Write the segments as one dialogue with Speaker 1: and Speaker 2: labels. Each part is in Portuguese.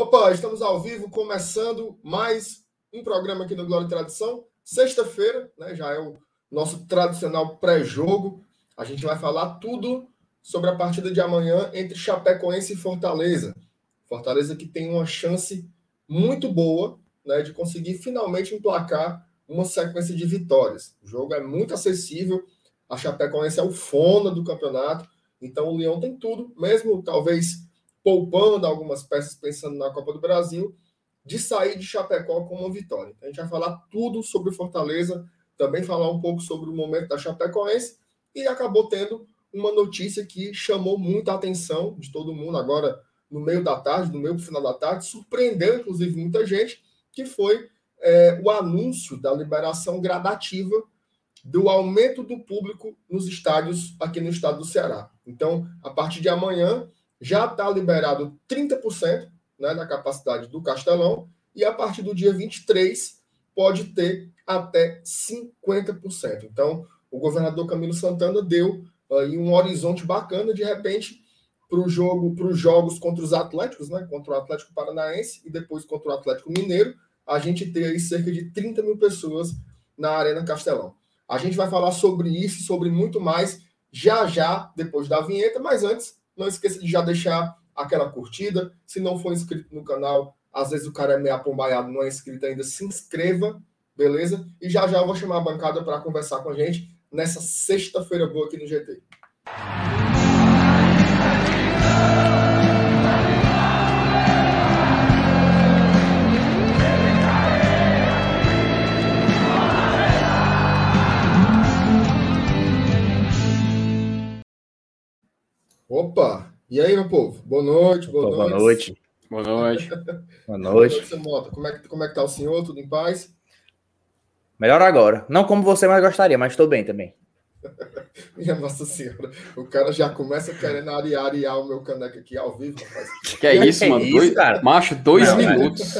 Speaker 1: Opa, estamos ao vivo, começando mais um programa aqui no Glória e Tradição. Sexta-feira, né, já é o nosso tradicional pré-jogo. A gente vai falar tudo sobre a partida de amanhã entre Chapecoense e Fortaleza. Fortaleza que tem uma chance muito boa né, de conseguir finalmente emplacar uma sequência de vitórias. O jogo é muito acessível, a Chapecoense é o fono do campeonato, então o Leão tem tudo, mesmo talvez poupando algumas peças, pensando na Copa do Brasil, de sair de Chapecó com uma vitória. A gente vai falar tudo sobre Fortaleza, também falar um pouco sobre o momento da Chapecoense, e acabou tendo uma notícia que chamou muita atenção de todo mundo agora no meio da tarde, no meio do final da tarde, surpreendeu inclusive muita gente, que foi é, o anúncio da liberação gradativa do aumento do público nos estádios aqui no estado do Ceará. Então, a partir de amanhã, já está liberado 30% né, da capacidade do Castelão, e a partir do dia 23 pode ter até 50%. Então, o governador Camilo Santana deu aí um horizonte bacana, de repente, para o jogo, para os jogos contra os Atléticos, né? Contra o Atlético Paranaense e depois contra o Atlético Mineiro, a gente ter aí cerca de 30 mil pessoas na Arena Castelão. A gente vai falar sobre isso, sobre muito mais, já já, depois da vinheta, mas antes, não esqueça de já deixar aquela curtida. Se não for inscrito no canal, às vezes o cara é meio apombaiado, não é inscrito ainda, se inscreva, beleza? E já já eu vou chamar a bancada para conversar com a gente nessa sexta-feira boa aqui no GT. Opa! E aí, meu povo? Boa noite, boa
Speaker 2: Opa,
Speaker 1: noite.
Speaker 2: Boa noite.
Speaker 1: Boa noite. boa noite. Como é, que, como é que tá o senhor? Tudo em paz?
Speaker 2: Melhor agora. Não como você mais gostaria, mas estou bem também.
Speaker 1: Minha Nossa Senhora, o cara já começa querendo arear, arear o meu caneco aqui ao vivo, rapaz.
Speaker 2: Que é isso, que mano? É dois, cara? Macho, dois não, minutos.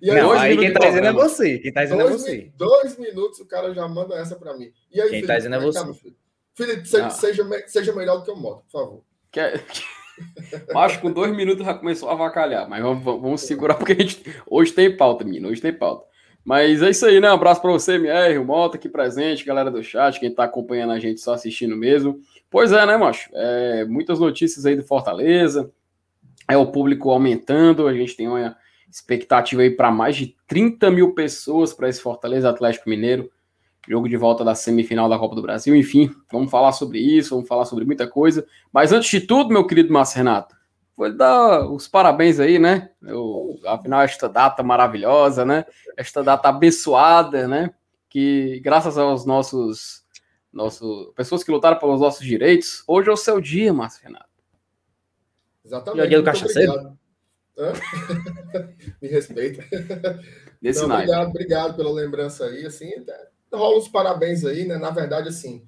Speaker 1: E aí,
Speaker 2: não,
Speaker 1: dois
Speaker 2: aí quem tá dizendo é você. Quem tá dizendo é
Speaker 1: dois,
Speaker 2: você.
Speaker 1: Dois minutos o cara já manda essa pra mim. E aí,
Speaker 2: quem Felipe, tá dizendo é, tá, você.
Speaker 1: Tá, Felipe, seja, seja, seja melhor do que o Moto, por favor.
Speaker 2: Que é... Com dois minutos já começou a avacalhar, mas vamos, vamos segurar, porque a gente hoje tem pauta, menino, hoje tem pauta. Mas é isso aí, né? Um abraço para você, MR, o Mota aqui presente, galera do chat, quem tá acompanhando a gente só assistindo mesmo. Pois é, né, macho? É, muitas notícias aí do Fortaleza, é o público aumentando, a gente tem uma expectativa aí para mais de 30 mil pessoas para esse Fortaleza Atlético Mineiro jogo de volta da semifinal da Copa do Brasil. Enfim, vamos falar sobre isso, vamos falar sobre muita coisa. Mas antes de tudo, meu querido Márcio Renato, vou dar os parabéns aí, né? Eu, afinal, esta data maravilhosa, né? Esta data abençoada, né? Que graças aos nossos, nossos pessoas que lutaram pelos nossos direitos, hoje é o seu dia, Márcio Renato.
Speaker 1: Exatamente.
Speaker 2: o dia do cachaceiro?
Speaker 1: Me respeita.
Speaker 2: Desse
Speaker 1: Não, obrigado, obrigado pela lembrança aí. Assim, rola os parabéns aí, né? Na verdade, assim,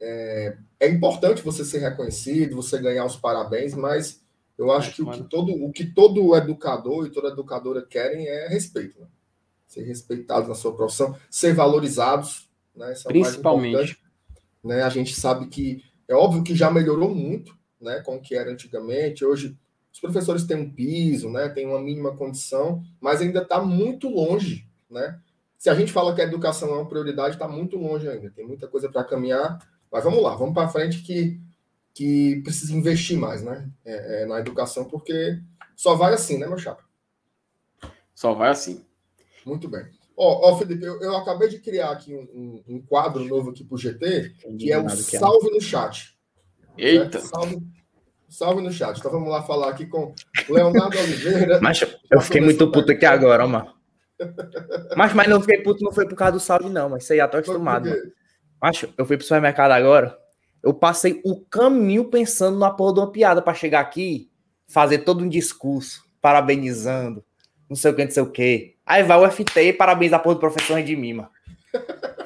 Speaker 1: é, é, importante você ser reconhecido, você ganhar os parabéns, mas eu acho que o que todo, o que todo educador e toda educadora querem é respeito. Né? Ser respeitados na sua profissão, ser valorizados, né?
Speaker 2: Isso é Principalmente.
Speaker 1: Né? A gente sabe que é óbvio que já melhorou muito, né? Com o que era antigamente. Hoje os professores têm um piso, né? Tem uma mínima condição, mas ainda está muito longe, né? Se a gente fala que a educação é uma prioridade, está muito longe ainda. Tem muita coisa para caminhar. Mas vamos lá, vamos para frente que, que precisa investir mais né? É, é, na educação, porque só vai assim, né, meu chapa?
Speaker 2: Só vai assim.
Speaker 1: Muito bem. Ó, ó Felipe, eu, eu, acabei de criar aqui um, um, um quadro novo aqui para o GT, que é o é. Salve no Chat.
Speaker 2: Eita!
Speaker 1: Salve, salve no chat. Então vamos lá falar aqui com Leonardo Oliveira.
Speaker 2: Mas eu fiquei muito puto aqui agora, mano. Mas, mas não fiquei puto, não foi por causa do salve, não. Mas isso aí já tô acostumado. Macho, eu fui pro supermercado agora. Eu passei o caminho pensando na porra de uma piada para chegar aqui, fazer todo um discurso, parabenizando, não sei o que, não sei o que. Aí vai o FT e parabéns a porra do professor Redimima.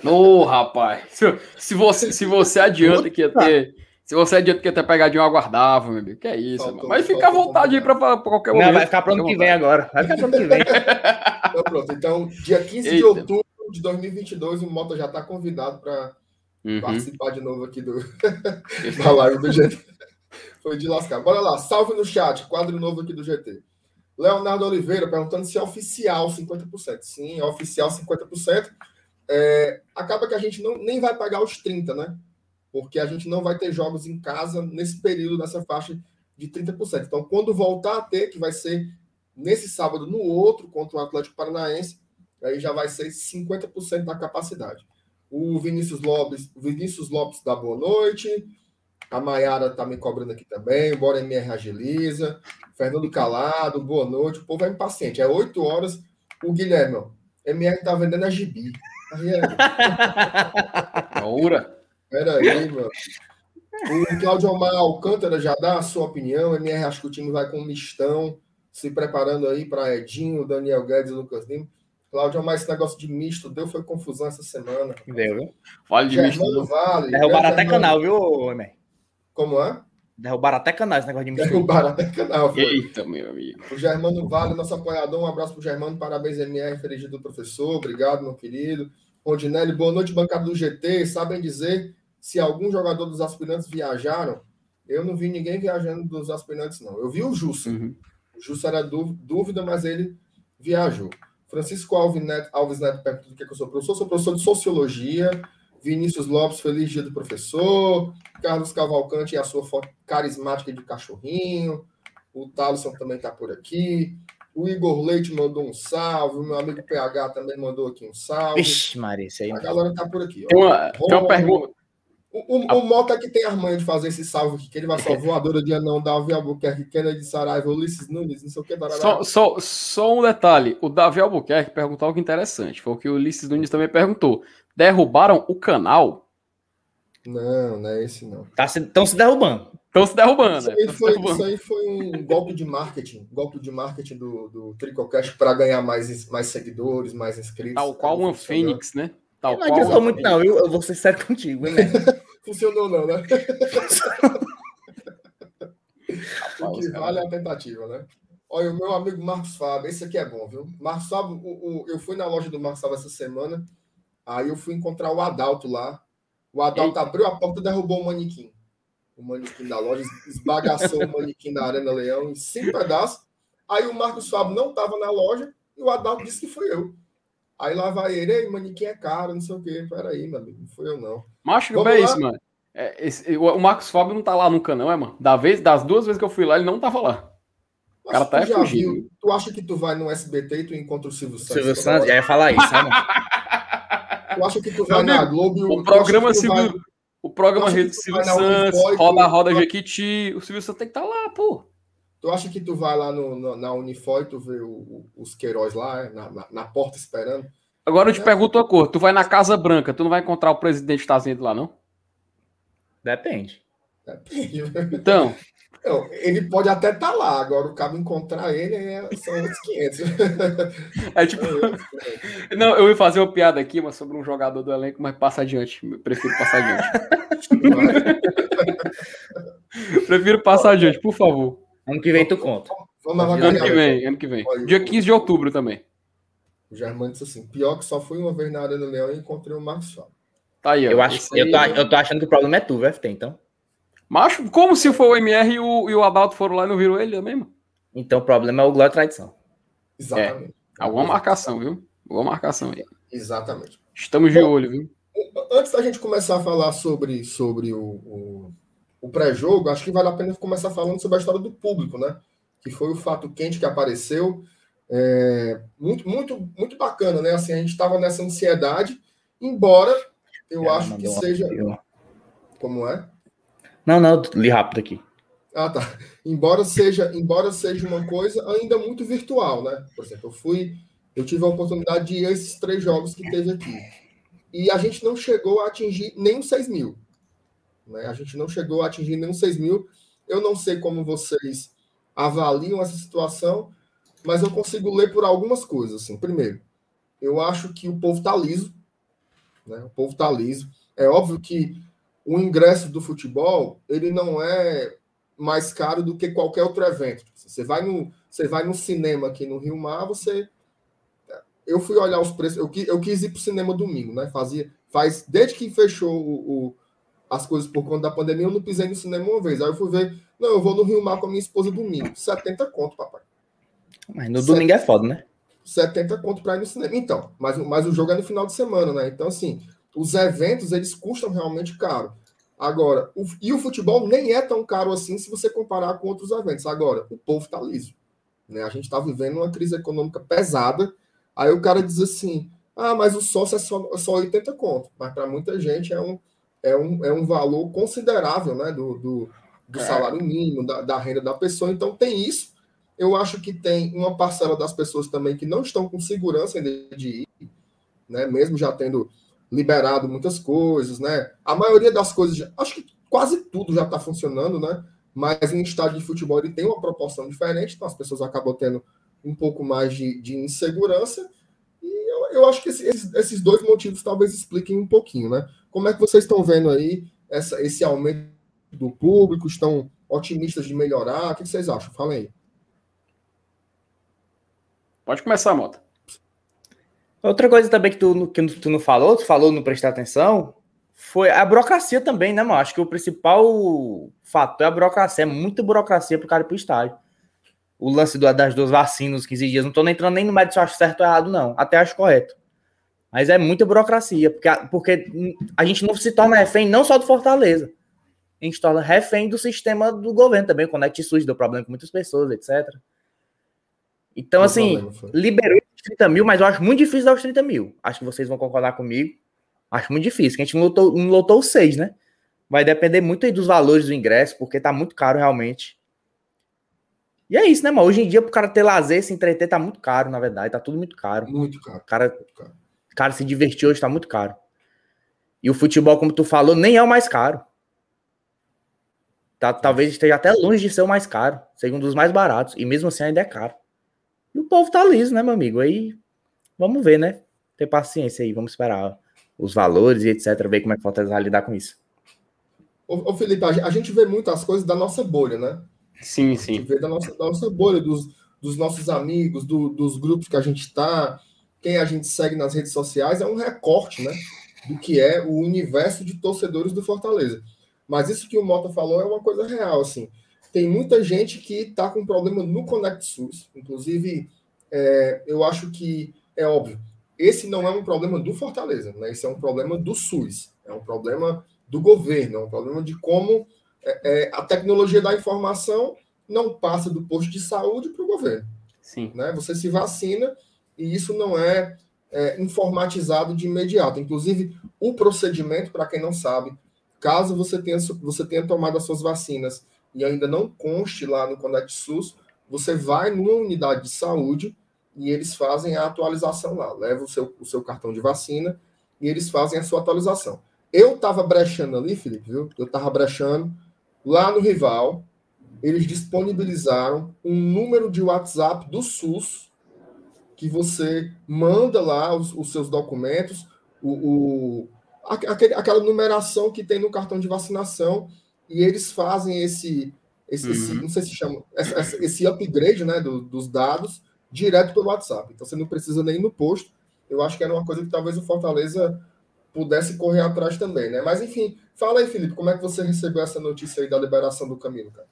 Speaker 2: Ô, oh, rapaz, se, se, você, se você adianta que ia ter se você adianta que até pegar de um aguardável, meu amigo, que é isso. Faltou, mas fica à vontade aí para qualquer momento. Não, vai ficar pronto que vem agora. Vai ficar pronto que vem.
Speaker 1: então, pronto. Então, dia 15 Eita. de outubro de 2022, o Mota já está convidado para uhum. participar de novo aqui do da live do GT. Foi de lascar. Bora lá, salve no chat, quadro novo aqui do GT. Leonardo Oliveira perguntando se é oficial 50%. Sim, é oficial 50%. É, acaba que a gente não, nem vai pagar os 30%, né? Porque a gente não vai ter jogos em casa nesse período, nessa faixa de 30%. Então, quando voltar a ter, que vai ser nesse sábado, no outro, contra o Atlético Paranaense, aí já vai ser 50% da capacidade. O Vinícius Lopes, Vinícius Lopes boa noite. A Maiara tá me cobrando aqui também. Bora MR agiliza. Fernando Calado, boa noite. O povo é impaciente. É 8 horas. O Guilherme, ó, MR tá vendendo a gibi.
Speaker 2: É. Oura.
Speaker 1: Peraí, mano. O Claudio Omar Alcântara já dá a sua opinião. MR acho que o time vai com um mistão, se preparando aí para Edinho, Daniel Guedes e Lucas Lima. Cláudio, mas esse negócio de misto deu foi confusão essa semana.
Speaker 3: Deu, viu?
Speaker 2: Vale de
Speaker 1: Germano
Speaker 2: misto.
Speaker 1: Vale.
Speaker 3: Derrubaram até
Speaker 1: Germano-
Speaker 3: canal, viu, Emer?
Speaker 1: Como é?
Speaker 3: Derrubaram até canal esse negócio de mistura.
Speaker 1: Derrubaram até canal. Foi.
Speaker 2: Eita, meu amigo.
Speaker 1: O Germano Vale, nosso apoiador. Um abraço pro Germano. Parabéns, MR. Feliz dia do professor. Obrigado, meu querido. Rondinelli, boa noite, bancada do GT. Sabem dizer se algum jogador dos aspirantes viajaram? Eu não vi ninguém viajando dos aspirantes, não. Eu vi o Jussa.
Speaker 2: Uhum.
Speaker 1: O Jussa era dú- dúvida, mas ele viajou. Francisco Alves Neto, Alves Neto pergunta do que, que eu sou professor. Sou professor de Sociologia. Vinícius Lopes, feliz dia do professor. Carlos Cavalcante e a sua foto carismática de cachorrinho. O Thaleson também está por aqui. O Igor Leite mandou um salve. O meu amigo PH também mandou aqui um salve.
Speaker 3: Vixe, Maria, isso aí.
Speaker 1: A galera tá por aqui. ó.
Speaker 2: Tem uma, tem uma pergunta.
Speaker 1: O, o, o Mota que tem a manha de fazer esse salve aqui, que ele vai só voadora de anão, Davi Albuquerque, Kennedy Saraiva, Ulisses Nunes, não sei o que. darará.
Speaker 2: Só, só, só um detalhe. O Davi Albuquerque perguntou algo interessante. Foi o que o Ulisses Nunes também perguntou. Derrubaram o canal?
Speaker 1: Não, não é esse não.
Speaker 3: Tá se, estão se derrubando.
Speaker 2: Estão se derrubando,
Speaker 1: Isso
Speaker 2: né?
Speaker 1: aí,
Speaker 2: se
Speaker 1: foi,
Speaker 2: derrubando.
Speaker 1: isso aí foi um golpe de marketing, golpe de marketing do, do Tricocast para ganhar mais, mais seguidores, mais inscritos.
Speaker 2: Tal qual uma. Fênix, né? Tal
Speaker 3: não
Speaker 2: qual
Speaker 3: adiantou
Speaker 2: uma
Speaker 3: muito, não, viu? Eu vou ser sério contigo, hein, Emer?
Speaker 1: Funcionou não, né? O que vale é a tentativa, né? Olha, o meu amigo Marcos Fábio, esse aqui é bom, viu? Marcos Fábio, o, o- eu fui na loja do Marcos Fábio essa semana, aí eu fui encontrar o Adalto lá. O Adalto
Speaker 2: Eita.
Speaker 1: abriu a porta e derrubou o manequim. O manequim da loja, esbagaçou o manequim da Arena Leão em cinco pedaços. Aí o Marcos Fábio não estava na loja e o Adalto disse que fui eu. Aí lá vai ele, ei, manequim é caro, não sei o quê. Peraí, meu amigo, não fui eu não.
Speaker 2: Macho, que é isso, mano. É, esse- o, o Marcos Fábio não tá lá nunca, não, é, mano? Da vez, das duas vezes que eu fui lá, ele não tava lá. O cara tá
Speaker 1: tu já
Speaker 2: fugindo.
Speaker 1: viu- Tu acha que tu vai no SBT e tu encontra o Silvio Santos?
Speaker 3: Silvio Santos, já ia falar isso, né, mano?
Speaker 1: Tu acha que tu vai na
Speaker 2: amigo,
Speaker 1: Globo e
Speaker 2: O programa
Speaker 1: vai-
Speaker 2: Silvio. O programa Silvio
Speaker 1: na
Speaker 2: Santos, Roda Roda Jequiti. O Silvio Santos tem que estar lá, pô.
Speaker 1: Tu acha que tu vai lá no, no- na Unifor e tu vê o- o- os Queiroz lá, na, na- na porta esperando?
Speaker 2: Agora eu te
Speaker 1: É.
Speaker 2: pergunto uma coisa: tu vai na Casa Branca, tu não vai encontrar o presidente Estados Unidos lá, não?
Speaker 3: Depende.
Speaker 1: Depende.
Speaker 2: Então,
Speaker 1: Não, ele pode até estar lá, agora o cabo encontrar ele é, são outros 500.
Speaker 2: é tipo. Não, eu ia fazer uma piada aqui, mas sobre um jogador do elenco, mas passa adiante. Eu prefiro passar adiante. Prefiro passar adiante, por favor.
Speaker 3: Ano que vem tu conta.
Speaker 1: Vamos
Speaker 2: Ano
Speaker 1: avacalhar.
Speaker 2: que vem, ano que vem. Dia 15 de outubro também.
Speaker 1: O Germano disse assim: pior que só fui uma vez na Arena Leão e encontrei o Marcos Fábio.
Speaker 2: Tá aí, ó.
Speaker 3: Eu, acho, eu, tô,
Speaker 2: aí-
Speaker 3: eu tô achando que o problema é tu, VFT, então.
Speaker 2: Macho, como se for o MR e o, e o Adalto foram lá e não viram ele também, mano?
Speaker 3: Então o problema é o Glória e Tradição.
Speaker 1: Exatamente.
Speaker 2: Alguma marcação, viu? Alguma marcação aí.
Speaker 1: Exatamente.
Speaker 2: Estamos de
Speaker 1: Bom,
Speaker 2: olho, viu?
Speaker 1: Antes da gente começar a falar sobre, sobre o, o, o pré-jogo, acho que vale a pena começar falando sobre a história do público, né? Que foi o fato quente que apareceu. É, muito, muito, muito bacana, né? Assim, a gente estava nessa ansiedade, embora eu
Speaker 3: Ela
Speaker 1: acho que seja. Como é?
Speaker 3: Não, não, li rápido aqui.
Speaker 1: Ah, tá. Embora seja, embora seja uma coisa ainda muito virtual, né? Por exemplo, eu fui, eu tive a oportunidade de ir a esses três jogos que teve aqui. E a gente não chegou a atingir nem os 6 mil. Né? A gente não chegou a atingir os 6 mil. Eu não sei como vocês avaliam essa situação, mas eu consigo ler por algumas coisas. Assim. Primeiro, eu acho que o povo está liso. Né? O povo está liso. É óbvio que o ingresso do futebol ele não é mais caro do que qualquer outro evento. Você vai no, você vai no cinema aqui no Rio Mar, você. Eu fui olhar os preços. Eu, eu quis ir para o cinema domingo, né? Fazia, faz desde que fechou o, o- as coisas por conta da pandemia, eu não pisei no cinema uma vez. Aí eu fui ver. Não, eu vou no Rio Mar com a minha esposa domingo. 70 conto, papai.
Speaker 3: Mas no domingo é foda, né?
Speaker 1: 70 conto para ir no cinema. Então, mas, mas o jogo é no final de semana, né? Então, assim, os eventos, eles custam realmente caro. Agora, o, e o futebol nem é tão caro assim se você comparar com outros eventos. Agora, o povo está liso. Né? A gente está vivendo uma crise econômica pesada. Aí o cara diz assim: ah, mas o sócio é só, é só 80 conto. Mas para muita gente é um, é, um, é um valor considerável né? do, do, do é. salário mínimo, da, da renda da pessoa. Então tem isso. Eu acho que tem uma parcela das pessoas também que não estão com segurança de ir, né? mesmo já tendo liberado muitas coisas, né? A maioria das coisas, acho que quase tudo já está funcionando, né? Mas em estádio de futebol ele tem uma proporção diferente, então as pessoas acabam tendo um pouco mais de, de insegurança. E eu, eu acho que esses, esses, dois motivos talvez expliquem um pouquinho, né? Como é que vocês estão vendo aí essa, esse aumento do público? Estão otimistas de melhorar? O que vocês acham? Fala aí.
Speaker 2: Pode começar, Mota.
Speaker 3: Outra coisa também que tu, que tu não falou, tu falou, não prestar atenção, foi a burocracia também, né, mano? Acho que o principal fator é a burocracia. É muita burocracia pro cara ir pro estádio. O lance do, das duas vacinas, 15 dias, não tô nem entrando nem no médico se eu acho certo ou errado, não. Até acho correto. Mas é muita burocracia, porque, porque a gente não se torna refém não só do Fortaleza. A gente torna refém do sistema do governo também. O Connect SUS deu problema com muitas pessoas, etc. Então, assim, liberou 30 mil, mas eu acho muito difícil dar os 30 mil. Acho que vocês vão concordar comigo. Acho muito difícil, que a gente não lotou, não lotou seis, né? Vai depender muito aí dos valores do ingresso, porque tá muito caro realmente. E é isso, né, mano? Hoje em dia, pro cara ter lazer, se entreter, tá muito caro, na verdade. Tá tudo muito caro.
Speaker 1: Muito caro. O
Speaker 3: cara, muito caro. Cara se divertir hoje tá muito caro. E o futebol, como tu falou, nem é o mais caro. Tá, talvez esteja até longe de ser o mais caro. Seja um dos mais baratos. E mesmo assim ainda é caro. E o povo tá liso, né, meu amigo? Aí vamos ver, né? Ter paciência aí, vamos esperar os valores e etc. Ver como é que Fortaleza vai lidar com isso.
Speaker 1: Ô, ô Felipe, a gente vê muitas coisas da nossa bolha, né?
Speaker 2: Sim, sim. A gente
Speaker 1: vê da nossa, da nossa bolha, dos, dos nossos amigos, do, dos grupos que a gente está, quem a gente segue nas redes sociais, é um recorte, né? Do que é o universo de torcedores do Fortaleza. Mas isso que o Mota falou é uma coisa real, assim tem muita gente que está com problema no Connect SUS. Inclusive, é, eu acho que é óbvio, esse não é um problema do Fortaleza, né? Esse é um problema do SUS, é um problema do governo, é um problema de como é, é, a tecnologia da informação não passa do posto de saúde para o governo.
Speaker 2: Sim.
Speaker 1: Né? Você se vacina e isso não é, é informatizado de imediato. Inclusive, o procedimento, para quem não sabe, caso você tenha, você tenha tomado as suas vacinas e ainda não conste lá no Conect SUS, você vai numa unidade de saúde e eles fazem a atualização lá. Leva o seu, o seu cartão de vacina e eles fazem a sua atualização. Eu estava brechando ali, Felipe, viu? Eu estava brechando. Lá no Rival, eles disponibilizaram um número de WhatsApp do SUS que você manda lá os, os seus documentos, o, o aquele, aquela numeração que tem no cartão de vacinação e eles fazem esse, esse, uhum. esse não sei se chama, esse, esse upgrade né, do, dos dados direto pelo WhatsApp. Então você não precisa nem ir no posto. Eu acho que era uma coisa que talvez o Fortaleza pudesse correr atrás também, né? Mas enfim, fala aí, Felipe, como é que você recebeu essa notícia aí da liberação do caminho, cara?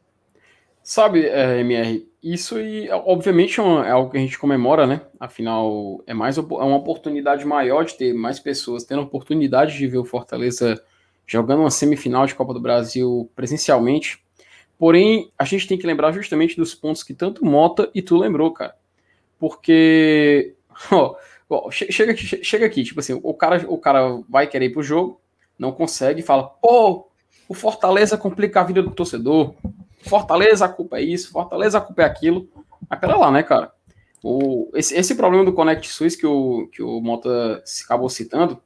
Speaker 2: Sabe, é, MR, isso e obviamente é, é algo que a gente comemora, né? Afinal, é mais é uma oportunidade maior de ter mais pessoas tendo a oportunidade de ver o Fortaleza jogando uma semifinal de Copa do Brasil presencialmente. Porém, a gente tem que lembrar justamente dos pontos que tanto Mota e tu lembrou, cara. Porque, ó, ó chega, aqui, chega aqui, tipo assim, o cara, o cara vai querer ir pro jogo, não consegue, fala, pô, o Fortaleza complica a vida do torcedor. Fortaleza, a culpa é isso, Fortaleza, a culpa é aquilo. Mas pera lá, né, cara? O, esse, esse problema do Connect Suisse que o, que o Mota acabou citando,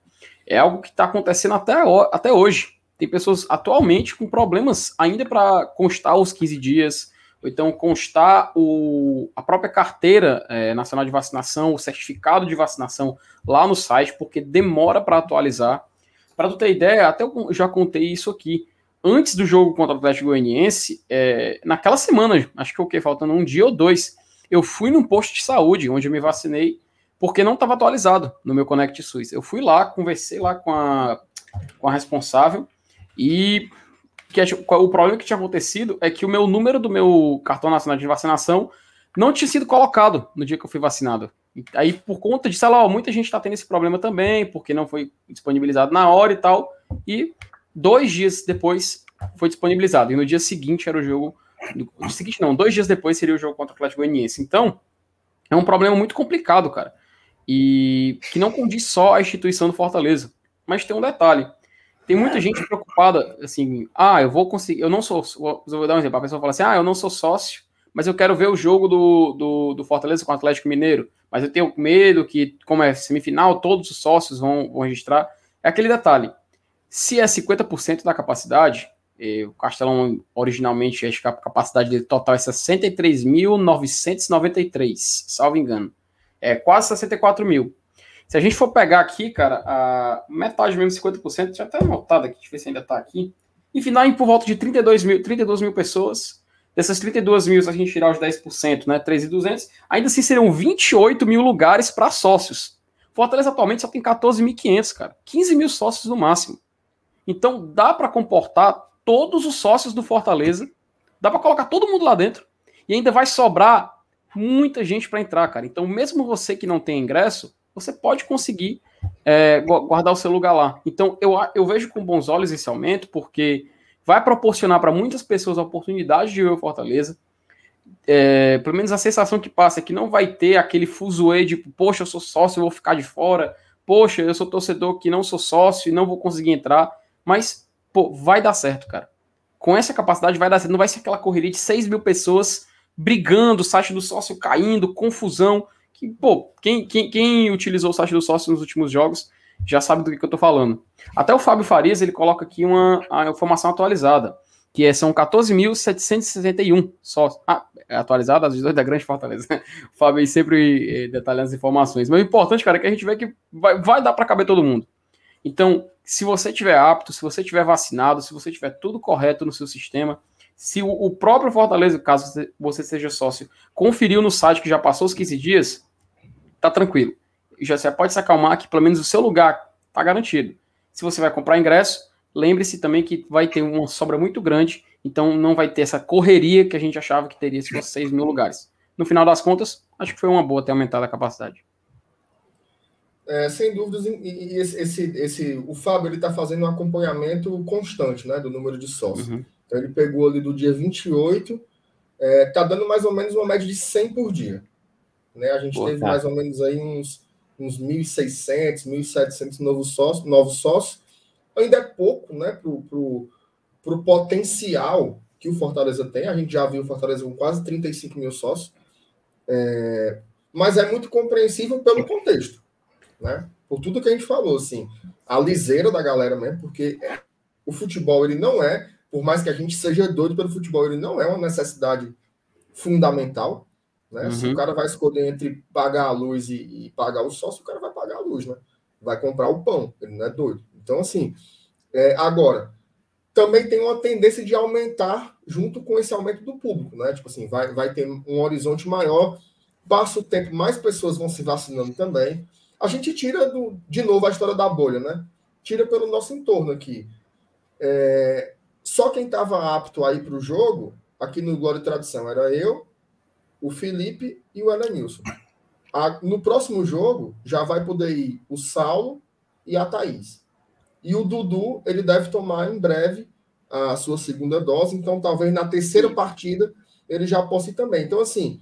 Speaker 2: é algo que está acontecendo até, até hoje. Tem pessoas atualmente com problemas ainda para constar os 15 dias, ou então constar o, a própria carteira é, nacional de vacinação, o certificado de vacinação lá no site, porque demora para atualizar. Para tu ter ideia, até eu já contei isso aqui. Antes do jogo contra o Atlético Goianiense, é, naquela semana, acho que o que faltando um dia ou dois, eu fui num posto de saúde onde eu me vacinei porque não estava atualizado no meu Connect SUS. Eu fui lá, conversei lá com a, com a responsável e que o problema que tinha acontecido é que o meu número do meu cartão nacional de vacinação não tinha sido colocado no dia que eu fui vacinado. Aí, por conta disso, ela, ó, muita gente está tendo esse problema também, porque não foi disponibilizado na hora e tal. E dois dias depois foi disponibilizado. E no dia seguinte era o jogo. No seguinte, não, dois dias depois seria o jogo contra o Atlético Goianiense. Então, é um problema muito complicado, cara. E que não condiz só a instituição do Fortaleza. Mas tem um detalhe. Tem muita gente preocupada, assim, ah, eu vou conseguir, eu não sou, vou dar um exemplo, a pessoa fala assim, ah, eu não sou sócio, mas eu quero ver o jogo do, do, do Fortaleza com o Atlético Mineiro, mas eu tenho medo que, como é semifinal, todos os sócios vão, vão registrar. É aquele detalhe, se é 50% da capacidade, o Castelão originalmente, a capacidade dele total é 63.993, salvo engano. É quase 64 mil. Se a gente for pegar aqui, cara, a metade mesmo, 50%, já até anotado aqui, deixa eu ver se ainda tá aqui. Enfim, dá por volta de 32 mil, 32 mil pessoas. Dessas 32 mil, se a gente tirar os 10%, né, 3.200, ainda assim seriam 28 mil lugares para sócios. Fortaleza atualmente só tem 14.500, cara. 15 mil sócios no máximo. Então dá para comportar todos os sócios do Fortaleza. Dá para colocar todo mundo lá dentro. E ainda vai sobrar muita gente para entrar, cara. Então, mesmo você que não tem ingresso, você pode conseguir é, guardar o seu lugar lá. Então, eu, eu vejo com bons olhos esse aumento, porque vai proporcionar para muitas pessoas a oportunidade de ver o Fortaleza. É, pelo menos a sensação que passa é que não vai ter aquele fuzuê de, poxa, eu sou sócio, eu vou ficar de fora, poxa, eu sou torcedor que não sou sócio e não vou conseguir entrar. Mas, pô, vai dar certo, cara. Com essa capacidade vai dar certo. Não vai ser aquela correria de 6 mil pessoas brigando, o site do sócio caindo, confusão que, pô, quem, quem, quem utilizou o site do sócio nos últimos jogos já sabe do que, que eu tô falando. Até o Fábio Farias, ele coloca aqui uma informação atualizada, que é, são 14.761 sócios. Ah, é atualizada, as da Grande Fortaleza. O Fábio aí sempre eh, detalhando as informações. Mas o importante, cara, é que a gente vê que vai, vai dar para caber todo mundo. Então, se você tiver apto, se você tiver vacinado, se você tiver tudo correto no seu sistema, se o, o próprio Fortaleza, caso você seja sócio, conferiu no site que já passou os 15 dias, tá tranquilo. Já você pode se acalmar que pelo menos o seu lugar tá garantido. Se você vai comprar ingresso, lembre-se também que vai ter uma sobra muito grande, então não vai ter essa correria que a gente achava que teria se fosse 6 mil lugares. No final das contas, acho que foi uma boa ter aumentado a capacidade.
Speaker 1: É, sem dúvidas, e esse, esse, o Fábio ele está fazendo um acompanhamento constante né, do número de sócios. Uhum. Então ele pegou ali do dia 28, está é, tá dando mais ou menos uma média de 100 por dia. Né? A gente Boa, teve tá. mais ou menos aí uns, uns 1.600, 1.700 novos sócios, novos sócios. Ainda é pouco né, para o pro potencial que o Fortaleza tem. A gente já viu o Fortaleza com quase 35 mil sócios. É, mas é muito compreensível pelo contexto. Né? Por tudo que a gente falou, assim, a liseira da galera mesmo, porque o futebol ele não é, por mais que a gente seja doido pelo futebol, ele não é uma necessidade fundamental. Né? Uhum. Se o cara vai escolher entre pagar a luz e, e, pagar o sócio, o cara vai pagar a luz, né? Vai comprar o pão, ele não é doido. Então, assim, é, agora, também tem uma tendência de aumentar junto com esse aumento do público, né? Tipo assim, vai, vai ter um horizonte maior, passa o tempo, mais pessoas vão se vacinando também. A gente tira do, de novo a história da bolha, né? Tira pelo nosso entorno aqui. É, só quem estava apto a ir para o jogo, aqui no Glória e Tradição, era eu, o Felipe e o Elenilson. A, no próximo jogo, já vai poder ir o Saulo e a Thaís. E o Dudu, ele deve tomar em breve a sua segunda dose, então talvez na terceira partida ele já possa ir também. Então, assim,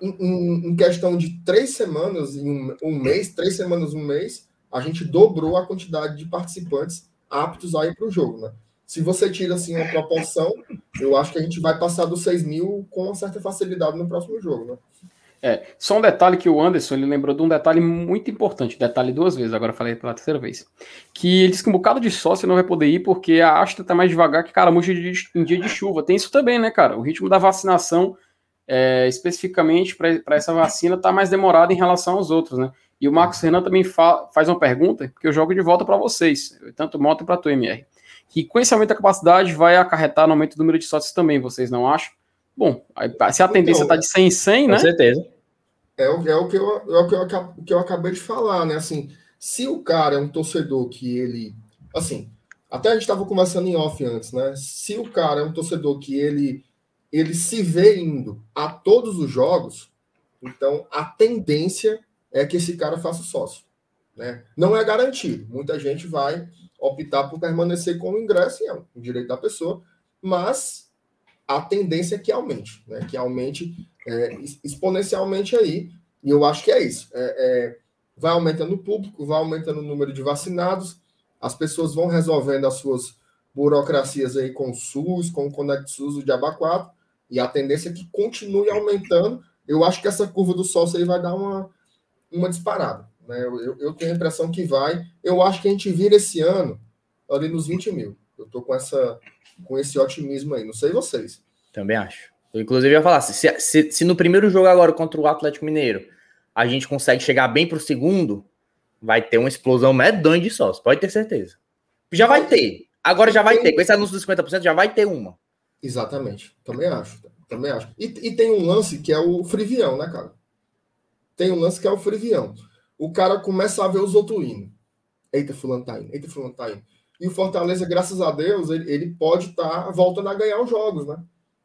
Speaker 1: em, em questão de três semanas, em um, mês, três semanas, um mês, a gente dobrou a quantidade de participantes aptos a ir para o jogo, né? Se você tira assim uma proporção, eu acho que a gente vai passar dos 6 mil com certa facilidade no próximo jogo, né?
Speaker 2: É, só um detalhe que o Anderson ele lembrou de um detalhe muito importante, detalhe duas vezes, agora falei pela terceira vez, que ele disse que um bocado de sócio não vai poder ir porque a Astra tá mais devagar que caramujo em dia de chuva. Tem isso também, né, cara? O ritmo da vacinação, é, especificamente para essa vacina, tá mais demorado em relação aos outros, né? E o Marcos Renan também fa faz uma pergunta que eu jogo de volta para vocês, tanto moto para tu, MR que com esse aumento da capacidade vai acarretar no aumento do número de sócios também, vocês não acham? Bom, se a tendência está então, de 100 em 100, né?
Speaker 3: Com certeza.
Speaker 1: É o, é o, que, eu, é o que, eu, que eu acabei de falar, né? Assim, se o cara é um torcedor que ele. Assim, até a gente estava conversando em off antes, né? Se o cara é um torcedor que ele, ele se vê indo a todos os jogos, Então, a tendência é que esse cara faça sócio. Né? Não é garantido. Muita gente vai optar por permanecer com o ingresso, é um direito da pessoa, mas a tendência é que aumente, né? que aumente é, exponencialmente aí, e eu acho que é isso. É, é, vai aumentando o público, vai aumentando o número de vacinados, as pessoas vão resolvendo as suas burocracias aí com o SUS, com o Conect SUS, o Diaba 4, e a tendência é que continue aumentando. Eu acho que essa curva do sócio aí vai dar uma, uma disparada. Né? Eu, eu, tenho a impressão que vai. Eu acho que a gente vira esse ano ali nos 20 mil. Eu estou com, essa, com esse otimismo aí. Não sei vocês.
Speaker 3: Também acho. Eu, inclusive, ia falar: se, se, se no primeiro jogo agora contra o Atlético Mineiro a gente consegue chegar bem para o segundo, vai ter uma explosão medonha de sócios, pode ter certeza. Já vai ter. Agora já vai ter. Com esse anúncio dos 50% já vai ter uma.
Speaker 1: Exatamente. Também acho. Também acho. E, e tem um lance que é o frivião, né, cara? Tem um lance que é o frivião o cara começa a ver os outros indo. Eita, fulano tá indo, eita, fulano tá indo. E o Fortaleza, graças a Deus, ele, ele pode estar tá voltando a ganhar os jogos, né?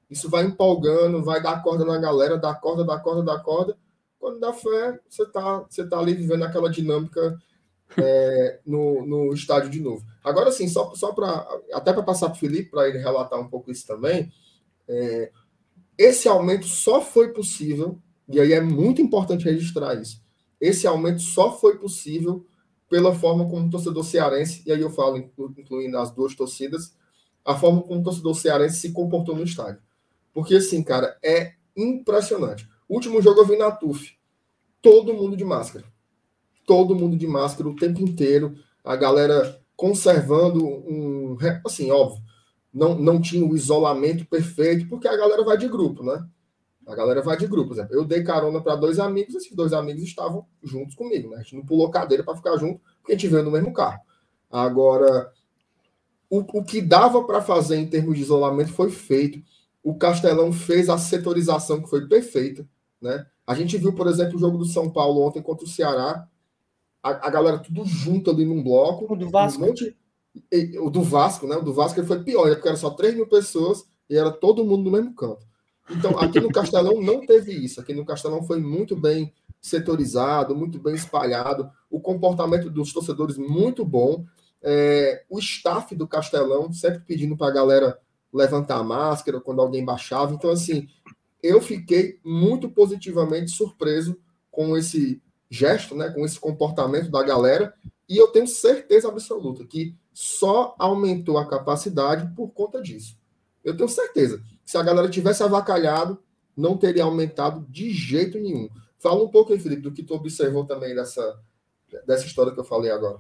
Speaker 1: Isso vai empolgando, vai dar corda na galera, dá corda, dá corda, dá corda. Quando dá fé, você tá, você tá ali vivendo aquela dinâmica é, no, no estádio de novo. Agora, sim, só, só para. Até para passar para o Felipe, para ele relatar um pouco isso também. É, esse aumento só foi possível, e aí é muito importante registrar isso esse aumento só foi possível pela forma como o torcedor cearense, e aí eu falo incluindo as duas torcidas, a forma como o torcedor cearense se comportou no estádio. Porque, assim, cara, é impressionante. Último jogo eu vi na TUF. Todo mundo de máscara. Todo mundo de máscara o tempo inteiro. A galera conservando um. Assim, óbvio, não, não tinha o isolamento perfeito, porque a galera vai de grupo, né? A galera vai de grupo, por exemplo. Eu dei carona para dois amigos, esses dois amigos estavam juntos comigo, né? A gente não pulou cadeira para ficar junto, porque a gente veio no mesmo carro. Agora, o, o que dava para fazer em termos de isolamento foi feito. O Castelão fez a setorização que foi perfeita, né? A gente viu, por exemplo, o jogo do São Paulo ontem contra o Ceará. A, a galera tudo junto ali num bloco.
Speaker 3: O do Vasco.
Speaker 1: Um monte, o do Vasco, né? O do Vasco foi pior, porque era só 3 mil pessoas e era todo mundo no mesmo canto. Então, aqui no Castelão não teve isso. Aqui no Castelão foi muito bem setorizado, muito bem espalhado. O comportamento dos torcedores muito bom. É, o staff do Castelão sempre pedindo para a galera levantar a máscara quando alguém baixava. Então, assim, eu fiquei muito positivamente surpreso com esse gesto, né, com esse comportamento da galera. E eu tenho certeza absoluta que só aumentou a capacidade por conta disso. Eu tenho certeza se a galera tivesse avacalhado, não teria aumentado de jeito nenhum. Fala um pouco aí, Felipe, do que tu observou também dessa, dessa história que eu falei agora.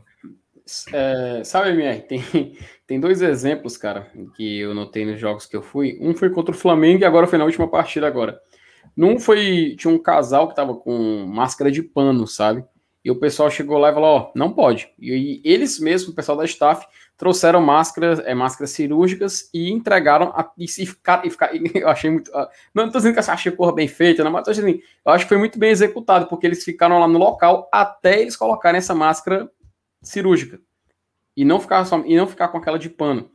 Speaker 2: É, sabe, MR, tem, tem dois exemplos, cara, que eu notei nos jogos que eu fui. Um foi contra o Flamengo e agora foi na última partida agora. Num foi. Tinha um casal que tava com máscara de pano, sabe? E o pessoal chegou lá e falou: Ó, oh, não pode. E, e eles mesmos, o pessoal da staff, trouxeram máscaras, é, máscaras cirúrgicas e entregaram a, e, e ficar, e ficar, eu achei muito, uh, não estou dizendo que eu achei porra bem feita, não, mas tô dizendo, eu acho que foi muito bem executado, porque eles ficaram lá no local até eles colocarem essa máscara cirúrgica e não ficar só, e não ficar com aquela de pano.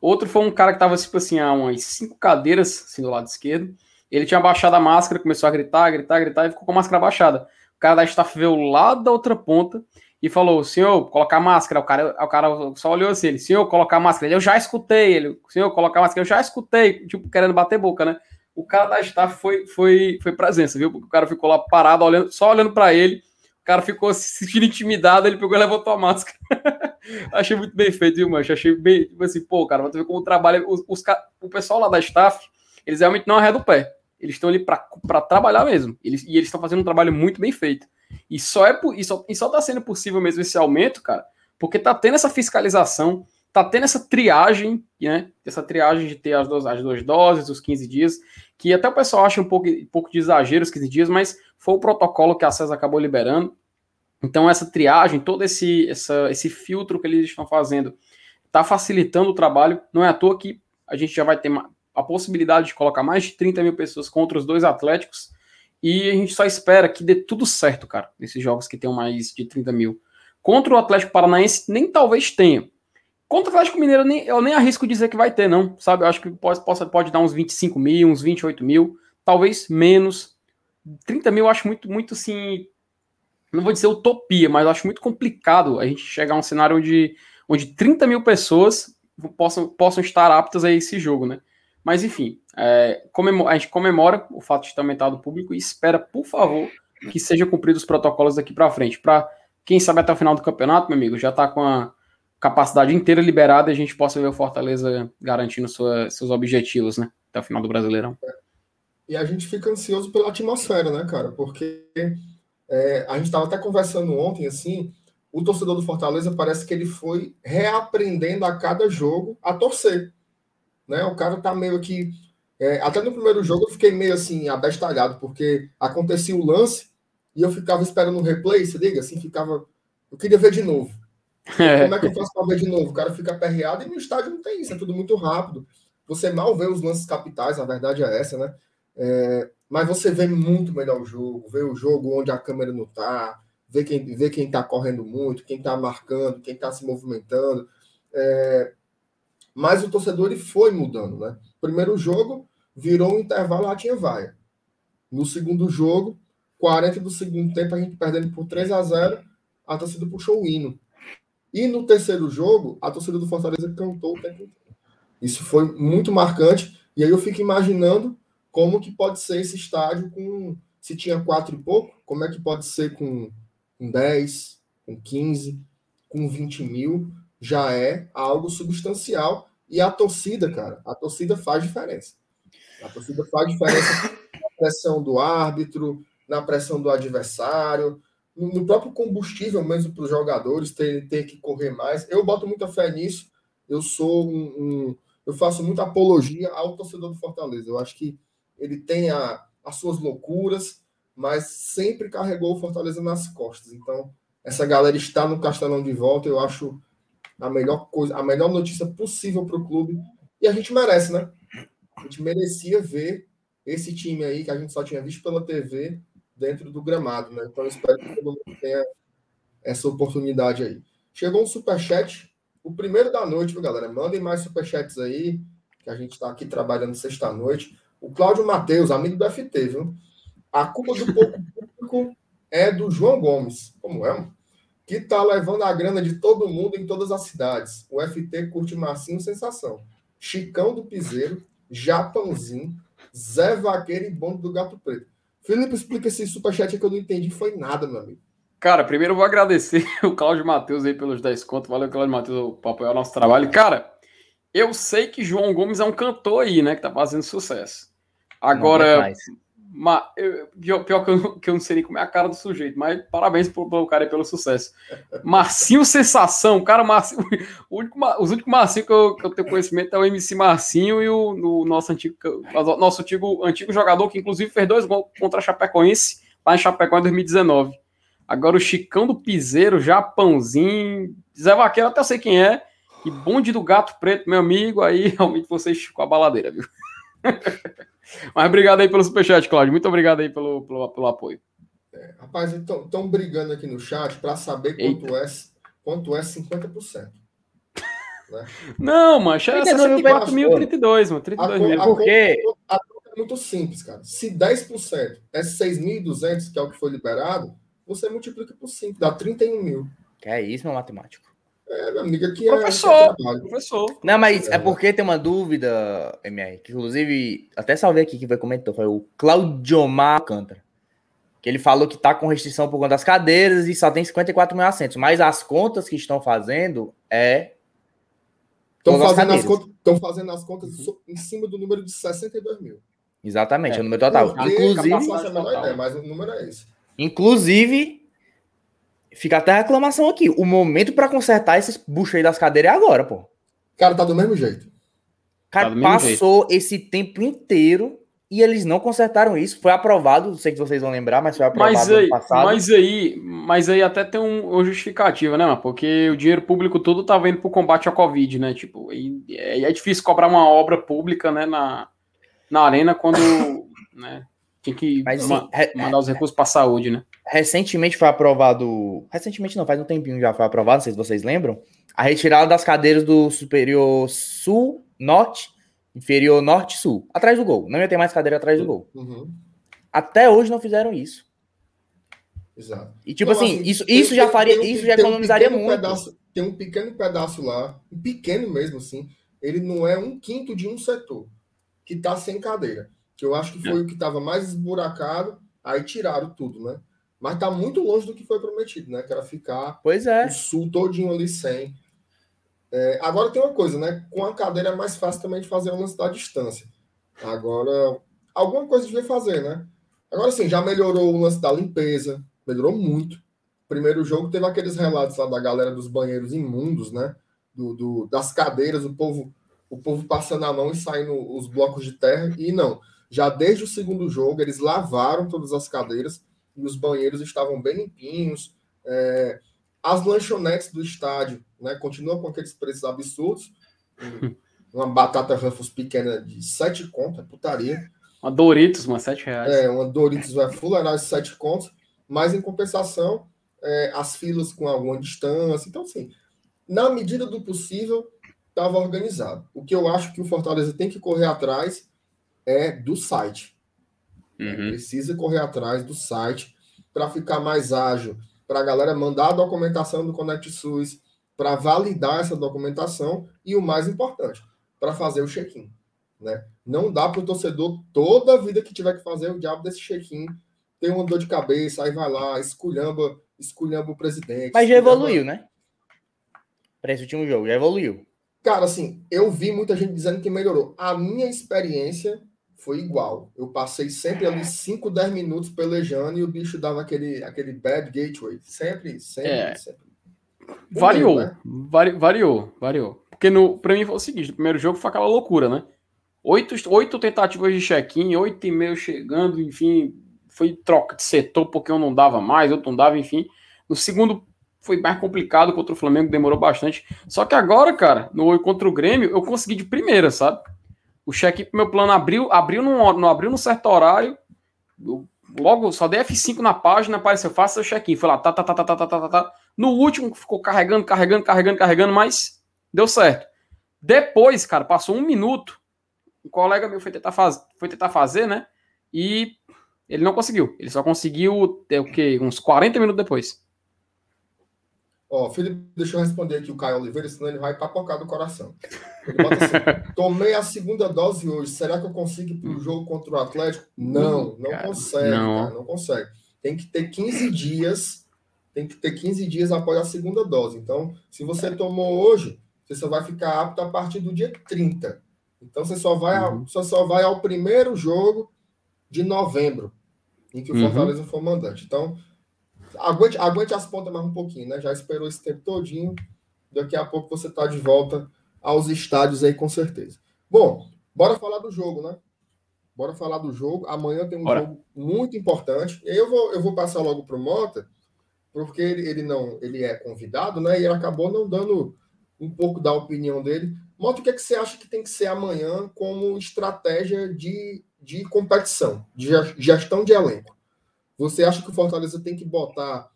Speaker 2: Outro foi um cara que estava tipo assim, a umas cinco cadeiras assim, do lado esquerdo. Ele tinha baixado a máscara, começou a gritar, gritar, gritar e ficou com a máscara baixada. O cara da staff veio lá da outra ponta e falou: senhor, colocar máscara. O cara, o cara só olhou assim: ele, senhor, colocar máscara. Ele, eu já escutei. Ele, senhor, colocar máscara. Eu já escutei, tipo, querendo bater boca, né? O cara da staff foi, foi, foi presença, viu? Porque o cara ficou lá parado, olhando, só olhando para ele. O cara ficou se sentindo intimidado, ele pegou e levantou a máscara. Achei muito bem feito, viu, mancho? Achei bem, tipo assim, pô, cara, você ver como trabalha. Os, os, o pessoal lá da staff, eles realmente não arredam o pé. Eles estão ali para trabalhar mesmo. Eles, e eles estão fazendo um trabalho muito bem feito. E só é e só, e só tá sendo possível mesmo esse aumento, cara, porque tá tendo essa fiscalização, tá tendo essa triagem, né? Essa triagem de ter as duas, as duas doses, os 15 dias, que até o pessoal acha um pouco, um pouco de exagero os 15 dias, mas foi o protocolo que a CESA acabou liberando. Então, essa triagem, todo esse, essa, esse filtro que eles estão fazendo, está facilitando o trabalho. Não é à toa que a gente já vai ter a possibilidade de colocar mais de 30 mil pessoas contra os dois Atléticos e a gente só espera que dê tudo certo, cara, nesses jogos que tenham mais de 30 mil. Contra o Atlético Paranaense, nem talvez tenha. Contra o Atlético Mineiro, nem, eu nem arrisco dizer que vai ter, não. Sabe? Eu acho que pode, pode, pode dar uns 25 mil, uns 28 mil, talvez menos. 30 mil eu acho muito, muito assim. Não vou dizer utopia, mas eu acho muito complicado a gente chegar a um cenário onde, onde 30 mil pessoas possam, possam estar aptas a esse jogo, né? Mas enfim, é, a gente comemora o fato de ter aumentado o público e espera, por favor, que sejam cumpridos os protocolos daqui para frente. Para quem sabe até o final do campeonato, meu amigo, já está com a capacidade inteira liberada e a gente possa ver o Fortaleza garantindo sua, seus objetivos, né? Até o final do Brasileirão.
Speaker 1: E a gente fica ansioso pela atmosfera, né, cara? Porque é, a gente estava até conversando ontem, assim, o torcedor do Fortaleza parece que ele foi reaprendendo a cada jogo a torcer. Né? O cara tá meio que. É, até no primeiro jogo eu fiquei meio assim, abestalhado, porque acontecia o lance e eu ficava esperando o replay, se liga, assim, ficava. Eu queria ver de novo. Como é que eu faço para ver de novo? O cara fica aperreado e no estádio não tem isso, é tudo muito rápido. Você mal vê os lances capitais, a verdade é essa, né? É, mas você vê muito melhor o jogo, vê o jogo onde a câmera não tá, vê quem, vê quem tá correndo muito, quem tá marcando, quem tá se movimentando. É, mas o torcedor ele foi mudando, né? Primeiro jogo, virou um intervalo, lá tinha vaia. No segundo jogo, 40 do segundo tempo, a gente perdendo por 3 a 0 a torcida puxou o hino. E no terceiro jogo, a torcida do Fortaleza cantou o tempo inteiro. Isso foi muito marcante. E aí eu fico imaginando como que pode ser esse estádio com. Se tinha quatro e pouco, como é que pode ser com, com 10, com 15, com 20 mil? Já é algo substancial. E a torcida, cara, a torcida faz diferença. A torcida faz diferença na pressão do árbitro, na pressão do adversário, no próprio combustível mesmo para os jogadores ter, ter que correr mais. Eu boto muita fé nisso. Eu sou um, um, eu faço muita apologia ao torcedor do Fortaleza. Eu acho que ele tem a, as suas loucuras, mas sempre carregou o Fortaleza nas costas. Então, essa galera está no Castelão de volta, eu acho a melhor coisa, a melhor notícia possível para o clube. E a gente merece, né? A gente merecia ver esse time aí que a gente só tinha visto pela TV dentro do gramado, né? Então eu espero que todo mundo tenha essa oportunidade aí. Chegou um superchat, o primeiro da noite, viu, galera? Mandem mais superchats aí, que a gente está aqui trabalhando sexta-noite. O Cláudio Matheus, amigo do FT, viu? A culpa do pouco público é do João Gomes. Como é? Que está levando a grana de todo mundo em todas as cidades. O FT curte Marcinho Sensação. Chicão do Piseiro, Japãozinho, Zé Vaqueiro e Bonde do Gato Preto. Felipe, explica esse superchat que eu não entendi, foi nada, meu amigo.
Speaker 2: Cara, primeiro eu vou agradecer o Cláudio Matheus aí pelos 10 contos. Valeu, Cláudio Matheus, por apoiar o nosso trabalho. Cara, eu sei que João Gomes é um cantor aí, né, que tá fazendo sucesso. Agora, mas, eu, pior que eu, que eu não sei nem como é a cara do sujeito, mas parabéns pro, pro cara aí pelo sucesso. Marcinho Sensação, cara, Marcinho, único, os únicos Marcinho que eu, que eu tenho conhecimento é o MC Marcinho e o, o nosso, antigo, nosso antigo, antigo jogador, que inclusive fez dois gols contra a Chapecoense, lá em Chapecó em 2019. Agora o Chicão do Piseiro, Japãozinho, Zé Vaqueiro, até sei quem é, e Bonde do Gato Preto, meu amigo, aí realmente vocês com a baladeira, viu? Mas obrigado aí pelo superchat, Claudio. Muito obrigado aí pelo, pelo, pelo apoio.
Speaker 1: É, rapaz, estão brigando aqui no chat para saber quanto é, quanto é 50%.
Speaker 2: Né? Não, mancha, é 64 mil, 32, mano. 32
Speaker 1: a,
Speaker 2: mil.
Speaker 1: A, Porque... A, conta é muito simples, cara. Se 10% é 6.200, que é o que foi liberado, você multiplica por 5, dá 31 mil.
Speaker 3: Que é isso, meu matemático.
Speaker 1: É, meu amigo, aqui
Speaker 2: professor, é professor.
Speaker 3: Não, mas é. é. porque tem uma dúvida, MR, que inclusive, até salvei aqui que vai comentou, foi o Claudiomar Alcântara. Que ele falou que tá com restrição por conta das cadeiras e só tem 54 mil assentos. Mas as contas que estão fazendo é.
Speaker 1: Estão fazendo, as contas, estão fazendo as contas em cima do número de 62 mil.
Speaker 3: Exatamente, é, o número total.
Speaker 1: Porque, inclusive. Menor ideia, mas o número é esse.
Speaker 3: Inclusive, Fica até a reclamação aqui. O momento para consertar esses buchos aí das cadeiras é agora, pô.
Speaker 1: Cara, tá do mesmo jeito.
Speaker 3: Cara, tá passou jeito. esse tempo inteiro e eles não consertaram isso. Foi aprovado, não sei se vocês vão lembrar, mas foi aprovado
Speaker 2: mas aí, passado. Mas aí, mas aí até tem um, uma justificativa, né, mano? Porque o dinheiro público todo tá indo pro combate à Covid, né? Tipo, e, é, é difícil cobrar uma obra pública, né, na, na arena quando, né, tem que mas, ma mandar os recursos para saúde, né?
Speaker 3: Recentemente foi aprovado. Recentemente não, faz um tempinho já foi aprovado, não sei se vocês lembram. A retirada das cadeiras do superior sul, norte, inferior norte sul, atrás do gol. Não ia ter mais cadeira atrás do gol. Uhum. Até hoje não fizeram isso.
Speaker 1: Exato.
Speaker 3: E tipo então, assim, assim, isso, tem, isso já faria, isso já economizaria um muito.
Speaker 1: Pedaço, tem um pequeno pedaço lá, um pequeno mesmo assim, ele não é um quinto de um setor que está sem cadeira. Que eu acho que foi é. o que estava mais esburacado, aí tiraram tudo, né? Mas está muito longe do que foi prometido, né? Que era ficar
Speaker 3: pois é.
Speaker 1: o sul todinho ali sem. É, agora tem uma coisa, né? Com a cadeira é mais fácil também de fazer o lance da distância. Agora, alguma coisa devia fazer, né? Agora sim, já melhorou o lance da limpeza, melhorou muito. Primeiro jogo teve aqueles relatos lá da galera dos banheiros imundos, né? Do, do, das cadeiras, o povo, o povo passando a mão e saindo os blocos de terra. E não, já desde o segundo jogo eles lavaram todas as cadeiras e os banheiros estavam bem limpinhos. É, as lanchonetes do estádio, né? Continuam com aqueles preços absurdos. Uma batata Ruffles pequena de 7 contas, é putaria.
Speaker 2: Uma Doritos, uma 7 reais.
Speaker 1: É, uma Doritos vai fuleirar de 7 contos mas em compensação, é, as filas com alguma distância. Então, assim, na medida do possível, estava organizado. O que eu acho que o Fortaleza tem que correr atrás é do site. Uhum. Precisa correr atrás do site para ficar mais ágil, para a galera mandar a documentação do Connect SUS, para validar essa documentação e o mais importante, para fazer o check-in. Né? Não dá para o torcedor toda a vida que tiver que fazer o diabo desse check-in tem uma dor de cabeça, aí vai lá, esculhamba, esculhamba o presidente.
Speaker 3: Mas já evoluiu, né? Para esse último jogo, já evoluiu.
Speaker 1: Cara, assim, eu vi muita gente dizendo que melhorou. A minha experiência foi igual. Eu passei sempre ali 5, 10 minutos pelejando e o bicho dava aquele, aquele bad gateway. Sempre, sempre, é. sempre.
Speaker 2: Variou, né? Vari, variou, variou. Porque no, pra mim foi o seguinte: o primeiro jogo foi aquela loucura, né? Oito, oito tentativas de check-in, oito e meio chegando, enfim, foi troca de setor porque eu não dava mais, outro não dava, enfim. No segundo foi mais complicado contra o Flamengo, demorou bastante. Só que agora, cara, no contra o Grêmio, eu consegui de primeira, sabe? O check meu plano abriu, abriu num, não abriu num certo horário. Eu, logo, só dei F5 na página, apareceu, faça seu check-in. Foi lá, tá, tá, tá, tá, tá, tá, tá, tá. No último, ficou carregando, carregando, carregando, carregando, mas deu certo. Depois, cara, passou um minuto. Um colega meu foi tentar, faz, foi tentar fazer, né? E ele não conseguiu. Ele só conseguiu é, o quê? Uns 40 minutos depois.
Speaker 1: Ó, Felipe, deixa eu responder aqui o Caio Oliveira, senão ele vai papocar do coração. Assim, tomei a segunda dose hoje, será que eu consigo ir para o jogo contra o Atlético? Não, não cara, consegue, não. Cara, não consegue. Tem que ter 15 dias, tem que ter 15 dias após a segunda dose. Então, se você tomou hoje, você só vai ficar apto a partir do dia 30. Então, você só vai, uhum. ao, você só vai ao primeiro jogo de novembro, em que o uhum. Fortaleza foi mandante. Então, aguente, aguente as pontas mais um pouquinho, né? Já esperou esse tempo todinho. Daqui a pouco você está de volta aos estádios aí, com certeza. Bom, bora falar do jogo, né? Bora falar do jogo. Amanhã tem um bora. jogo muito importante. E aí eu vou, eu vou passar logo para o Mota, porque ele, ele não ele é convidado, né? E ele acabou não dando um pouco da opinião dele. Mota, o que, é que você acha que tem que ser amanhã como estratégia de de competição, de gestão de elenco. Você acha que o Fortaleza tem que botar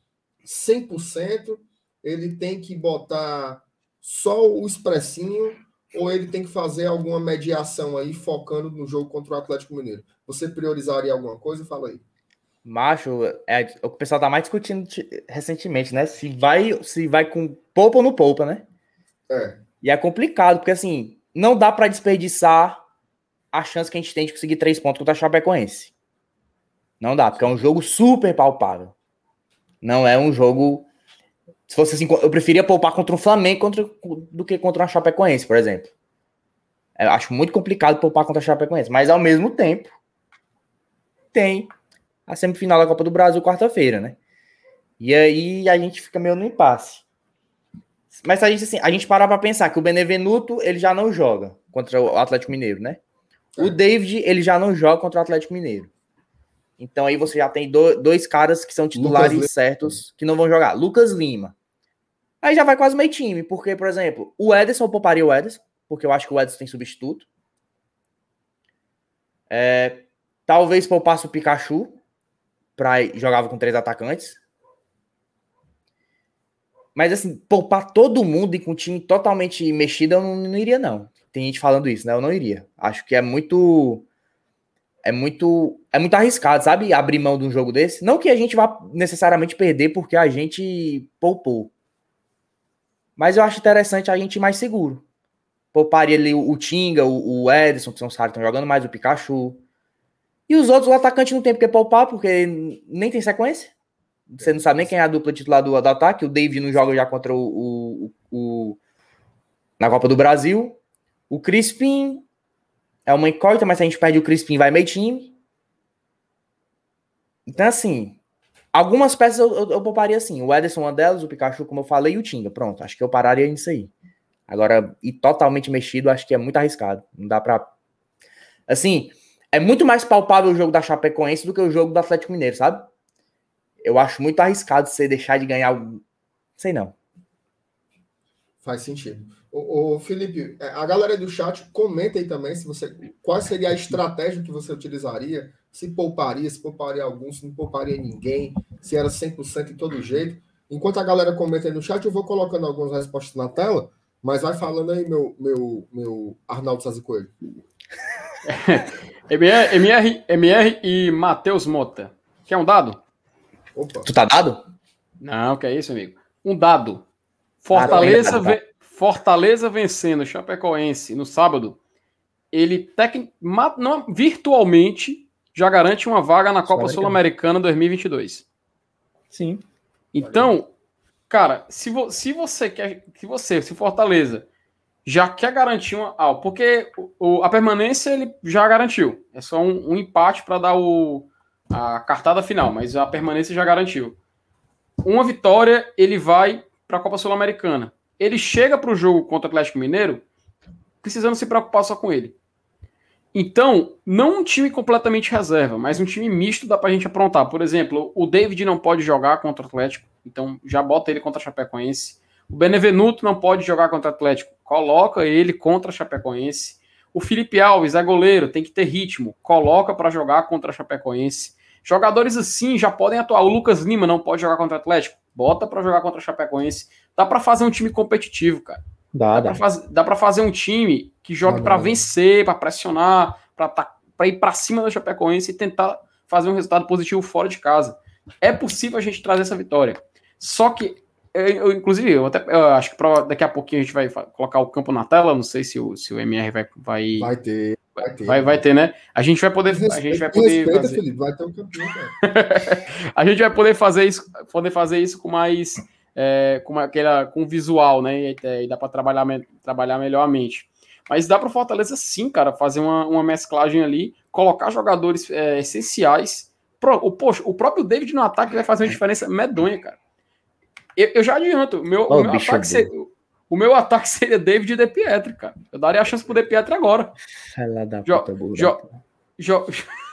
Speaker 1: 100%, ele tem que botar só o expressinho, ou ele tem que fazer alguma mediação aí, focando no jogo contra o Atlético Mineiro? Você priorizaria alguma coisa? Fala aí.
Speaker 3: Macho, é, o pessoal tá mais discutindo recentemente, né? Se vai, se vai com poupa ou não poupa, né?
Speaker 1: É.
Speaker 3: E é complicado, porque assim, não dá para desperdiçar a chance que a gente tem de conseguir três pontos contra a Chapecoense. Não dá, porque é um jogo super palpável. Não é um jogo. Se fosse assim, eu preferia poupar contra o Flamengo contra, do que contra uma Chapecoense, por exemplo. Eu acho muito complicado poupar contra a Chapecoense, mas ao mesmo tempo tem a semifinal da Copa do Brasil quarta-feira, né? E aí a gente fica meio no impasse. Mas a gente assim, a gente parar para pensar que o Benevenuto ele já não joga contra o Atlético Mineiro, né? O é. David, ele já não joga contra o Atlético Mineiro. Então aí você já tem do, dois caras que são titulares certos que não vão jogar. Lucas Lima. Aí já vai quase meio time, porque, por exemplo, o Ederson eu pouparia o Ederson, porque eu acho que o Ederson tem substituto. É, talvez poupasse o Pikachu para jogava com três atacantes. Mas assim, poupar todo mundo e com o time totalmente mexido, eu não, não iria, não. Tem gente falando isso, né? Eu não iria. Acho que é muito. É muito é muito arriscado, sabe? Abrir mão de um jogo desse. Não que a gente vá necessariamente perder porque a gente poupou. Mas eu acho interessante a gente ir mais seguro. Pouparia ali o, Tinga, o, Edson, que são os caras que estão jogando mais, o Pikachu. E os outros, o atacante não tem porque poupar, porque nem tem sequência. Você não sabe nem quem é a dupla titular do, do ataque. O David não joga já contra o, o, o na Copa do Brasil. O Crispim é uma incógnita, mas se a gente perde o Crispim, vai meio time. Então, assim, algumas peças eu, eu, eu pouparia assim. O Ederson, uma delas, o Pikachu, como eu falei, e o Tinga. Pronto, acho que eu pararia nisso aí. Agora, e totalmente mexido, acho que é muito arriscado. Não dá pra. Assim, é muito mais palpável o jogo da Chapecoense do que o jogo do Atlético Mineiro, sabe? Eu acho muito arriscado você deixar de ganhar. Sei não.
Speaker 1: Faz sentido. O, Felipe, é, a galera do chat comenta aí também se você qual seria a estratégia que você utilizaria, se pouparia, se pouparia algum, se não pouparia ninguém, se era 100% em todo jeito. Enquanto a galera comenta aí no chat, eu vou colocando algumas respostas na tela, mas vai falando aí, meu, meu, meu Arnaldo Sazi Coelho.
Speaker 2: MR, MR, MR e Matheus Mota. Quer um dado?
Speaker 3: Opa. Tu tá dado?
Speaker 2: Não, que é isso, amigo. Um dado. Fortaleza, ve... Fortaleza vencendo Chapecoense no sábado, ele tec... não, virtualmente já garante uma vaga na Copa Sul-Americana 2022.
Speaker 3: Sim.
Speaker 2: Então, cara, se, vo... se você quer, se você, se Fortaleza já quer garantir uma, ah, porque o, a permanência ele já garantiu, é só um, um empate para dar o a cartada final, mas a permanência já garantiu. Uma vitória, ele vai para a Copa Sul-Americana ele chega para o jogo contra o Atlético Mineiro precisando se preocupar só com ele. Então, não um time completamente reserva, mas um time misto dá para a gente aprontar. Por exemplo, o David não pode jogar contra o Atlético, então já bota ele contra a Chapecoense. O Benevenuto não pode jogar contra o Atlético, coloca ele contra a Chapecoense. O Felipe Alves é goleiro, tem que ter ritmo, coloca para jogar contra a Chapecoense. Jogadores assim já podem atuar. O Lucas Lima não pode jogar contra o Atlético, bota para jogar contra a Chapecoense. Dá para fazer um time competitivo, cara.
Speaker 3: Dá,
Speaker 2: dá. Dá para fazer um time que jogue para vencer, para pressionar, para tá, ir para cima da Chapecoense e tentar fazer um resultado positivo fora de casa. É possível a gente trazer essa vitória. Só que, eu, inclusive, eu até eu acho que pra, daqui a pouquinho a gente vai colocar o campo na tela. Não sei se o, se o MR vai.
Speaker 1: Vai, vai ter. Vai ter,
Speaker 2: vai, vai ter, né? A gente vai poder. Respeita, a gente vai poder. Respeita, fazer... Felipe, vai ter um campeão, a gente vai poder fazer isso, poder fazer isso com mais é, com, aquela, com visual, né? E, e dá para trabalhar, trabalhar melhor a mente. Mas dá para Fortaleza sim, cara, fazer uma, uma mesclagem ali, colocar jogadores é, essenciais. Pro, o, poxa, o próprio David no ataque vai fazer uma diferença medonha, cara. Eu, eu já adianto, meu, oh, o, meu ataque seria, o meu ataque seria David e De Pietri, cara. Eu daria a chance pro De Pietri agora.
Speaker 3: Ela dá jo,
Speaker 2: jo, jo,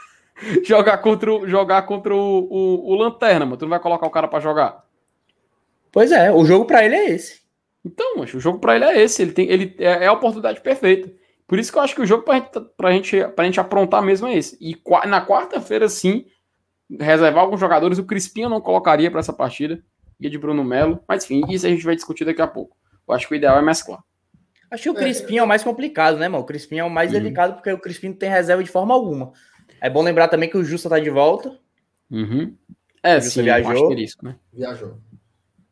Speaker 2: jogar contra, o, jogar contra o, o, o Lanterna, mas tu não vai colocar o cara para jogar.
Speaker 3: Pois é, o jogo para ele é esse.
Speaker 2: Então, o jogo para ele é esse. Ele tem, ele é, é, a oportunidade perfeita. Por isso que eu acho que o jogo para gente, gente, a gente aprontar mesmo é esse. E na quarta-feira, sim, reservar alguns jogadores. O Crispim eu não colocaria para essa partida. Ia de Bruno Melo. Mas enfim, isso a gente vai discutir daqui a pouco. Eu acho que o ideal é mesclar.
Speaker 3: Acho que o Crispim é, é o mais complicado, né, mano? O Crispim é o mais uhum. delicado porque o Crispim não tem reserva de forma alguma. É bom lembrar também que o Justa tá de volta.
Speaker 2: Uhum. É, sim, viajou. né?
Speaker 1: Viajou.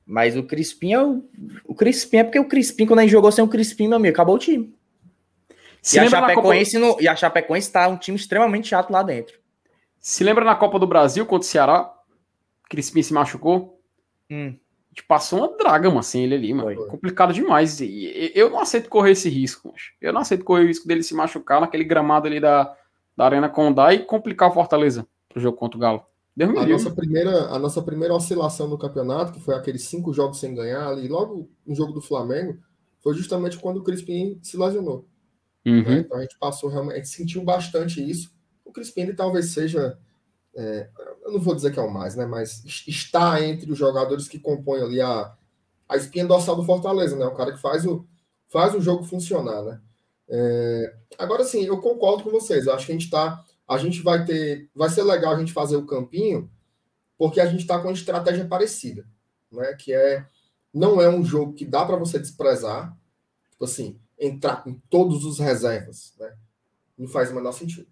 Speaker 3: Mas o Crispim é o, o Crispim é porque o Crispim, quando a gente jogou sem o Crispim, meu amigo, acabou o time. Se e, a Chapecoense Copa... no, e a Chapecoense tá um time extremamente chato lá dentro.
Speaker 2: Se lembra na Copa do Brasil contra o Ceará? Crispim se machucou?
Speaker 3: Hum.
Speaker 2: A gente passou uma draga, mano, sem ele ali, mano. Foi. Complicado demais. E eu não aceito correr esse risco, mas eu não aceito correr o risco dele se machucar naquele gramado ali da, da Arena Condá e complicar o Fortaleza pro jogo contra o Galo.
Speaker 1: A nossa, primeira, a nossa primeira oscilação no campeonato, que foi aqueles cinco jogos sem ganhar, ali logo no jogo do Flamengo, foi justamente quando o Crispim se lesionou.
Speaker 2: Uhum. Né?
Speaker 1: Então a gente passou realmente, a gente sentiu bastante isso. O Crispim ele talvez seja, é, eu não vou dizer que é o mais, né? Mas está entre os jogadores que compõem ali a, a espinha dorsal do Fortaleza, né? O cara que faz o, faz o jogo funcionar, né? É, agora sim, eu concordo com vocês. Eu acho que a gente está a gente vai ter. Vai ser legal a gente fazer o campinho, porque a gente está com uma estratégia parecida, né? Que é não é um jogo que dá para você desprezar, tipo assim, entrar com todos os reservas, né? Não faz o menor sentido.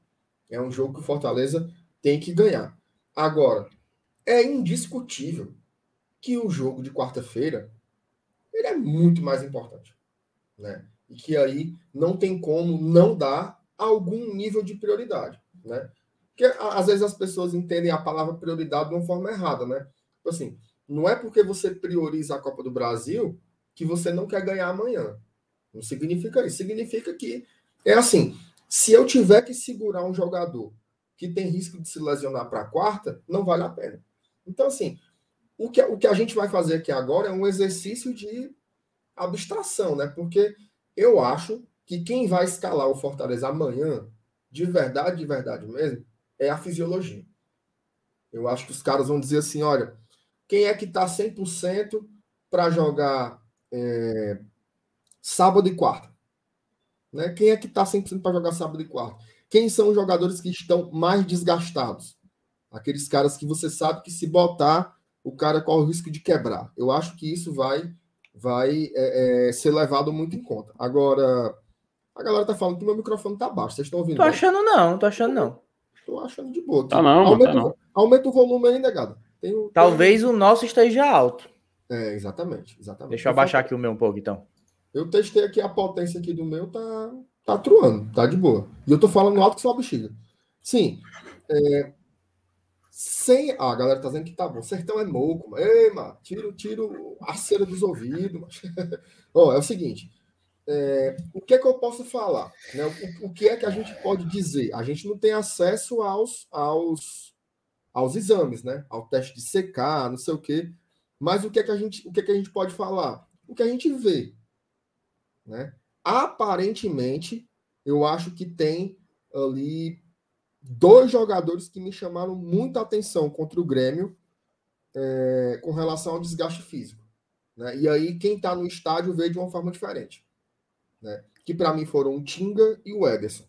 Speaker 1: É um jogo que o Fortaleza tem que ganhar. Agora, é indiscutível que o jogo de quarta-feira ele é muito mais importante, né? E que aí não tem como não dar algum nível de prioridade, né? Porque às vezes as pessoas entendem a palavra prioridade de uma forma errada, né? Tipo assim, não é porque você prioriza a Copa do Brasil que você não quer ganhar amanhã. Não significa isso. Significa que é assim: se eu tiver que segurar um jogador que tem risco de se lesionar para a quarta, não vale a pena. Então, assim, o que, o que a gente vai fazer aqui agora é um exercício de abstração, né? Porque eu acho que quem vai escalar o Fortaleza amanhã, de verdade, de verdade mesmo, é a fisiologia. Eu acho que os caras vão dizer assim: olha, quem é que está 100% para jogar é, sábado e quarta? Né? Quem é que está 100% para jogar sábado e quarta? Quem são os jogadores que estão mais desgastados? Aqueles caras que você sabe que se botar, o cara corre o risco de quebrar. Eu acho que isso vai, vai é, é, ser levado muito em conta. Agora, a galera tá falando que meu microfone tá baixo. Vocês estão ouvindo?
Speaker 3: Tô achando não, tô achando não.
Speaker 1: Tô achando de boa.
Speaker 2: Tá não,
Speaker 1: aumenta,
Speaker 2: tá não.
Speaker 1: aumenta o volume aí, negado. Tem,
Speaker 3: Talvez tem... o nosso esteja alto.
Speaker 1: É, exatamente, exatamente.
Speaker 3: Deixa eu abaixar aqui o meu um pouco, então.
Speaker 1: Eu testei aqui a potência aqui do meu, tá, tá truando, tá de boa. E eu tô falando alto que só a bexiga. Sim. É, sem. Ah, a galera tá dizendo que tá bom. Sertão é moco, mano. Ei, mano, tiro, tiro a cera dos ouvidos. Ó, é o seguinte. É, o que é que eu posso falar? Né? O, o, que é que a gente pode dizer? A gente não tem acesso aos, aos, aos exames, né? Ao teste de secar, não sei o quê. Mas o que é que a gente, o que é que a gente pode falar? O que a gente vê, né? Aparentemente, eu acho que tem ali dois jogadores que me chamaram muita atenção contra o Grêmio é, com relação ao desgaste físico. Né? E aí, quem está no estádio vê de uma forma diferente. Né? Que para mim foram o Tinga e o Ederson.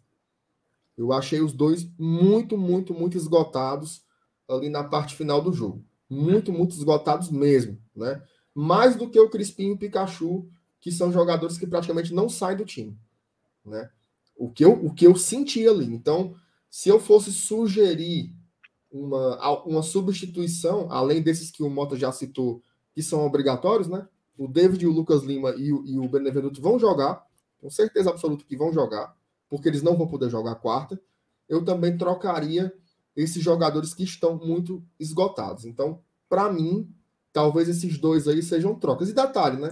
Speaker 1: Eu achei os dois muito, muito, muito esgotados ali na parte final do jogo. Muito, muito esgotados mesmo. Né? Mais do que o Crispim e o Pikachu, que são jogadores que praticamente não saem do time. Né? O, que eu, o que eu senti ali. Então, se eu fosse sugerir uma, uma substituição, além desses que o Mota já citou, que são obrigatórios, né? O David, o Lucas Lima e o, e o Benevenuto vão jogar, com certeza absoluta que vão jogar, porque eles não vão poder jogar quarta. Eu também trocaria esses jogadores que estão muito esgotados. Então, para mim, talvez esses dois aí sejam trocas. E detalhe, né?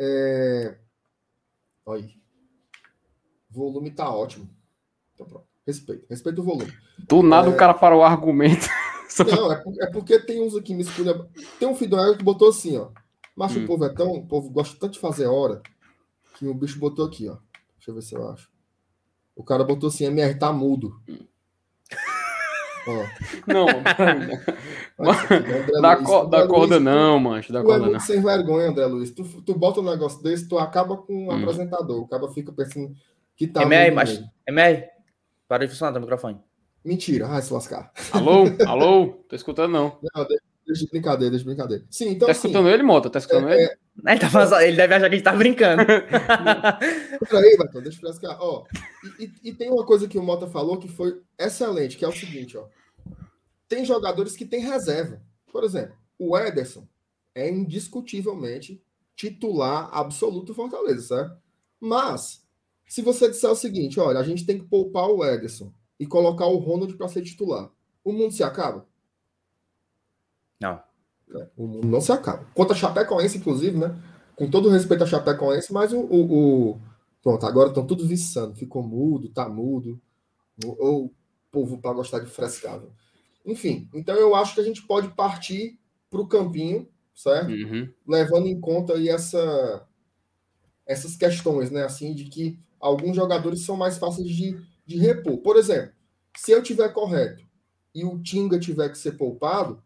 Speaker 1: É... Olha aí. O volume tá ótimo. Então, pronto. Respeito. Respeito o volume.
Speaker 2: Do nada é... o cara parou o argumento.
Speaker 1: Não, é, é, porque tem uns aqui me escolha. Tem um filho que botou assim, ó. Mas hum. o povo é tão. O povo gosta tanto de fazer hora que o bicho botou aqui, ó. Deixa eu ver se eu acho. O cara botou assim, MR tá mudo. Hum.
Speaker 2: Não, dá, co dá corda Luiz, não, mancho.
Speaker 1: Tu
Speaker 2: corda
Speaker 1: é muito
Speaker 2: não.
Speaker 1: sem vergonha, André Luiz. Tu, tu bota um negócio desse, tu acaba com um hum. apresentador. O cara fica pensando que tá.
Speaker 3: MR, mas. MR, para de funcionar o microfone.
Speaker 1: Mentira, vai se lascar.
Speaker 2: Alô? Alô? Tô escutando não.
Speaker 1: Não, deixa de brincadeira, deixa de brincadeira. Sim, então.
Speaker 2: Tá assim, escutando ele, Mota? Tá escutando é, ele? É...
Speaker 3: Ele, tá fazendo, ele deve achar que a gente tá brincando.
Speaker 1: Peraí, Beto, deixa eu frescar. Ó, e, e, e, tem uma coisa que o Mota falou que foi excelente, que é o seguinte, ó tem jogadores que têm reserva. Por exemplo, o Ederson é indiscutivelmente titular absoluto do Fortaleza, certo? Mas, se você disser o seguinte, olha, a gente tem que poupar o Ederson e colocar o Ronald para ser titular, o mundo se acaba?
Speaker 3: Não.
Speaker 1: O mundo não se acaba. Contra a Chapecoense, inclusive, né? Com todo respeito a Chapecoense, mas o, o, o... Pronto, agora estão tudo viçando. Ficou mudo, tá mudo. Ou o povo para gostar de frescável. Enfim, então eu acho que a gente pode partir para o campinho, certo?
Speaker 2: Uhum.
Speaker 1: Levando em conta aí essa, essas questões, né? Assim, de que alguns jogadores são mais fáceis de, de repor. Por exemplo, se eu tiver correto e o Tinga tiver que ser poupado,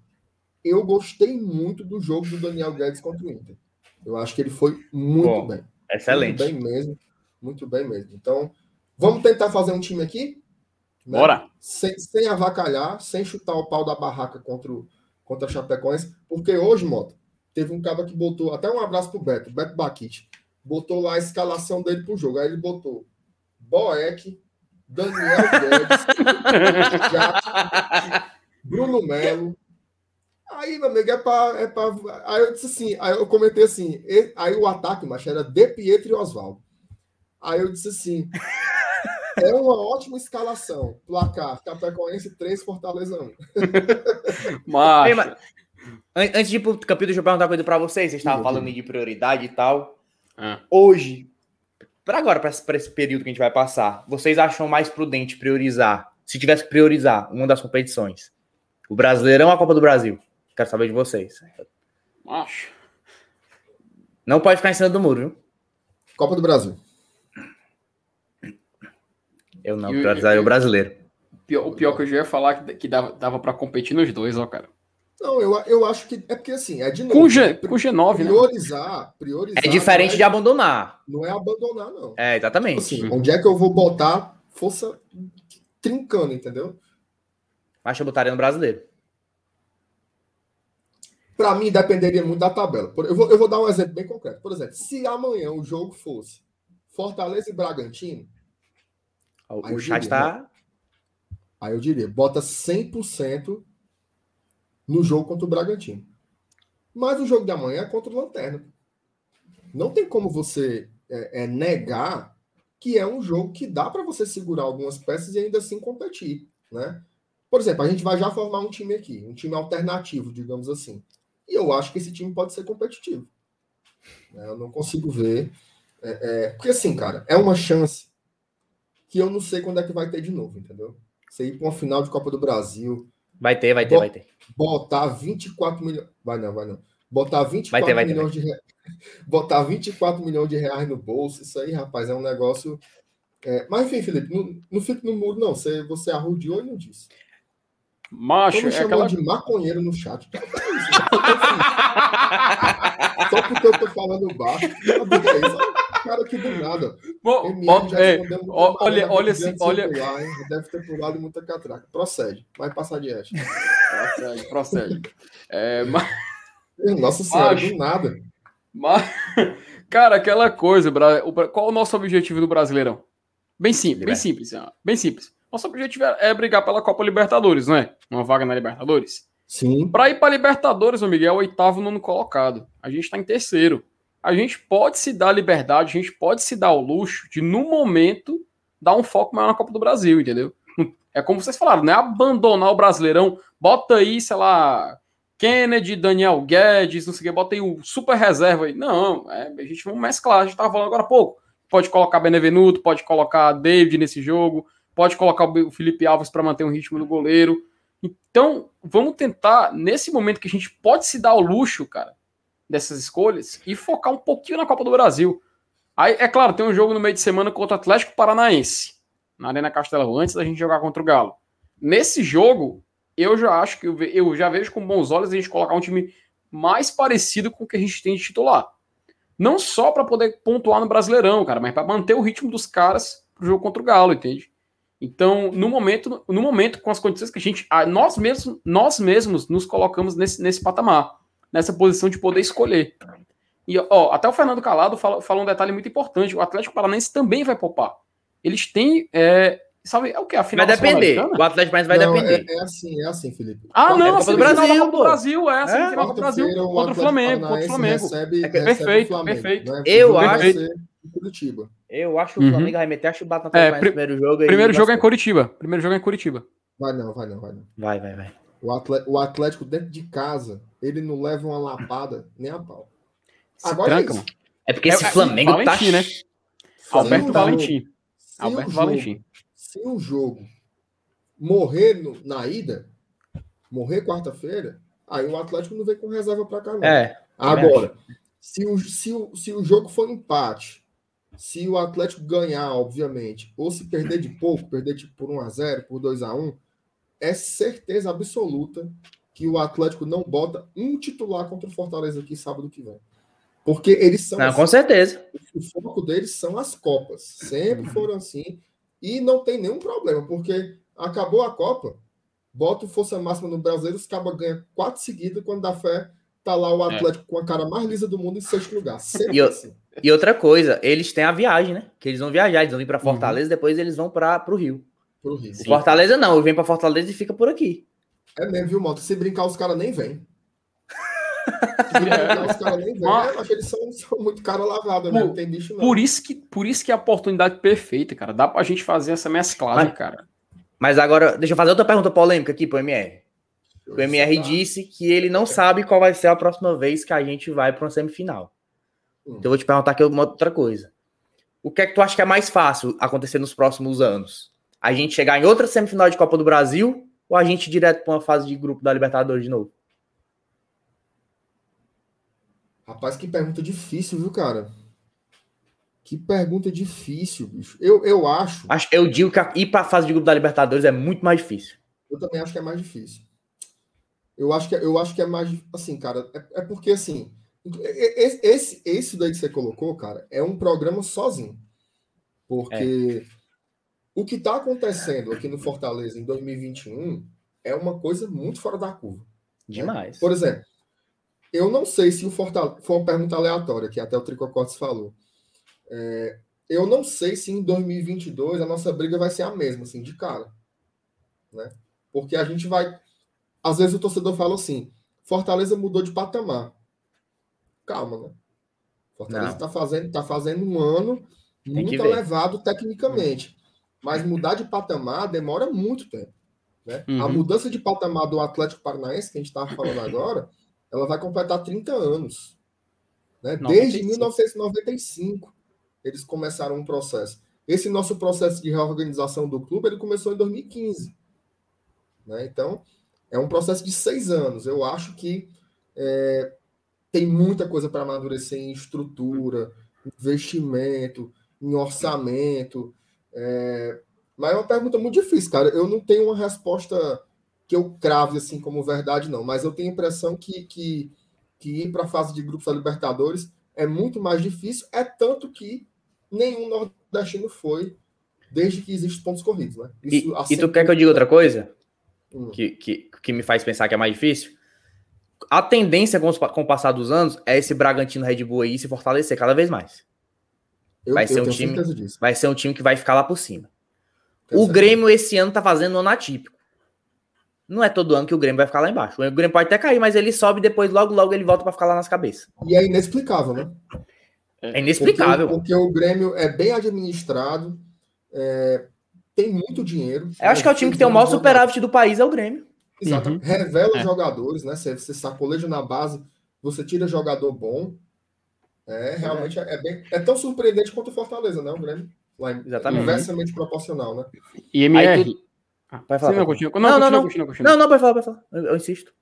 Speaker 1: eu gostei muito do jogo do Daniel Guedes contra o Inter. Eu acho que ele foi muito Bom, bem.
Speaker 3: Excelente.
Speaker 1: Muito bem mesmo. Muito bem mesmo. Então, vamos tentar fazer um time aqui?
Speaker 2: Né? Bora!
Speaker 1: Sem, sem avacalhar, sem chutar o pau da barraca contra, o, contra a Chapecoense, porque hoje, Mota, teve um cara que botou, até um abraço pro Beto, Beto Baquite, botou lá a escalação dele pro jogo. Aí ele botou Boeck, Daniel Guedes, Jackson, Bruno Melo. Aí, meu amigo, é pra, é pra. Aí eu disse assim, aí eu comentei assim, e- aí o ataque, macho, era De Pietro e Oswaldo. Aí eu disse assim. É uma ótima escalação. Placar: Capecoense 3, Fortaleza 1.
Speaker 2: Macho.
Speaker 3: Ei, mas- An- Antes de ir pro capítulo, deixa eu perguntar uma coisa pra vocês. Vocês estavam falando de prioridade e tal.
Speaker 2: Ah.
Speaker 3: Hoje, pra agora, pra esse, pra esse período que a gente vai passar, vocês acham mais prudente priorizar, se tivesse que priorizar uma das competições, o Brasileirão ou a Copa do Brasil? Quero saber de vocês.
Speaker 2: Macho.
Speaker 3: Não pode ficar em cima do muro, viu?
Speaker 1: Copa do Brasil.
Speaker 3: Eu não,
Speaker 2: o-
Speaker 3: priorizaria o brasileiro.
Speaker 2: Pior- o pior que eu já ia falar que, que dava, dava pra competir nos dois, ó, cara.
Speaker 1: Não, eu, eu acho que. É porque assim, é de novo.
Speaker 2: Com,
Speaker 1: né?
Speaker 2: G, com G9, né?
Speaker 1: priorizar, priorizar.
Speaker 3: É diferente
Speaker 1: não
Speaker 3: de abandonar.
Speaker 1: Não é abandonar, não.
Speaker 3: É, exatamente.
Speaker 1: Assim, onde é que eu vou botar força trincando, entendeu?
Speaker 3: Mas eu botaria no brasileiro.
Speaker 1: Para mim, dependeria muito da tabela. Eu vou, eu vou dar um exemplo bem concreto. Por exemplo, se amanhã o jogo fosse Fortaleza e Bragantino,
Speaker 3: O, chat
Speaker 1: diria,
Speaker 3: tá.
Speaker 1: aí eu diria, bota 100% no jogo contra o Bragantino. Mas o jogo de amanhã é contra o Lanterna. Não tem como você é, é, negar que é um jogo que dá para você segurar algumas peças e ainda assim competir, né? Por exemplo, a gente vai já formar um time aqui, um time alternativo, digamos assim. E eu acho que esse time pode ser competitivo. né? Eu não consigo ver. é, é, porque assim, cara, é uma chance que eu não sei quando é que vai ter de novo, entendeu? Você ir para uma final de Copa do Brasil,
Speaker 3: Vai ter, vai ter, vai ter.
Speaker 1: botar 24 milhões. Vai não, vai não. Botar 24
Speaker 3: Vai ter, vai ter,
Speaker 1: milhões de reais. Botar 24 milhões de reais no bolso, isso aí, rapaz, é um negócio. é, Mas enfim, Felipe, não, não fique no muro, não. Você, você arrudeou e não disse.
Speaker 2: Macho,
Speaker 1: me
Speaker 2: é aquela.
Speaker 1: de maconheiro no chat. Que é isso? Só porque eu tô falando baixo. É isso? Cara que do nada.
Speaker 2: Bom,
Speaker 1: já
Speaker 2: é, ó, olha, olha assim, olha.
Speaker 1: hein? Deve ter pulado muita catraca. Procede. Vai passar adiante.
Speaker 2: Procede, procede. É, mas,
Speaker 1: Nossa senhora,
Speaker 2: Macho.
Speaker 1: do nada.
Speaker 2: mas- cara, aquela coisa, qual o nosso objetivo do Brasileirão? Bem simples, bem simples, bem simples. Nosso objetivo é é brigar pela Copa Libertadores, não é? Uma vaga na Libertadores.
Speaker 1: Sim.
Speaker 2: Para ir para Libertadores, meu Miguel, é o oitavo nono colocado. A gente está em terceiro. A gente pode se dar a liberdade, a gente pode se dar o luxo de, no momento, dar um foco maior na Copa do Brasil, entendeu? É como vocês falaram, não é abandonar o Brasileirão. Bota aí, sei lá, Kennedy, Daniel Guedes, não sei o que, bota aí o super reserva aí. Não, é, a gente vai mesclar, a gente estava falando agora há pouco. Pode colocar Benevenuto, pode colocar David nesse jogo, pode colocar o Felipe Alves para manter o ritmo do goleiro. Então, vamos tentar, nesse momento que a gente pode se dar o luxo, cara, dessas escolhas, e focar um pouquinho na Copa do Brasil. Aí, é claro, tem um jogo no meio de semana contra o Atlético Paranaense, na Arena Castelão, antes da gente jogar contra o Galo. Nesse jogo, eu já acho que eu já vejo com bons olhos a gente colocar um time mais parecido com o que a gente tem de titular. Não só para poder pontuar no Brasileirão, cara, mas para manter o ritmo dos caras pro jogo contra o Galo, entende? Então, no momento, no momento com as condições que a gente, nós mesmos, nós mesmos nos colocamos nesse, nesse patamar, nessa posição de poder escolher. E ó, até o Fernando Calado fala, fala um detalhe muito importante: o Atlético Paranaense também vai poupar. Eles têm, é, sabe, é o que a final
Speaker 3: Vai depender. O Atlético Paranaense vai
Speaker 1: Não,
Speaker 3: depender.
Speaker 1: É, é assim, é assim, Felipe.
Speaker 2: Ah, não,
Speaker 3: É
Speaker 2: a
Speaker 3: Copa do
Speaker 2: da
Speaker 3: Brasil,
Speaker 2: Copa do. Brasil, é a
Speaker 3: É,
Speaker 2: semifinal do Brasil contra o
Speaker 1: Atlético
Speaker 2: Flamengo, contra o Flamengo.
Speaker 1: Recebe,
Speaker 3: É que-
Speaker 1: recebe
Speaker 2: perfeito,
Speaker 1: o Flamengo,
Speaker 2: perfeito.
Speaker 1: né?
Speaker 3: Eu
Speaker 1: O
Speaker 2: acho-
Speaker 1: ser em Curitiba.
Speaker 3: Eu acho que o
Speaker 2: Uhum.
Speaker 3: Flamengo vai meter a chibata no
Speaker 2: É,
Speaker 3: no primeiro jogo.
Speaker 2: Primeiro jogo é em. Curitiba. Primeiro jogo é em Curitiba.
Speaker 1: Vai não, vai não, vai não.
Speaker 3: Vai, vai, vai.
Speaker 1: O Atlético, o Atlético dentro de casa, ele não leva uma lapada nem a pau.
Speaker 2: Se
Speaker 1: Agora
Speaker 2: tranca,
Speaker 1: é.
Speaker 3: É porque
Speaker 2: É-
Speaker 3: esse
Speaker 2: é-
Speaker 3: Flamengo tá.
Speaker 2: Valentim, né? Alberto
Speaker 1: o-
Speaker 2: Valentim. Alberto
Speaker 1: o jogo-
Speaker 2: Valentim.
Speaker 1: Se o jogo morrer no- na ida, morrer quarta-feira, aí o Atlético não vem com reserva para cá, não.
Speaker 3: É.
Speaker 1: Agora, se o, se, o, se o jogo for empate, se o Atlético ganhar, obviamente, ou se perder de pouco, perder tipo por 1x0, por 2x1, é certeza absoluta que o Atlético não bota um titular contra o Fortaleza aqui sábado que vem. Porque eles são.
Speaker 3: Não,
Speaker 1: assim,
Speaker 3: com certeza.
Speaker 1: o foco deles são as Copas. Sempre foram assim. E não tem nenhum problema, porque acabou a Copa, bota o Força Máxima no Brasileiro, os cabas ganham quatro seguidas, quando dá fé, tá lá o Atlético é. com a cara mais lisa do mundo em sexto lugar.
Speaker 3: E, assim. e, outra coisa, eles têm a viagem, né? Que eles vão viajar, eles vão vir para uhum. Fortaleza, uhum. depois eles vão para o Rio. Pro Rio. Fortaleza não, vem para Fortaleza e fica por aqui.
Speaker 1: É mesmo, viu, Moto? Se brincar, os caras nem vêm. Brincar, os caras nem vêm. Mas... Eu acho que eles são, são muito cara lavada, né? Não tem bicho não.
Speaker 2: Por isso, que, por isso que é a oportunidade perfeita, cara. Dá pra gente fazer essa mesclagem,
Speaker 3: mas,
Speaker 2: cara.
Speaker 3: Mas agora, deixa eu fazer outra pergunta polêmica aqui pro MR. O MR disse que ele não sabe qual vai ser a próxima vez que a gente vai para uma semifinal. Hum. Então eu vou te perguntar aqui uma outra coisa. O que é que tu acha que é mais fácil acontecer nos próximos anos? A gente chegar em outra semifinal de Copa do Brasil ou a gente ir direto para uma fase de grupo da Libertadores de novo?
Speaker 1: Rapaz, que pergunta difícil, viu, cara? Que pergunta difícil, bicho. Eu, eu acho.
Speaker 3: Eu digo que ir para a fase de grupo da Libertadores é muito mais difícil.
Speaker 1: Eu também acho que é mais difícil. Eu acho que, é, eu acho que é mais. Assim, cara, é, é porque assim. Esse, esse daí que você colocou, cara, é um programa sozinho. Porque é. o que está acontecendo aqui no Fortaleza em 2021 é uma coisa muito fora da curva. Né?
Speaker 3: Demais.
Speaker 1: Né? Por exemplo, eu não sei se o Fortaleza. Foi uma pergunta aleatória, que até o Tricocotes falou. É, eu não sei se em 2022 a nossa briga vai ser a mesma, assim, de cara. Né? Porque a gente vai às vezes o torcedor fala assim: Fortaleza mudou de patamar. Calma, né? Fortaleza está fazendo, tá fazendo um ano Tem muito elevado tecnicamente. Mas mudar de patamar demora muito tempo. Né? Uhum. A mudança de patamar do Atlético Paranaense, que a gente estava falando agora, ela vai completar 30 anos. Né? Desde 1995 eles começaram um processo. Esse nosso processo de reorganização do clube ele começou em 2015. Né? Então, é um processo de seis anos. Eu acho que é, tem muita coisa para amadurecer em estrutura, investimento, em orçamento. É, mas é uma pergunta muito difícil, cara. Eu não tenho uma resposta que eu crave assim como verdade, não. Mas eu tenho a impressão que, que, que ir para a fase de grupos da Libertadores é muito mais difícil. É tanto que nenhum nordestino foi desde que existem pontos corridos, né?
Speaker 3: Isso, e, e tu quer que eu diga outra coisa? Hum. Que, que, que me faz pensar que é mais difícil. A tendência com, os, com o passar dos anos é esse Bragantino Red Bull aí se fortalecer cada vez mais. Eu, vai, ser um time, vai ser um time que vai ficar lá por cima. Tenho o certeza. Grêmio esse ano tá fazendo um ano atípico. Não é todo ano que o Grêmio vai ficar lá embaixo. O Grêmio pode até cair, mas ele sobe e depois logo, logo ele volta para ficar lá nas cabeças.
Speaker 1: E é inexplicável, né?
Speaker 3: É inexplicável.
Speaker 1: Porque, porque o Grêmio é bem administrado, é, tem muito dinheiro.
Speaker 3: Eu acho que é o time que tem o maior superávit do país, é o Grêmio.
Speaker 1: Exato. Uhum. Revela é. jogadores, né? Você, você sacoleja na base, você tira jogador bom. É, realmente é, é, bem, é tão surpreendente quanto o Fortaleza, né? O Grêmio. Lá, Exatamente. Inversamente proporcional, né?
Speaker 2: E MR.
Speaker 3: Vai falar. Não, não, continua, não, não, continua, continua, não, não, vai falar, vai falar. Eu, eu, insisto.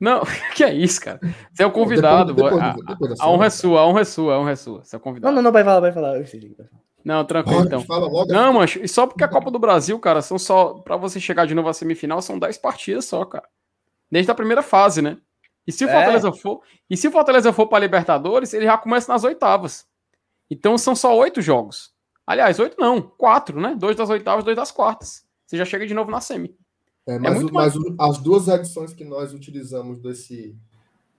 Speaker 2: Não, que é isso, cara? Você é o convidado. Depois, depois, depois, depois a, a honra é sua, a honra é sua, a honra é sua. Você é o convidado.
Speaker 3: Não, não, não, vai falar, vai falar. Eu insisto.
Speaker 2: Não, tranquilo então. Fala logo. Não, mancho, e só porque a Copa do Brasil, cara, são só. para você chegar de novo à semifinal, são 10 partidas só, cara. Desde a primeira fase, né? E se o é. Fortaleza for. E se o Fortaleza for para Libertadores, ele já começa nas oitavas. Então são só oito jogos. Aliás, oito não, quatro, né? Dois das oitavas, dois das quartas. Você já chega de novo na semi.
Speaker 1: É, mas, é o, mas as duas edições que nós utilizamos desse,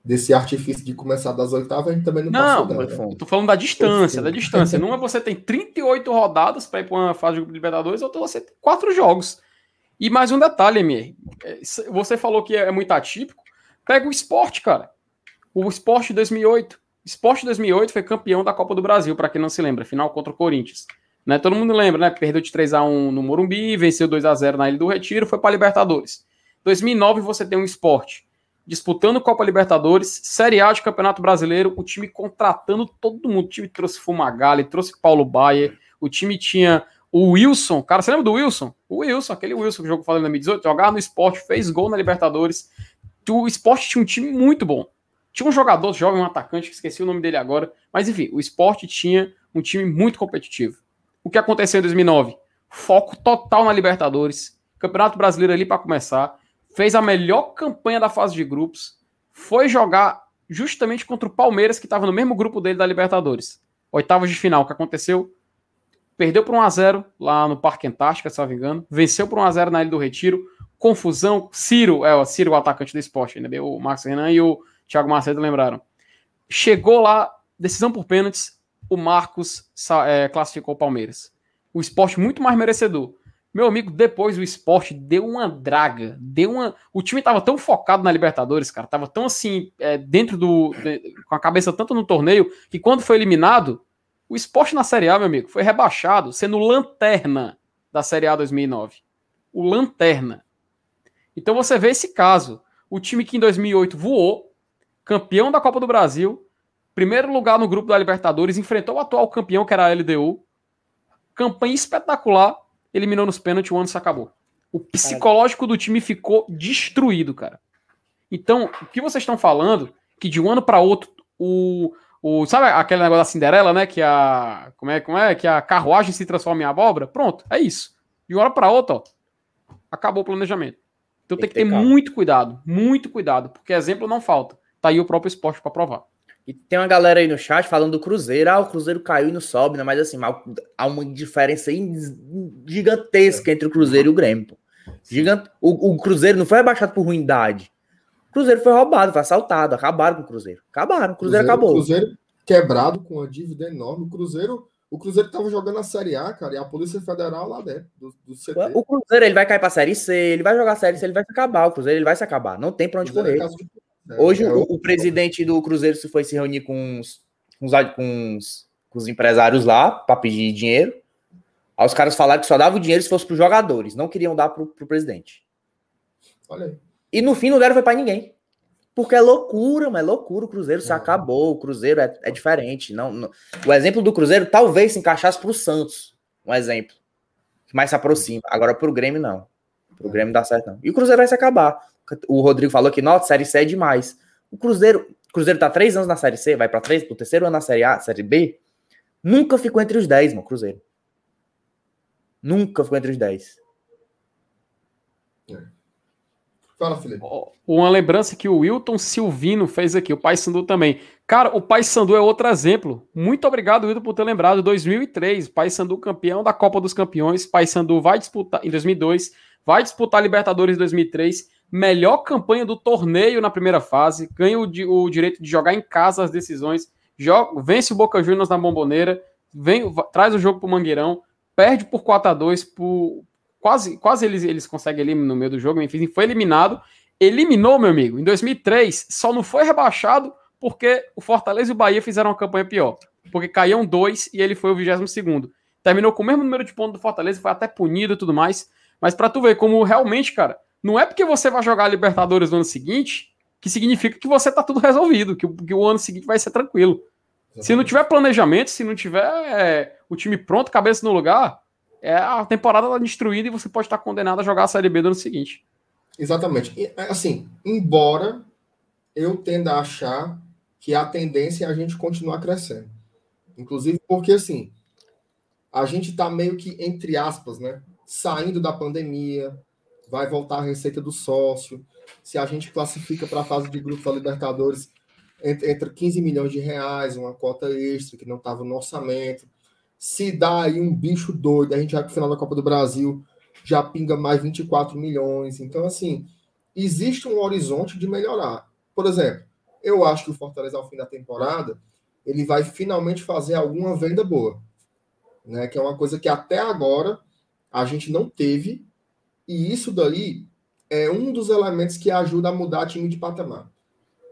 Speaker 1: desse artifício de começar das oitavas, a gente também não,
Speaker 2: não passou dela. Eu tô falando da distância, da distância. Numa você tem 38 rodadas para ir para uma fase de Libertadores, outra você tem quatro jogos. E mais um detalhe, Emir. É, você falou que é muito atípico. Pega o esporte, cara. O esporte 2008. Esporte 2008 foi campeão da Copa do Brasil, para quem não se lembra, final contra o Corinthians. Né? Todo mundo lembra, né? Perdeu de 3 a 1 no Morumbi, venceu 2 a 0 na Ilha do Retiro, foi para Libertadores. 2009 você tem um esporte disputando Copa Libertadores, Série A de Campeonato Brasileiro, o time contratando todo mundo. O time trouxe Fumagalli, trouxe Paulo Baier, o time tinha o Wilson, cara, você lembra do Wilson? O Wilson, aquele Wilson que jogou falando em 2018, jogava no esporte, fez gol na Libertadores. O esporte tinha um time muito bom. Tinha um jogador jovem, um atacante, que esqueci o nome dele agora, mas enfim, o esporte tinha um time muito competitivo. O que aconteceu em 2009? Foco total na Libertadores, Campeonato Brasileiro ali para começar fez a melhor campanha da fase de grupos, foi jogar justamente contra o Palmeiras, que estava no mesmo grupo dele da Libertadores. Oitavas de final, o que aconteceu? Perdeu por 1x0 lá no Parque Antártica, se não me engano. Venceu por 1x0 na Ilha do Retiro. Confusão. Ciro, é o Ciro, o atacante do esporte, bem, o Marcos Renan e o Thiago Macedo lembraram. Chegou lá, decisão por pênaltis, o Marcos é, classificou o Palmeiras. O esporte muito mais merecedor. Meu amigo, depois o esporte deu uma draga, deu uma. O time tava tão focado na Libertadores, cara, tava tão assim, é, dentro do. De, com a cabeça tanto no torneio, que quando foi eliminado, o esporte na Série A, meu amigo, foi rebaixado, sendo lanterna da Série A 2009. O lanterna. Então você vê esse caso. O time que em 2008 voou, campeão da Copa do Brasil, primeiro lugar no grupo da Libertadores, enfrentou o atual campeão, que era a LDU. Campanha espetacular eliminou nos pênaltis, o ano se acabou. O psicológico do time ficou destruído, cara. Então, o que vocês estão falando, que de um ano para outro, o, o. Sabe aquele negócio da Cinderela, né? Que a. Como é, como é? Que a carruagem se transforma em abóbora? Pronto, é isso. De uma hora para outra, ó, acabou o planejamento. Então tem, tem que ter, ter muito cuidado, muito cuidado, porque exemplo não falta. Tá aí o próprio esporte para provar.
Speaker 3: E tem uma galera aí no chat falando do Cruzeiro. Ah, o Cruzeiro caiu e não sobe, né? Mas assim, há uma diferença gigantesca entre o Cruzeiro e o Grêmio. Gigante... O, o, Cruzeiro não foi rebaixado por ruindade. O Cruzeiro foi roubado, foi assaltado. Acabaram com o Cruzeiro. Acabaram, o Cruzeiro, Cruzeiro acabou.
Speaker 1: O Cruzeiro quebrado com uma dívida enorme. O Cruzeiro. O Cruzeiro tava jogando a Série A, cara, e a Polícia Federal lá dentro do, do CT.
Speaker 3: O Cruzeiro ele vai cair pra Série C, ele vai jogar a Série C, ele vai se acabar. O Cruzeiro ele vai se acabar. Não tem pra onde é correr. É, Hoje é o, o, presidente do Cruzeiro se foi se reunir com os, com os, com os, com os empresários lá para pedir dinheiro. Aí os caras falaram que só dava o dinheiro se fosse para os jogadores, não queriam dar para o presidente. Olha aí. E no fim não deram foi para ninguém. Porque é loucura, mas é loucura. O Cruzeiro se é. acabou. O Cruzeiro é, é diferente. Não, não, O exemplo do Cruzeiro talvez se encaixasse para o Santos. Um exemplo. Que mais se aproxima. Agora para o Grêmio, não. Para o Grêmio dá certo, não. E o Cruzeiro vai se acabar. O Rodrigo falou que, nossa, Série C é demais. O Cruzeiro, o Cruzeiro tá três anos na Série C, vai para três, pro terceiro ano na Série A, Série B. Nunca ficou entre os dez, mano, Cruzeiro. Nunca ficou entre os dez.
Speaker 1: É. Fala, Felipe.
Speaker 2: Uma lembrança que o Wilton Silvino fez aqui, o Pai Sandu também. Cara, o Pai Sandu é outro exemplo. Muito obrigado, Wilton, por ter lembrado. 2003, Pai Sandu campeão da Copa dos Campeões. Pai Sandu vai disputar em 2002, vai disputar Libertadores em 2003 melhor campanha do torneio na primeira fase, ganha o, o direito de jogar em casa as decisões, joga, vence o Boca Juniors na bomboneira, vem, traz o jogo pro Mangueirão, perde por 4 a 2 por quase, quase eles, eles conseguem ali no meio do jogo, enfim, foi eliminado, eliminou, meu amigo, em 2003, só não foi rebaixado porque o Fortaleza e o Bahia fizeram uma campanha pior, porque caíam dois e ele foi o 22 segundo. Terminou com o mesmo número de pontos do Fortaleza, foi até punido e tudo mais, mas para tu ver como realmente, cara, não é porque você vai jogar a Libertadores no ano seguinte que significa que você tá tudo resolvido, que, que o ano seguinte vai ser tranquilo. Exatamente. Se não tiver planejamento, se não tiver é, o time pronto, cabeça no lugar, é, a temporada tá destruída e você pode estar condenado a jogar a Série B no ano seguinte.
Speaker 1: Exatamente. E, assim, embora eu tenda a achar que a tendência é a gente continuar crescendo. Inclusive porque, assim, a gente está meio que, entre aspas, né, saindo da pandemia, vai voltar a receita do sócio. Se a gente classifica para a fase de grupo da Libertadores, entra 15 milhões de reais, uma cota extra que não estava no orçamento. Se dá aí um bicho doido, a gente vai para o final da Copa do Brasil, já pinga mais 24 milhões. Então, assim, existe um horizonte de melhorar. Por exemplo, eu acho que o Fortaleza, ao fim da temporada, ele vai finalmente fazer alguma venda boa. Né? Que é uma coisa que até agora a gente não teve e isso daí é um dos elementos que ajuda a mudar time de patamar.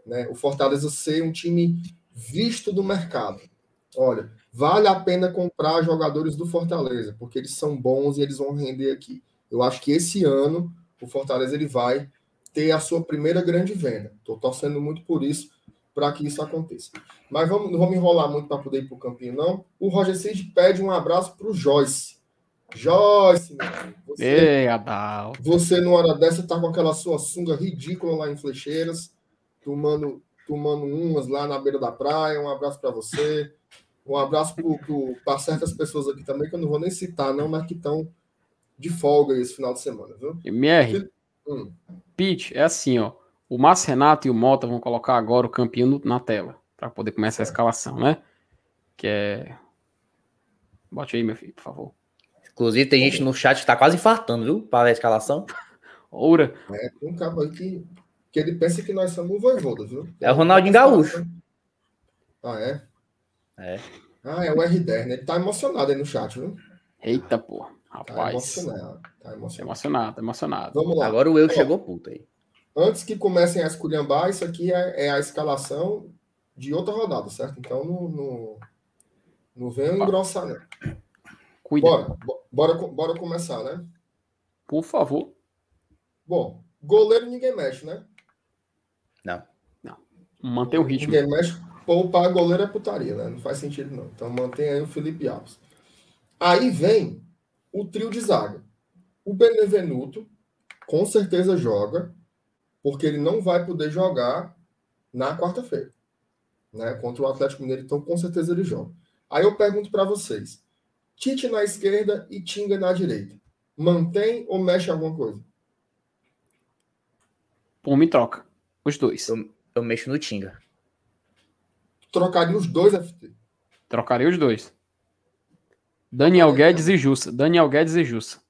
Speaker 1: Né? O Fortaleza ser um time visto do mercado. Olha, vale a pena comprar jogadores do Fortaleza, porque eles são bons e eles vão render aqui. Eu acho que esse ano o Fortaleza ele vai ter a sua primeira grande venda. Estou torcendo muito por isso, para que isso aconteça. Mas vamos, não vamos enrolar muito para poder ir para o campinho, não. O Roger Cid pede um abraço para o Joyce. Joyce,
Speaker 2: você, Ei, Adal.
Speaker 1: você numa hora dessa tá com aquela sua sunga ridícula lá em Flecheiras, tomando, tomando umas lá na beira da praia. Um abraço para você. Um abraço para certas pessoas aqui também, que eu não vou nem citar, não, mas que estão de folga esse final de semana, viu?
Speaker 2: MR, hum. Pete, é assim, ó. O Márcio Renato e o Mota vão colocar agora o campeão na tela, para poder começar a escalação, né? Que é. Bote aí, meu filho, por favor.
Speaker 3: Inclusive, tem gente no chat que tá quase infartando, viu? Para a escalação.
Speaker 2: Oura.
Speaker 1: É, tem um cabo aqui que ele pensa que nós somos o Voivoda, viu?
Speaker 3: É o Ronaldinho Gaúcho.
Speaker 1: Ah, é?
Speaker 3: É.
Speaker 1: Ah, é o R10, né? Ele tá emocionado aí no chat, viu?
Speaker 2: Eita, porra.
Speaker 1: Tá
Speaker 2: Rapaz.
Speaker 1: emocionado. Tá
Speaker 2: Tá
Speaker 1: emocionado.
Speaker 2: emocionado, tá emocionado.
Speaker 1: Vamos lá.
Speaker 3: Agora o eu
Speaker 1: Ó,
Speaker 3: chegou puto aí.
Speaker 1: Antes que comecem a esculhambar, isso aqui é, é a escalação de outra rodada, certo? Então não, não, não venham engrossar, não.
Speaker 2: Cuida,
Speaker 1: Bora, bo- bora, bora começar, né?
Speaker 2: por favor.
Speaker 1: Bom, goleiro ninguém mexe, né?
Speaker 2: Mantém o ritmo.
Speaker 1: Ninguém mexe. Poupar goleiro é putaria, né? Não faz sentido, não. Então mantém aí o Felipe Alves. Aí vem o trio de zaga. O Benevenuto, com certeza joga, porque ele não vai poder jogar na quarta-feira, né? Contra o Atlético Mineiro, então com certeza ele joga. Aí eu pergunto para vocês: Tite na esquerda e Tinga na direita. Mantém ou mexe alguma coisa?
Speaker 2: Por mim, troca. Os dois.
Speaker 3: Eu mexo no Tinga.
Speaker 1: Trocaria os dois FT.
Speaker 2: Trocaria os dois. Daniel Guedes e Jussa. Daniel Guedes e Jussa.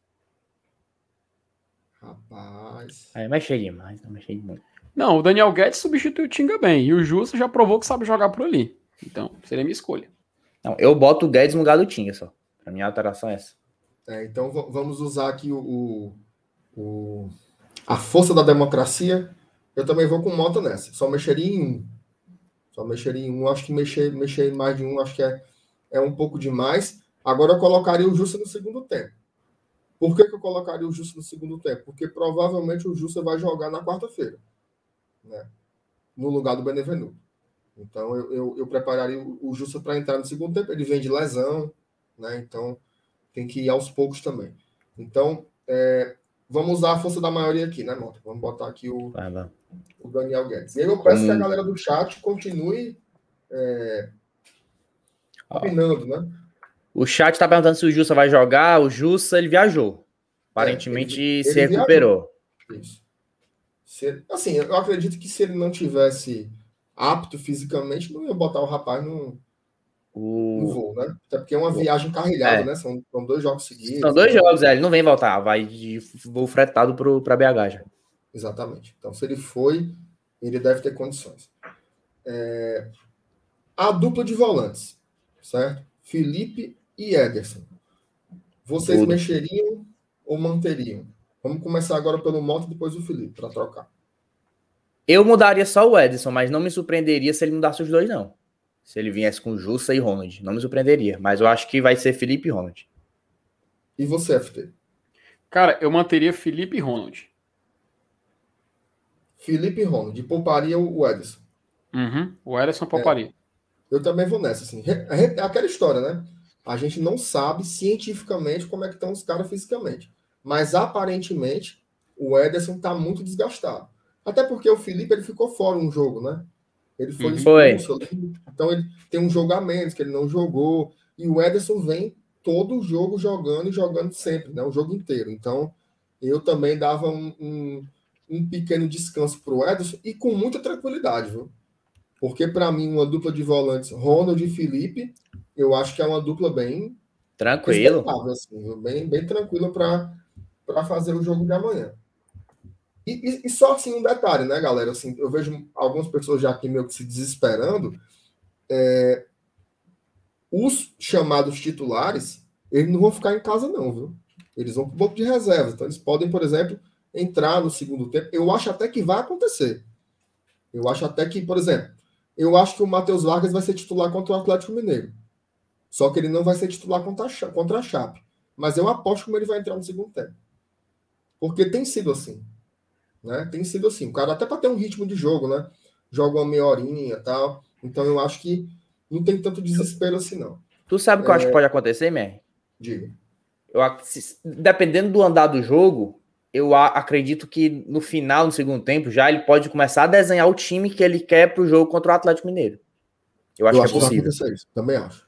Speaker 1: Rapaz.
Speaker 3: Aí eu mexi demais, eu mexi muito.
Speaker 2: Não, o Daniel Guedes substitui o Tinga bem. E o Jussa já provou que sabe jogar por ali. Então, seria minha escolha.
Speaker 3: Não, eu boto o Guedes no lugar do Tinga só. Pra minha alteração é essa.
Speaker 1: É, então va- vamos usar aqui o, o- a força da democracia. Eu também vou com Mota nessa. Só mexeria em um. Só mexeria em um. Acho que mexer, mexer em mais de um, acho que é, é um pouco demais. Agora eu colocaria o Jussa no segundo tempo. Por que, que eu colocaria o Jussa no segundo tempo? Porque provavelmente o Jussa vai jogar na quarta-feira. Né? No lugar do Benevenuto. Então eu, eu, eu prepararia o, o Jussa para entrar no segundo tempo. Ele vem de lesão, né? Então tem que ir aos poucos também. Então, é, vamos usar a força da maioria aqui, né, Mota? Vamos botar aqui o,
Speaker 3: Vai, vai.
Speaker 1: o Daniel Guedes. E aí eu peço
Speaker 3: Como-
Speaker 1: que a galera do chat continue é, opinando, né?
Speaker 3: O chat tá perguntando se o Jussa vai jogar. O Jussa, ele viajou. Aparentemente
Speaker 1: É, ele-
Speaker 3: se
Speaker 1: ele
Speaker 3: recuperou.
Speaker 1: Isso. Se assim, eu acredito que se ele não tivesse apto fisicamente, não ia botar o rapaz no, no
Speaker 3: O...
Speaker 1: voo, né? Até porque é uma viagem carregada,
Speaker 3: É.
Speaker 1: né? São, são dois jogos seguidos.
Speaker 3: São dois jogos, é, ele não vem voltar. Vai de voo fretado pro, pra BH já.
Speaker 1: Exatamente. Então, se ele foi, ele deve ter condições. É, A dupla de volantes, certo? Felipe e Ederson. Vocês
Speaker 3: Tudo.
Speaker 1: mexeriam ou manteriam? Vamos começar agora pelo Moto, depois o Felipe, para trocar.
Speaker 3: Eu mudaria só o Edson, mas não me surpreenderia se ele mudasse os dois, não. Se ele viesse com Jussa e Ronald. Não me surpreenderia. Mas eu acho que vai ser Felipe e Ronald.
Speaker 1: E você, FT?
Speaker 2: Cara, eu manteria Felipe e Ronald.
Speaker 1: Felipe e Ronald. Pouparia o Ederson.
Speaker 2: Uhum. O Ederson pouparia.
Speaker 1: Eu também vou nessa, assim. É aquela história, né? A gente não sabe cientificamente como é que estão os caras fisicamente. Mas aparentemente o Ederson tá muito desgastado. Até porque o Felipe ele ficou fora um jogo, né? Ele foi
Speaker 2: Uhum.
Speaker 1: expulso. ali. Então ele tem um jogo a menos que ele não jogou. E o Ederson vem todo o jogo jogando e jogando sempre, né? O jogo inteiro. Então eu também dava um, um, um pequeno descanso pro Ederson e com muita tranquilidade, viu? Porque para mim uma dupla de volantes, Ronald e Felipe, eu acho que é uma dupla bem
Speaker 3: Tranquilo.
Speaker 1: assim, bem, bem tranquila para fazer o jogo de amanhã. E, e- e só assim um detalhe, né, galera? Assim, eu vejo algumas pessoas já aqui meio que se desesperando. É, os chamados titulares, eles não vão ficar em casa, não, viu? Eles vão para o banco de reserva. Então, eles podem, por exemplo, entrar no segundo tempo. Eu acho até que vai acontecer. Eu acho até que, por exemplo, eu acho que o Matheus Vargas vai ser titular contra o Atlético Mineiro. Só que ele não vai ser titular contra a, contra a Chape. Mas eu aposto como ele vai entrar no segundo tempo. Porque tem sido assim. Né? Tem sido assim. O cara até para ter um ritmo de jogo, né? Joga uma meia horinha e tal. Então eu acho que não tem tanto desespero assim, não.
Speaker 3: Tu sabe o que eu acho que pode acontecer, Mer?
Speaker 1: Diga.
Speaker 3: Eu, dependendo do andar do jogo, eu a- acredito que no final, no segundo tempo, já ele pode começar a desenhar o time que ele quer pro jogo contra o Atlético Mineiro. Eu acho
Speaker 1: eu
Speaker 3: que
Speaker 1: acho
Speaker 3: é
Speaker 1: que vai
Speaker 3: possível.
Speaker 1: acontecer isso. Também acho.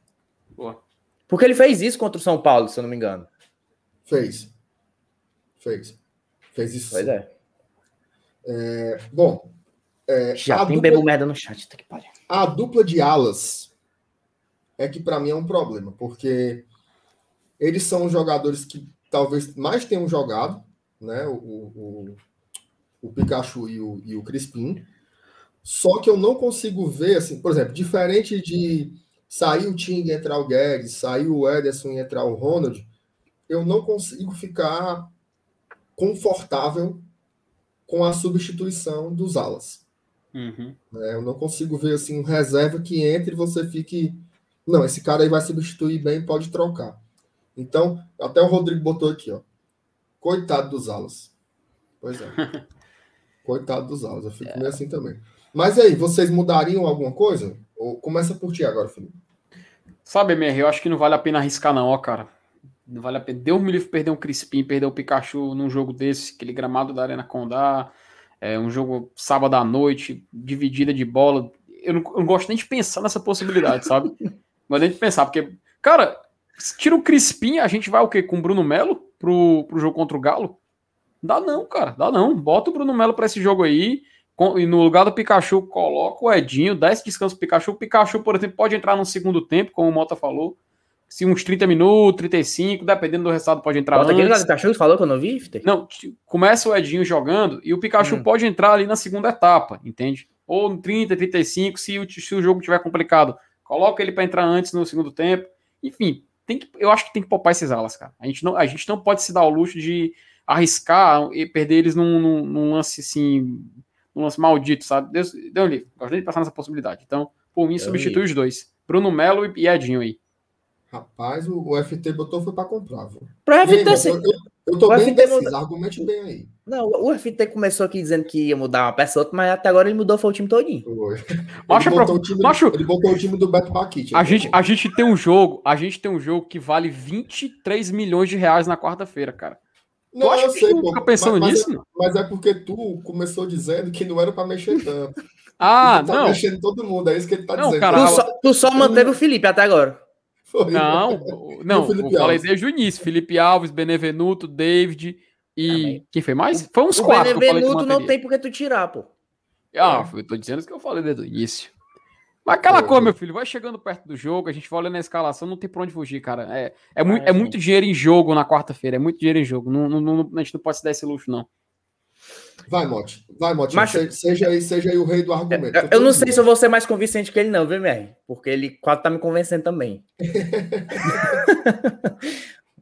Speaker 2: Boa.
Speaker 3: Porque ele fez isso contra o São Paulo, se eu não me engano.
Speaker 1: Fez. Fez. Fez isso.
Speaker 3: Pois
Speaker 1: sim.
Speaker 3: É.
Speaker 1: Bom, é,
Speaker 3: Já tem
Speaker 1: dupla-
Speaker 3: bebo merda no chat. Tá que pariu.
Speaker 1: A dupla de alas é que para mim é um problema, porque eles são os jogadores que talvez mais tenham jogado, né? O, o, o Pikachu e o, e o Crispim. Só que eu não consigo ver, assim, por exemplo, diferente de sair o Ting e entrar o Guedes, sair o Ederson e entrar o Ronald, eu não consigo ficar confortável com a substituição dos alas. Uhum. É, eu não consigo ver assim um reserva que entre e você fique. Não, esse cara aí vai substituir bem, pode trocar. Então, até o Rodrigo botou aqui, ó. Coitado dos alas. Pois é. Coitado dos alas. Eu fico é. meio assim também. Mas aí, vocês mudariam alguma coisa? Ou começa por ti agora, Felipe.
Speaker 2: Sabe, MR, eu acho que não vale a pena arriscar, não, ó, cara. Não vale a pena. Deu um livro perder um Crispim, perder o um Pikachu num jogo desse, aquele gramado da Arena Condá. É um jogo sábado à noite, dividida de bola. Eu não, eu não gosto nem de pensar nessa possibilidade, sabe? Mas nem de pensar, porque, cara, tira o Crispim, a gente vai o quê? Com o Bruno Melo pro, pro jogo contra o Galo? Dá não, cara, dá não. Bota o Bruno Melo para esse jogo aí. Com, e no lugar do Pikachu, coloca o Edinho, dá esse descanso pro Pikachu. O Pikachu, por exemplo, pode entrar no segundo tempo, como o Mota falou. Se uns 30 minutos, 35, dependendo do resultado, pode entrar
Speaker 3: Bota antes. Aquele Pikachu falou que eu não vi?
Speaker 2: Não, começa o Edinho jogando e o Pikachu hum. pode entrar ali na segunda etapa, entende? Ou no 30, 35, se o, se o jogo tiver complicado, coloca ele para entrar antes no segundo tempo. Enfim, tem que, eu acho que tem que poupar esses alas, cara. A gente não, a gente não pode se dar o luxo de arriscar e perder eles num, num, num lance assim, num lance maldito, sabe? Deus, deu um livro. Gostaria de passar nessa possibilidade. Então, por mim, substitui os dois. Bruno Melo e Edinho aí.
Speaker 1: Rapaz, o, o FT botou foi para comprar. Viu?
Speaker 3: Pra FT, aí,
Speaker 1: eu, eu tô bem indeciso, muda... argumente bem aí.
Speaker 3: Não, o FT começou aqui dizendo que ia mudar uma peça ou outra, mas até agora ele mudou foi o time todinho. Foi.
Speaker 1: Ele, botou o time, Macho... ele botou o time do Beto Paquite.
Speaker 2: A gente, a gente tem um jogo, a gente tem um jogo que vale 23 milhões de reais na quarta-feira, cara.
Speaker 1: Não, eu sei, pô, fica pensando mas, nisso? Mas é, mas é, porque tu começou dizendo que não era para mexer tanto.
Speaker 2: ah, tá não.
Speaker 1: mexendo todo mundo, é isso que ele tá não, dizendo.
Speaker 3: Cara, tu, só, tu só manteve o Felipe até agora.
Speaker 2: Foi. Não, não, eu falei desde o início. Felipe Alves, Benevenuto, David e. Ah, quem foi mais? Foi uns o quatro.
Speaker 3: O Benevenuto não tem porque tu tirar, pô.
Speaker 2: Ah, eu tô dizendo isso que eu falei desde o início. Mas aquela coisa, meu filho, vai chegando perto do jogo, a gente vai olhando a escalação, não tem pra onde fugir, cara. É, é, muito, é, é muito dinheiro em jogo na quarta-feira, é muito dinheiro em jogo. Não, não, não, a gente não pode se dar esse luxo, não.
Speaker 1: Vai, Mote. Vai, Mote. Mas... Seja, aí, seja aí o rei do argumento.
Speaker 3: Eu, eu não sei se eu vou ser mais convincente que ele, não, viu, MR? Porque ele quase tá me convencendo também.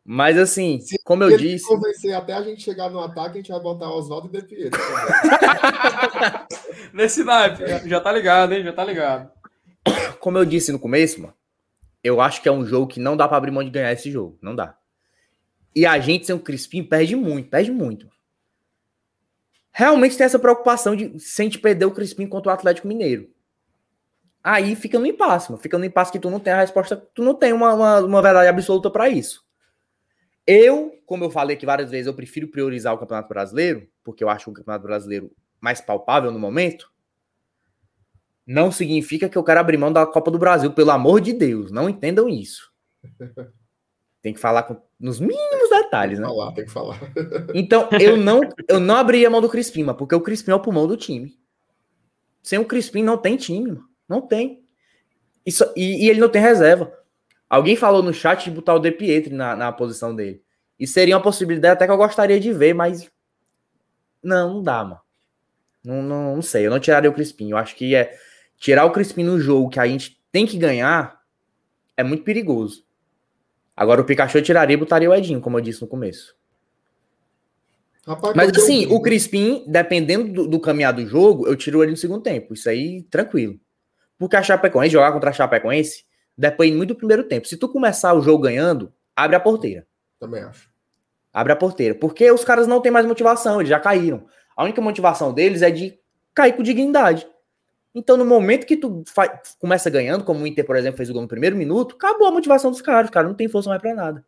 Speaker 3: Mas assim, se como eu disse.
Speaker 1: convencer até a gente chegar no ataque, a gente vai botar Oswaldo e De Pietro.
Speaker 2: Nesse naipe, já tá ligado, hein? Já tá ligado.
Speaker 3: Como eu disse no começo, mano, eu acho que é um jogo que não dá para abrir mão de ganhar esse jogo. Não dá. E a gente sem o Crispim perde muito, perde muito realmente tem essa preocupação de sem te perder o Crispim contra o Atlético Mineiro. Aí fica no impasse, mano. fica no impasse que tu não tem a resposta, tu não tem uma, uma, uma verdade absoluta para isso. Eu, como eu falei aqui várias vezes, eu prefiro priorizar o Campeonato Brasileiro, porque eu acho o Campeonato Brasileiro mais palpável no momento. Não significa que eu quero abrir mão da Copa do Brasil, pelo amor de Deus, não entendam isso. Tem que falar com, nos mínimos detalhes,
Speaker 1: tem
Speaker 3: né?
Speaker 1: Falar, tem que falar.
Speaker 3: Então, eu não, eu não abriria mão do Crispim, porque o Crispim é o pulmão do time. Sem o Crispim não tem time, mano. Não tem. Isso, e, e, ele não tem reserva. Alguém falou no chat de botar o De Pietri na, na posição dele. E seria uma possibilidade até que eu gostaria de ver, mas. Não, não dá, mano. Não, não, não sei. Eu não tiraria o Crispim. Eu acho que é. Tirar o Crispim no jogo que a gente tem que ganhar é muito perigoso. Agora o Pikachu tiraria e botaria o Edinho, como eu disse no começo. Rapaz, Mas assim, o Crispim, dependendo do, do caminhar do jogo, eu tiro ele no segundo tempo. Isso aí, tranquilo. Porque a Chapecoense, jogar contra a Chapecoense, depende muito do primeiro tempo. Se tu começar o jogo ganhando, abre a porteira.
Speaker 1: Também acho.
Speaker 3: Abre a porteira. Porque os caras não têm mais motivação, eles já caíram. A única motivação deles é de cair com dignidade. Então, no momento que tu começa ganhando, como o Inter, por exemplo, fez o gol no primeiro minuto, acabou a motivação dos caras. Os caras não tem força mais para nada.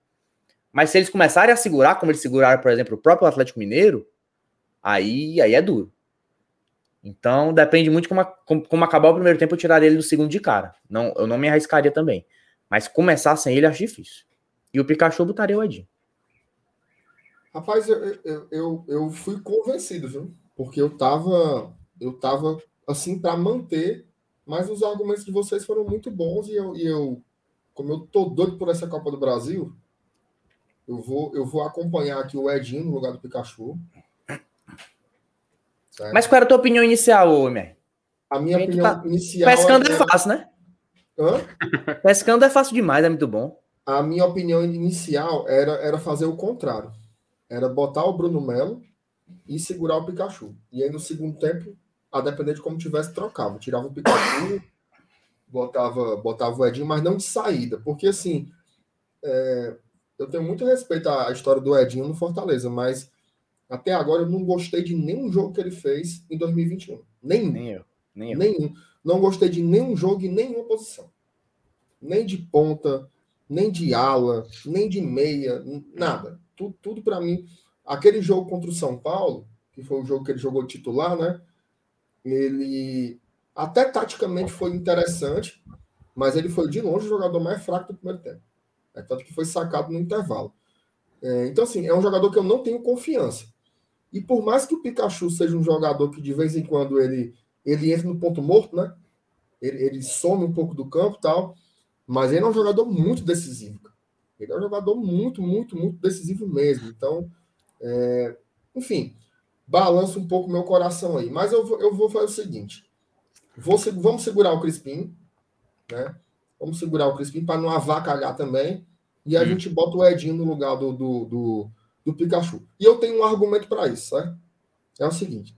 Speaker 3: Mas se eles começarem a segurar, como eles seguraram, por exemplo, o próprio Atlético Mineiro, aí, aí é duro. Então, depende muito como, como, como acabar o primeiro tempo, eu tiraria ele do segundo de cara. Não, eu não me arriscaria também. Mas começar sem ele, acho difícil. E o Pikachu botaria o Edinho.
Speaker 1: Rapaz, eu, eu, eu, eu fui convencido, viu? Porque eu tava, eu tava assim, para manter, mas os argumentos de vocês foram muito bons e eu, e eu, como eu tô doido por essa Copa do Brasil, eu vou, eu vou acompanhar aqui o Edinho no lugar do Pikachu.
Speaker 3: Certo? Mas qual era a tua opinião inicial, Homer?
Speaker 1: A minha opinião tá... inicial.
Speaker 3: Pescando é, é fácil, né? Hã? Pescando é fácil demais, é muito bom.
Speaker 1: A minha opinião inicial era, era fazer o contrário. Era botar o Bruno Melo e segurar o Pikachu. E aí no segundo tempo, a depender de como tivesse, trocava. Tirava o Pikachu, botava, botava o Edinho, mas não de saída. Porque assim, é, eu tenho muito respeito à história do Edinho no Fortaleza, mas até agora eu não gostei de nenhum jogo que ele fez em 2021. Nenhum.
Speaker 3: Nem eu. Nem eu.
Speaker 1: Nenhum. Não gostei de nenhum jogo em nenhuma posição. Nem de ponta, nem de ala, nem de meia, nada. Tudo, tudo para mim. Aquele jogo contra o São Paulo, que foi o jogo que ele jogou titular, né? Ele até taticamente foi interessante, mas ele foi de longe o jogador mais fraco do primeiro tempo. É tanto que foi sacado no intervalo. É, então, assim, é um jogador que eu não tenho confiança. E por mais que o Pikachu seja um jogador que de vez em quando ele, ele entra no ponto morto, né? Ele, ele some um pouco do campo tal, mas ele é um jogador muito decisivo. Ele é um jogador muito, muito, muito decisivo mesmo. Então, é, enfim, balança um pouco meu coração aí. Mas eu, eu vou fazer o seguinte: vou, vamos segurar o Crispim, né? Vamos segurar o Crispim para não avacalhar também. E a hum. gente bota o Edinho no lugar do, do, do, do Pikachu. E eu tenho um argumento para isso, certo? É o seguinte: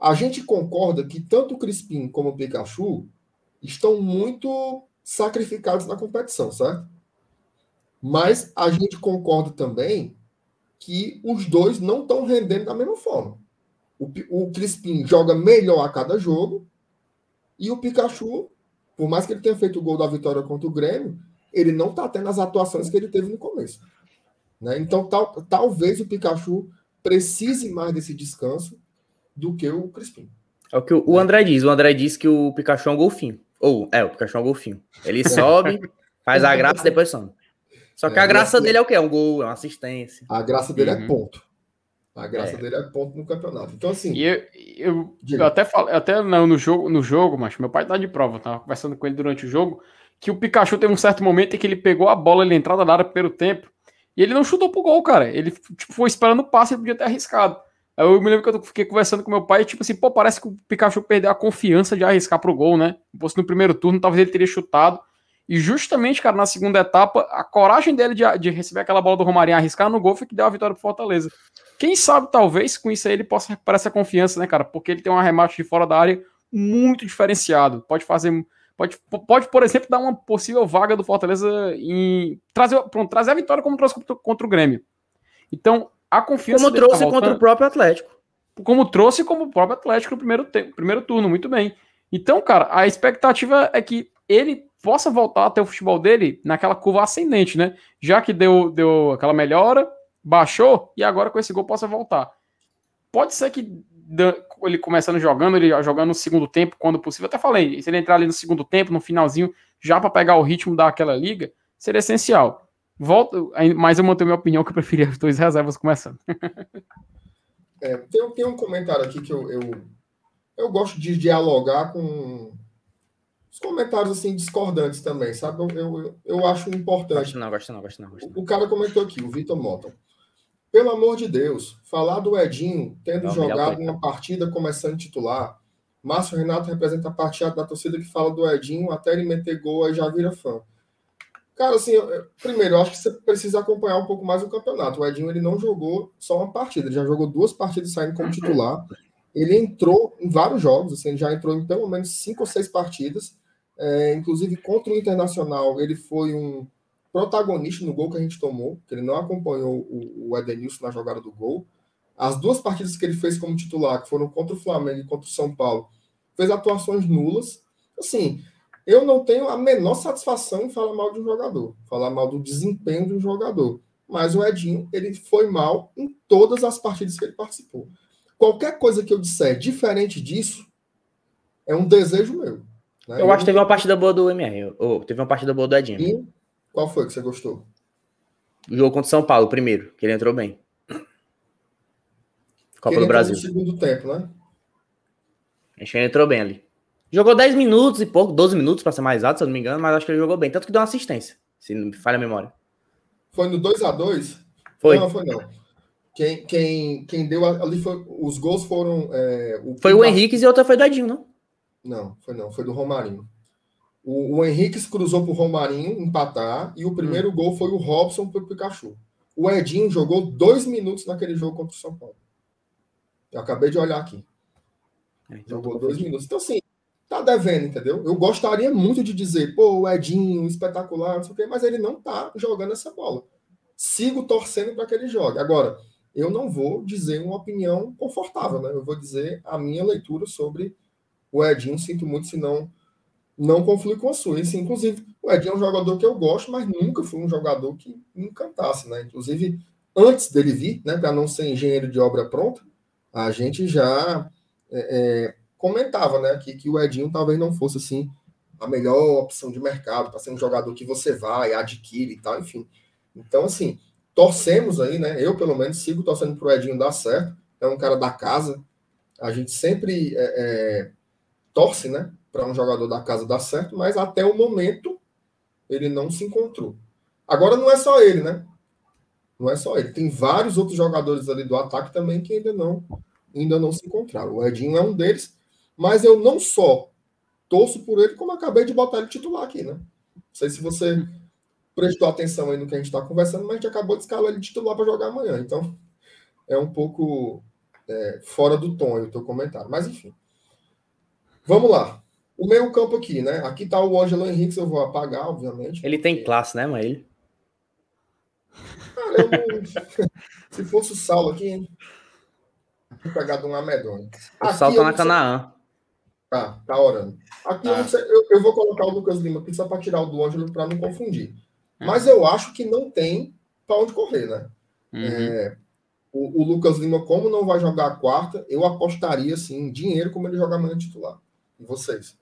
Speaker 1: a gente concorda que tanto o Crispim como o Pikachu estão muito sacrificados na competição, certo? Mas a gente concorda também que os dois não estão rendendo da mesma forma. O, o Crispim joga melhor a cada jogo e o Pikachu por mais que ele tenha feito o gol da vitória contra o Grêmio, ele não está tendo as atuações que ele teve no começo. Né? Então, tal, talvez o Pikachu precise mais desse descanso do que o Crispim.
Speaker 3: É o que o, André diz. O André diz que o Pikachu é um golfinho. Ou, é, o Pikachu é um golfinho. Ele sobe, faz a graça e depois some. Só que é, a graça dele é o quê? É um gol, é uma assistência.
Speaker 1: A graça dele é uhum. é ponto. A graça é. dele é ponto no campeonato. Então, assim.
Speaker 2: E eu, eu, eu até falei, até não, no jogo, no jogo, mas meu pai tá de prova, tava conversando com ele durante o jogo, que o Pikachu teve um certo momento em que ele pegou a bola na entrada da área pelo tempo e ele não chutou pro gol, cara. Ele tipo, foi esperando o passe e podia ter arriscado. Aí eu me lembro que eu fiquei conversando com meu pai, tipo assim, pô, parece que o Pikachu perdeu a confiança de arriscar pro gol, né? Se no primeiro turno, talvez ele teria chutado. E justamente, cara, na segunda etapa, a coragem dele de, de receber aquela bola do Romarinho arriscar no gol foi que deu a vitória pro Fortaleza. Quem sabe, talvez, com isso aí ele possa recuperar essa confiança, né, cara? Porque ele tem um arremate de fora da área muito diferenciado. Pode fazer. Pode, pode, por exemplo, dar uma possível vaga do Fortaleza em. Trazer, pronto, trazer a vitória como trouxe contra, contra o Grêmio. Então, a confiança.
Speaker 3: Como trouxe tá contra o próprio Atlético.
Speaker 2: Como trouxe como o próprio Atlético no primeiro, tempo, primeiro turno, muito bem. Então, cara, a expectativa é que ele possa voltar a ter o futebol dele naquela curva ascendente, né? Já que deu, deu aquela melhora, baixou e agora com esse gol possa voltar. Pode ser que ele começando jogando, ele jogando no segundo tempo, quando possível. Até falei, se ele entrar ali no segundo tempo, no finalzinho, já para pegar o ritmo daquela liga, seria essencial. Volto, mas eu mantenho minha opinião que eu preferia as duas reservas começando.
Speaker 1: é, tem, tem, um comentário aqui que eu, eu, eu gosto de dialogar com os comentários assim discordantes também, sabe? Eu, eu, eu acho importante. Gosto
Speaker 3: não, gosto não, gosto não. Gosto não.
Speaker 1: O, o cara comentou aqui, o Vitor Mota. Pelo amor de Deus, falar do Edinho tendo Não, jogado uma partida começando titular. Márcio Renato representa a parte da torcida que fala do Edinho, até ele meter gol aí já vira fã. Cara, assim, eu, primeiro, eu acho que você precisa acompanhar um pouco mais o campeonato. O Edinho ele não jogou só uma partida, ele já jogou duas partidas saindo como titular. Ele entrou em vários jogos, assim, ele já entrou em pelo menos cinco ou seis partidas. É, inclusive contra o Internacional, ele foi um protagonista no gol que a gente tomou, que ele não acompanhou o, o Edenilson na jogada do gol. As duas partidas que ele fez como titular, que foram contra o Flamengo e contra o São Paulo, fez atuações nulas. Assim, eu não tenho a menor satisfação em falar mal de um jogador, falar mal do desempenho de um jogador. Mas o Edinho, ele foi mal em todas as partidas que ele participou. Qualquer coisa que eu disser diferente disso é um desejo meu.
Speaker 3: Né? Eu, acho que teve uma partida boa do MR, ou teve uma partida boa do Edinho. E
Speaker 1: qual foi que você gostou?
Speaker 3: O jogo contra o São Paulo, primeiro, que ele entrou bem. Copa do Brasil. No
Speaker 1: segundo tempo, né?
Speaker 3: Acho que ele entrou bem ali. Jogou 10 minutos e pouco, 12 minutos para ser mais alto, se eu não me engano, mas acho que ele jogou bem. Tanto que deu uma assistência, se não me falha a memória.
Speaker 1: Foi no 2 a 2
Speaker 3: Foi.
Speaker 1: Não, foi não. Quem, quem, quem deu ali foi. Os gols foram. É,
Speaker 3: o foi o Henrique e outra foi do Edinho, não?
Speaker 1: Não, foi não, foi do Romarinho. O, o Henrique cruzou pro Romarinho empatar e o primeiro hum. gol foi o Robson pro Pikachu. O Edinho jogou dois minutos naquele jogo contra o São Paulo. Eu acabei de olhar aqui. É, então jogou dois minutos. Então, assim, tá devendo, entendeu? Eu gostaria muito de dizer, pô, o Edinho, espetacular, não sei o quê, mas ele não tá jogando essa bola. Sigo torcendo para que ele jogue. Agora, eu não vou dizer uma opinião confortável, né? Eu vou dizer a minha leitura sobre o Edinho. Sinto muito se não, não conflui com a sua. Inclusive, o Edinho é um jogador que eu gosto, mas nunca foi um jogador que me encantasse, né? Inclusive, antes dele vir, né, para não ser engenheiro de obra pronta, a gente já é, é, comentava, né, que, que o Edinho talvez não fosse assim a melhor opção de mercado para ser um jogador que você vai, adquire e tal, enfim. Então, assim, torcemos aí, né? Eu, pelo menos, sigo torcendo para o Edinho dar certo. É um cara da casa. A gente sempre é, é, torce, né? Para um jogador da casa dar certo, mas até o momento ele não se encontrou. Agora não é só ele, né? Não é só ele. Tem vários outros jogadores ali do ataque também que ainda não, ainda não se encontraram. O Edinho é um deles, mas eu não só torço por ele, como acabei de botar ele titular aqui, né? Não sei se você prestou atenção aí no que a gente está conversando, mas a gente acabou de escalar ele titular para jogar amanhã. Então, é um pouco é, fora do tom o teu comentário. Mas, enfim. Vamos lá. O meio campo aqui, né? Aqui tá o Ângelo Henrique, eu vou apagar, obviamente.
Speaker 3: Ele tem classe, né, mas ele?
Speaker 1: Cara, não... Se fosse o Saulo aqui, hein? Pegado um amedonho.
Speaker 3: O Saulo tá na Canaã.
Speaker 1: Tá, tá orando. Aqui ah. eu, eu, eu, vou colocar o Lucas Lima aqui só para tirar o do Ângelo para não confundir. É. Mas eu acho que não tem para onde correr, né? Uhum. É, o, o, Lucas Lima, como não vai jogar a quarta, eu apostaria assim, dinheiro como ele joga amanhã titular. E vocês?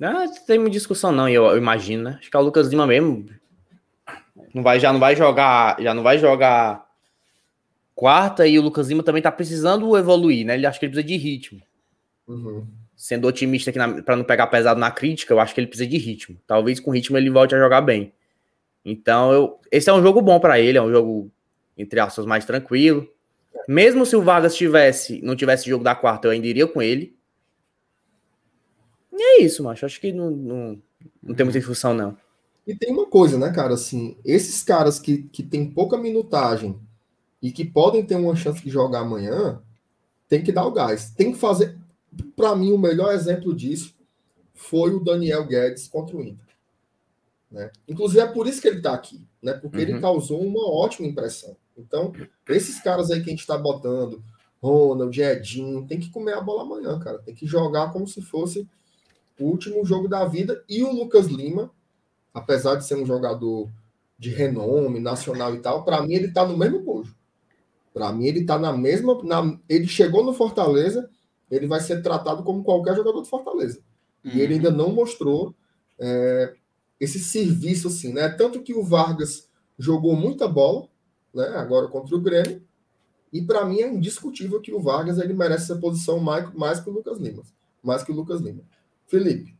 Speaker 3: Não, não tem muita discussão, não, eu, eu, imagino, né? Acho que é o Lucas Lima mesmo. Não vai, já não vai jogar. Já não vai jogar quarta e o Lucas Lima também tá precisando evoluir, né? Ele acha que ele precisa de ritmo. Uhum sendo otimista aqui para não pegar pesado na crítica, eu acho que ele precisa de ritmo. Talvez com ritmo ele volte a jogar bem. Então, eu, esse é um jogo bom para ele, é um jogo entre aspas mais tranquilo. Mesmo se o Vargas tivesse, não tivesse jogo da quarta, eu ainda iria com ele. E é isso, macho. Acho que não, não, não tem muita discussão, não.
Speaker 1: E tem uma coisa, né, cara? Assim, esses caras que, que têm pouca minutagem e que podem ter uma chance de jogar amanhã, tem que dar o gás. Tem que fazer para mim, o melhor exemplo disso foi o Daniel Guedes contra o Inter. Né? Inclusive, é por isso que ele está aqui, né? porque uhum. ele causou uma ótima impressão. Então, esses caras aí que a gente está botando, Ronald, Edinho, tem que comer a bola amanhã, cara. Tem que jogar como se fosse o último jogo da vida. E o Lucas Lima, apesar de ser um jogador de renome nacional e tal, para mim ele está no mesmo bojo. Para mim ele está na mesma. Na, ele chegou no Fortaleza ele vai ser tratado como qualquer jogador de Fortaleza. Uhum. E ele ainda não mostrou é, esse serviço assim, né? Tanto que o Vargas jogou muita bola, né? Agora contra o Grêmio. E para mim é indiscutível que o Vargas ele merece essa posição mais, mais que o Lucas Lima. Mais que o Lucas Lima. Felipe.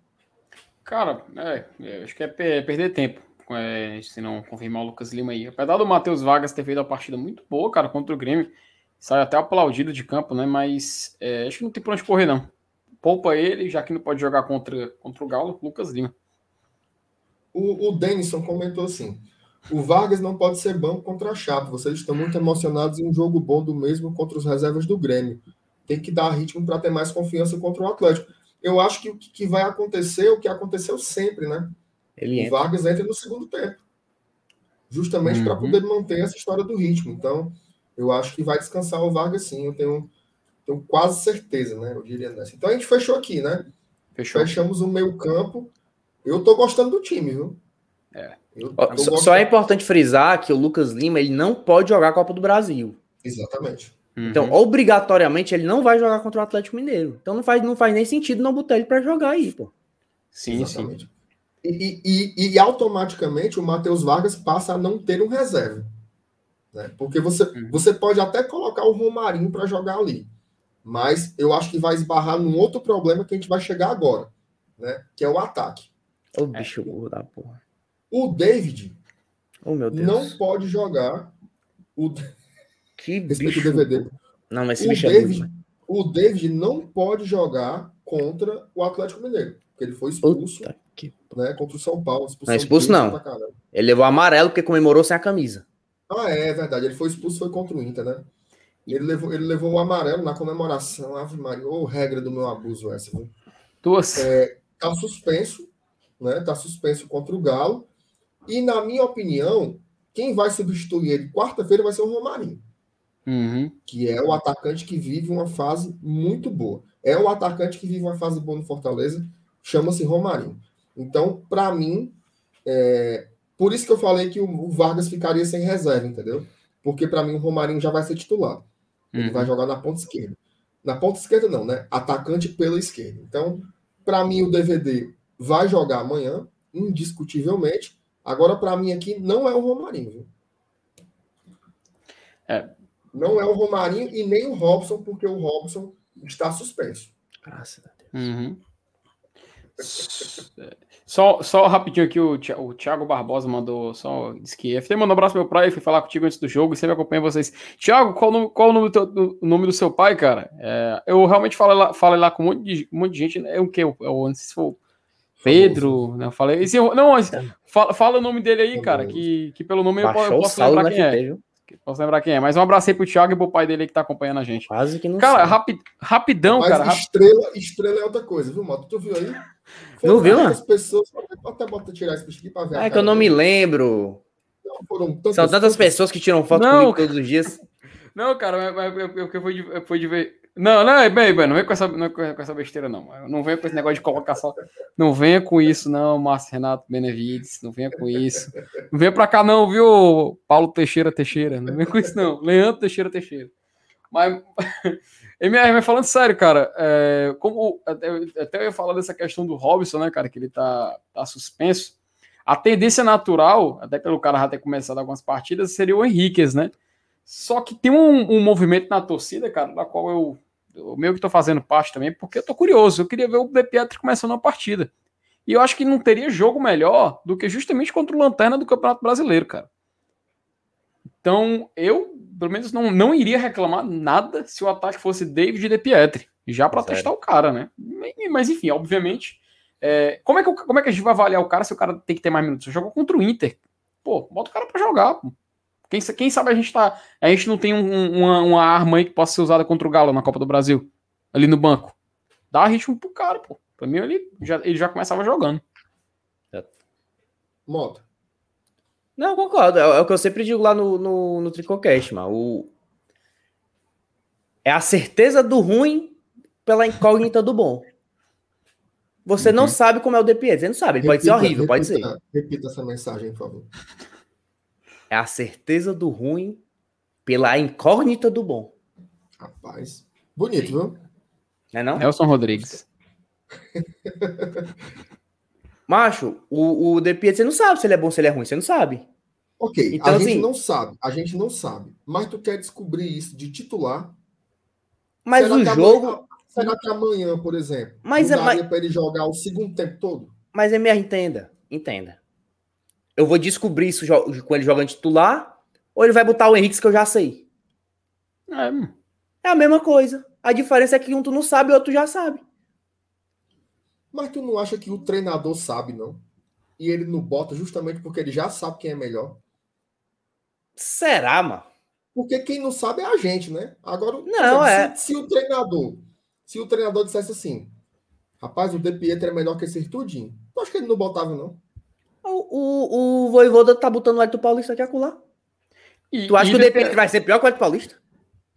Speaker 2: Cara, é, é acho que é perder tempo é, se não confirmar o Lucas Lima aí. Apesar do Matheus Vargas ter feito uma partida muito boa, cara, contra o Grêmio, sai até aplaudido de campo, né? Mas é, acho que não tem pra onde correr, não. Poupa ele, já que não pode jogar contra, contra o Galo, Lucas Lima.
Speaker 1: O, o Denison comentou assim: o Vargas não pode ser banco contra a Chape. Vocês estão muito emocionados em um jogo bom do mesmo contra os reservas do Grêmio. Tem que dar ritmo para ter mais confiança contra o Atlético. Eu acho que o que vai acontecer é o que aconteceu sempre, né? Ele o Vargas entra no segundo tempo. Justamente uhum. para poder manter essa história do ritmo. Então, eu acho que vai descansar o Vargas sim, eu tenho, tenho quase certeza, né? Eu diria nessa. Então a gente fechou aqui, né? Fechou. Fechamos o meio campo. Eu tô gostando do time, viu?
Speaker 3: É. Só, só, é importante frisar que o Lucas Lima ele não pode jogar a Copa do Brasil.
Speaker 1: Exatamente.
Speaker 3: Então, uhum. obrigatoriamente, ele não vai jogar contra o Atlético Mineiro. Então não faz, não faz nem sentido não botar ele para jogar aí, pô.
Speaker 2: Sim, Exatamente. sim.
Speaker 1: E, e, e, automaticamente o Matheus Vargas passa a não ter um reserva. Né? Porque você, uhum. você pode até colocar o Romarinho para jogar ali, mas eu acho que vai esbarrar num outro problema que a gente vai chegar agora, né? que é o ataque.
Speaker 3: O bicho é. da porra.
Speaker 1: O David
Speaker 3: oh,
Speaker 1: não pode jogar. O,
Speaker 3: Que
Speaker 1: Respeita
Speaker 3: bicho.
Speaker 1: o DVD.
Speaker 3: Não, mas esse
Speaker 1: O
Speaker 3: bicho é
Speaker 1: David,
Speaker 3: doido,
Speaker 1: o David não pode jogar contra o Atlético Mineiro. Porque ele foi expulso
Speaker 3: Puta que...
Speaker 1: né, contra o São Paulo.
Speaker 3: Não é expulso, não. Ele levou amarelo porque comemorou sem a camisa.
Speaker 1: Ah, é, é verdade. Ele foi expulso, foi contra o Inter, né? E ele levou, ele levou o amarelo na comemoração. Ave Maria, ô regra do meu abuso essa, viu?
Speaker 2: Duas.
Speaker 1: Tá suspenso, né? Tá suspenso contra o Galo. E, na minha opinião, quem vai substituir ele quarta-feira vai ser o Romarinho,
Speaker 2: Uhum.
Speaker 1: que é o atacante que vive uma fase muito boa. É o atacante que vive uma fase boa no Fortaleza, chama-se Romarinho. Então, para mim, é, por isso que eu falei que o, Vargas ficaria sem reserva, entendeu? Porque para mim o Romarinho já vai ser titular. Ele
Speaker 2: Uhum.
Speaker 1: vai jogar na ponta esquerda. Na ponta esquerda não, né? Atacante pela esquerda. Então, para mim o DVD vai jogar amanhã, indiscutivelmente. Agora para mim aqui não é o Romarinho, viu?
Speaker 2: É.
Speaker 1: Não é o Romarinho e nem o Robson, porque o Robson está suspenso.
Speaker 3: Graças a Deus.
Speaker 2: Uhum. Só, só rapidinho aqui, o, o Thiago Barbosa mandou só. Disse que FT mandou um abraço pro meu pai, fui falar contigo antes do jogo e sempre acompanho vocês. Thiago, qual, o nome- qual o nome do, teu- do- o nome do seu pai, cara? É, eu realmente falei lá, falei lá com um monte de, um monte de gente. né? É o que? Eu, eu, não sei se for Pedro, né? Eu falei. esse- não, mas fala, fala o nome dele aí, cara, que, que pelo nome eu, eu
Speaker 3: Baixou o
Speaker 2: posso lembrar quem é.
Speaker 3: Viu?
Speaker 2: Posso lembrar quem é. Mas um abraço aí pro Thiago e pro pai dele que tá acompanhando a gente.
Speaker 3: Quase que não
Speaker 2: Cara,
Speaker 3: sei.
Speaker 2: rapi, rapidão,
Speaker 1: Mas
Speaker 2: cara. rap-
Speaker 1: estrela, estrela é outra coisa, viu, Moto? Tu viu aí?
Speaker 3: Não viu,
Speaker 1: As
Speaker 3: mano?
Speaker 1: pessoas, até, bota tirar esse bicho aqui pra ver. a
Speaker 3: É que eu não me lembro.
Speaker 1: Não, foram tantas,
Speaker 3: São tantas pessoas que tiram foto
Speaker 2: Não.
Speaker 3: comigo todos os dias.
Speaker 2: Não, cara, mas- mas eu, eu, eu, fui Não, não, bem, bem, não vem com essa, não vem com essa besteira, não. Não venha com esse negócio de colocar só. Não venha com isso, não, Márcio Renato Benevides. Não venha com isso. Não venha pra cá, não, viu, Paulo Teixeira Teixeira. Não venha com isso, não. Leandro Teixeira Teixeira. Mas, MR, mas falando sério, cara, é, como até, até eu ia falar dessa questão do Robson, né, cara, que ele tá, tá suspenso. A tendência natural, até pelo cara já ter começado algumas partidas, seria o Henriquez, né? Só que tem um, um movimento na torcida, cara, da qual eu, eu meio que tô fazendo parte também, porque eu tô curioso. Eu queria ver o De Pietri começando a partida. E eu acho que não teria jogo melhor do que justamente contra o Lanterna do Campeonato Brasileiro, cara. Então, eu, pelo menos, não, não iria reclamar nada se o ataque fosse David e De Pietri. Já para testar o cara, né? Mas, enfim, obviamente. é, como, é que, o- como é que a gente vai avaliar o cara se o cara tem que ter mais minutos? Você jogou contra o Inter. Pô, bota o cara para jogar. pô. Quem, quem sabe a gente tá. A gente não tem um- uma, uma arma aí que possa ser usada contra o Galo na Copa do Brasil. Ali no banco. Dá ritmo pro cara, pô. Pra mim, ele já, ele já começava jogando.
Speaker 1: Moto.
Speaker 3: Não, concordo. É, é o que eu sempre digo lá no, no, no Tricocast, mano. O... É a certeza do ruim pela incógnita do bom. Você não
Speaker 2: Uhum.
Speaker 3: sabe como é o De Pietri. Você não sabe. Ele pode ser
Speaker 1: Repita-
Speaker 3: horrível, pode ser.
Speaker 1: repita- Repita essa mensagem, por favor.
Speaker 3: É a certeza do ruim pela incógnita do bom.
Speaker 1: Rapaz. Bonito, viu?
Speaker 3: Não é não?
Speaker 2: Nelson Rodrigues.
Speaker 3: Macho, o, o De Pietri, você não sabe se ele é bom ou se ele é ruim. Você não sabe.
Speaker 1: Ok,
Speaker 3: Então,
Speaker 1: a gente
Speaker 3: assim-
Speaker 1: não sabe, a gente não sabe. Mas tu quer descobrir isso de titular?
Speaker 3: Mas
Speaker 1: Será
Speaker 3: o
Speaker 1: que
Speaker 3: jogo...
Speaker 1: Amanhã, será que amanhã, por exemplo,
Speaker 3: Mas
Speaker 1: não
Speaker 3: é-
Speaker 1: daria para ele jogar o segundo tempo todo?
Speaker 3: Mas, MR, entenda. Entenda. Eu vou descobrir isso com ele jogando titular ou ele vai botar o Henrique que eu já sei.
Speaker 2: É,
Speaker 3: É a mesma coisa. A diferença é que um tu não sabe e o outro já sabe.
Speaker 1: Mas tu não acha que o treinador sabe, não? E ele não bota justamente porque ele já sabe quem é melhor?
Speaker 3: Será, mano?
Speaker 1: Porque quem não sabe é a gente, né? Agora,
Speaker 3: Não, é.
Speaker 1: Se, se o treinador, se o treinador dissesse assim, rapaz, o De Pietro é melhor que esse Tudinho, tu acha que ele não botava, não?
Speaker 3: O, o, o Voivoda tá botando o Hélio Paulista aqui acolá.
Speaker 2: E-
Speaker 3: Tu acha
Speaker 2: e
Speaker 3: que o
Speaker 2: De
Speaker 3: De Pietri vai ser pior que o Hélio Paulista?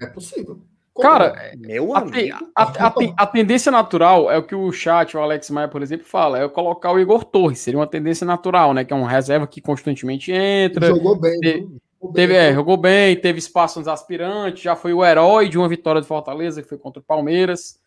Speaker 1: É possível. Como
Speaker 2: Cara?
Speaker 3: Meu
Speaker 2: A,
Speaker 3: amigo.
Speaker 2: a- a a tendência natural é o que o chat, o Alex Maia, por exemplo, fala, é colocar o Igor Torres. Seria uma tendência natural, né? Que é um reserva que constantemente entra.
Speaker 1: jogou bem.
Speaker 2: Te-
Speaker 1: viu? Jogou bem.
Speaker 2: Teve, é, jogou bem, teve espaço nos aspirantes, já foi o herói de uma vitória de Fortaleza, que foi contra o Palmeiras.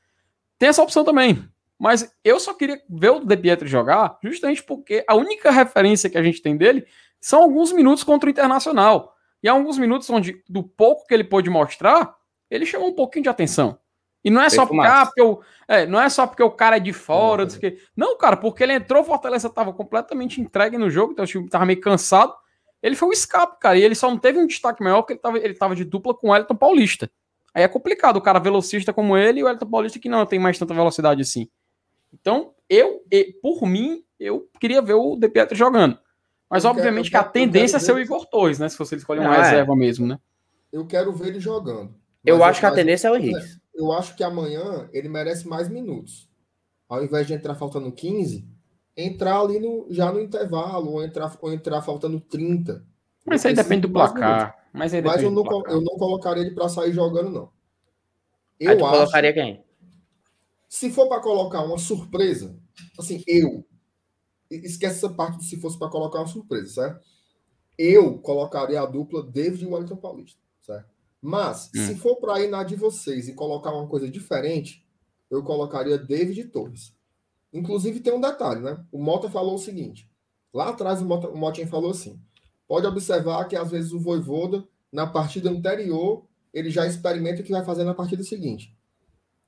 Speaker 2: Tem essa opção também. Mas eu só queria ver o De Pietro jogar, justamente porque a única referência que a gente tem dele são alguns minutos contra o Internacional. E há alguns minutos onde, do pouco que ele pôde mostrar, ele chamou um pouquinho de atenção. E não é só porque, ah, porque o, é, não é só porque o cara é de fora, não, o quê. não, cara, porque ele entrou, o Fortaleza estava completamente entregue no jogo, então o time estava meio cansado. ele foi um escape, cara, e ele só não teve um destaque maior porque ele tava, ele tava de dupla com o Elton Paulista. Aí é complicado o cara velocista como ele e o Elton Paulista que não tem mais tanta velocidade assim. Então, eu, por mim, eu queria ver o De Pietro jogando. Mas, eu obviamente, quero, que a tendência é ser o Igor Torres, né? Se você escolher uma ah, reserva é. mesmo, né?
Speaker 1: Eu quero ver ele jogando.
Speaker 3: Eu acho que a tendência é o Henrique.
Speaker 1: Eu acho que amanhã ele merece mais minutos. Ao invés de entrar faltando 15, entrar ali no, já no intervalo, ou entrar, ou entrar faltando 30.
Speaker 2: Mas aí depende do placar. Mas, aí
Speaker 1: mas eu, não, eu não colocaria ele para sair jogando, não.
Speaker 3: Eu aí tu acho, colocaria quem?
Speaker 1: Se for para colocar uma surpresa, assim, eu. Esquece essa parte de se fosse para colocar uma surpresa, certo? Eu colocaria a dupla David e Wellington Paulista, certo? Mas, hum. se for para ir na de vocês e colocar uma coisa diferente, eu colocaria David e Torres. Inclusive, tem um detalhe, né? O Mota falou o seguinte: lá atrás, o, Mota, o Motinha falou assim: pode observar que às vezes o Voivoda, na partida anterior, ele já experimenta o que vai fazer na partida seguinte.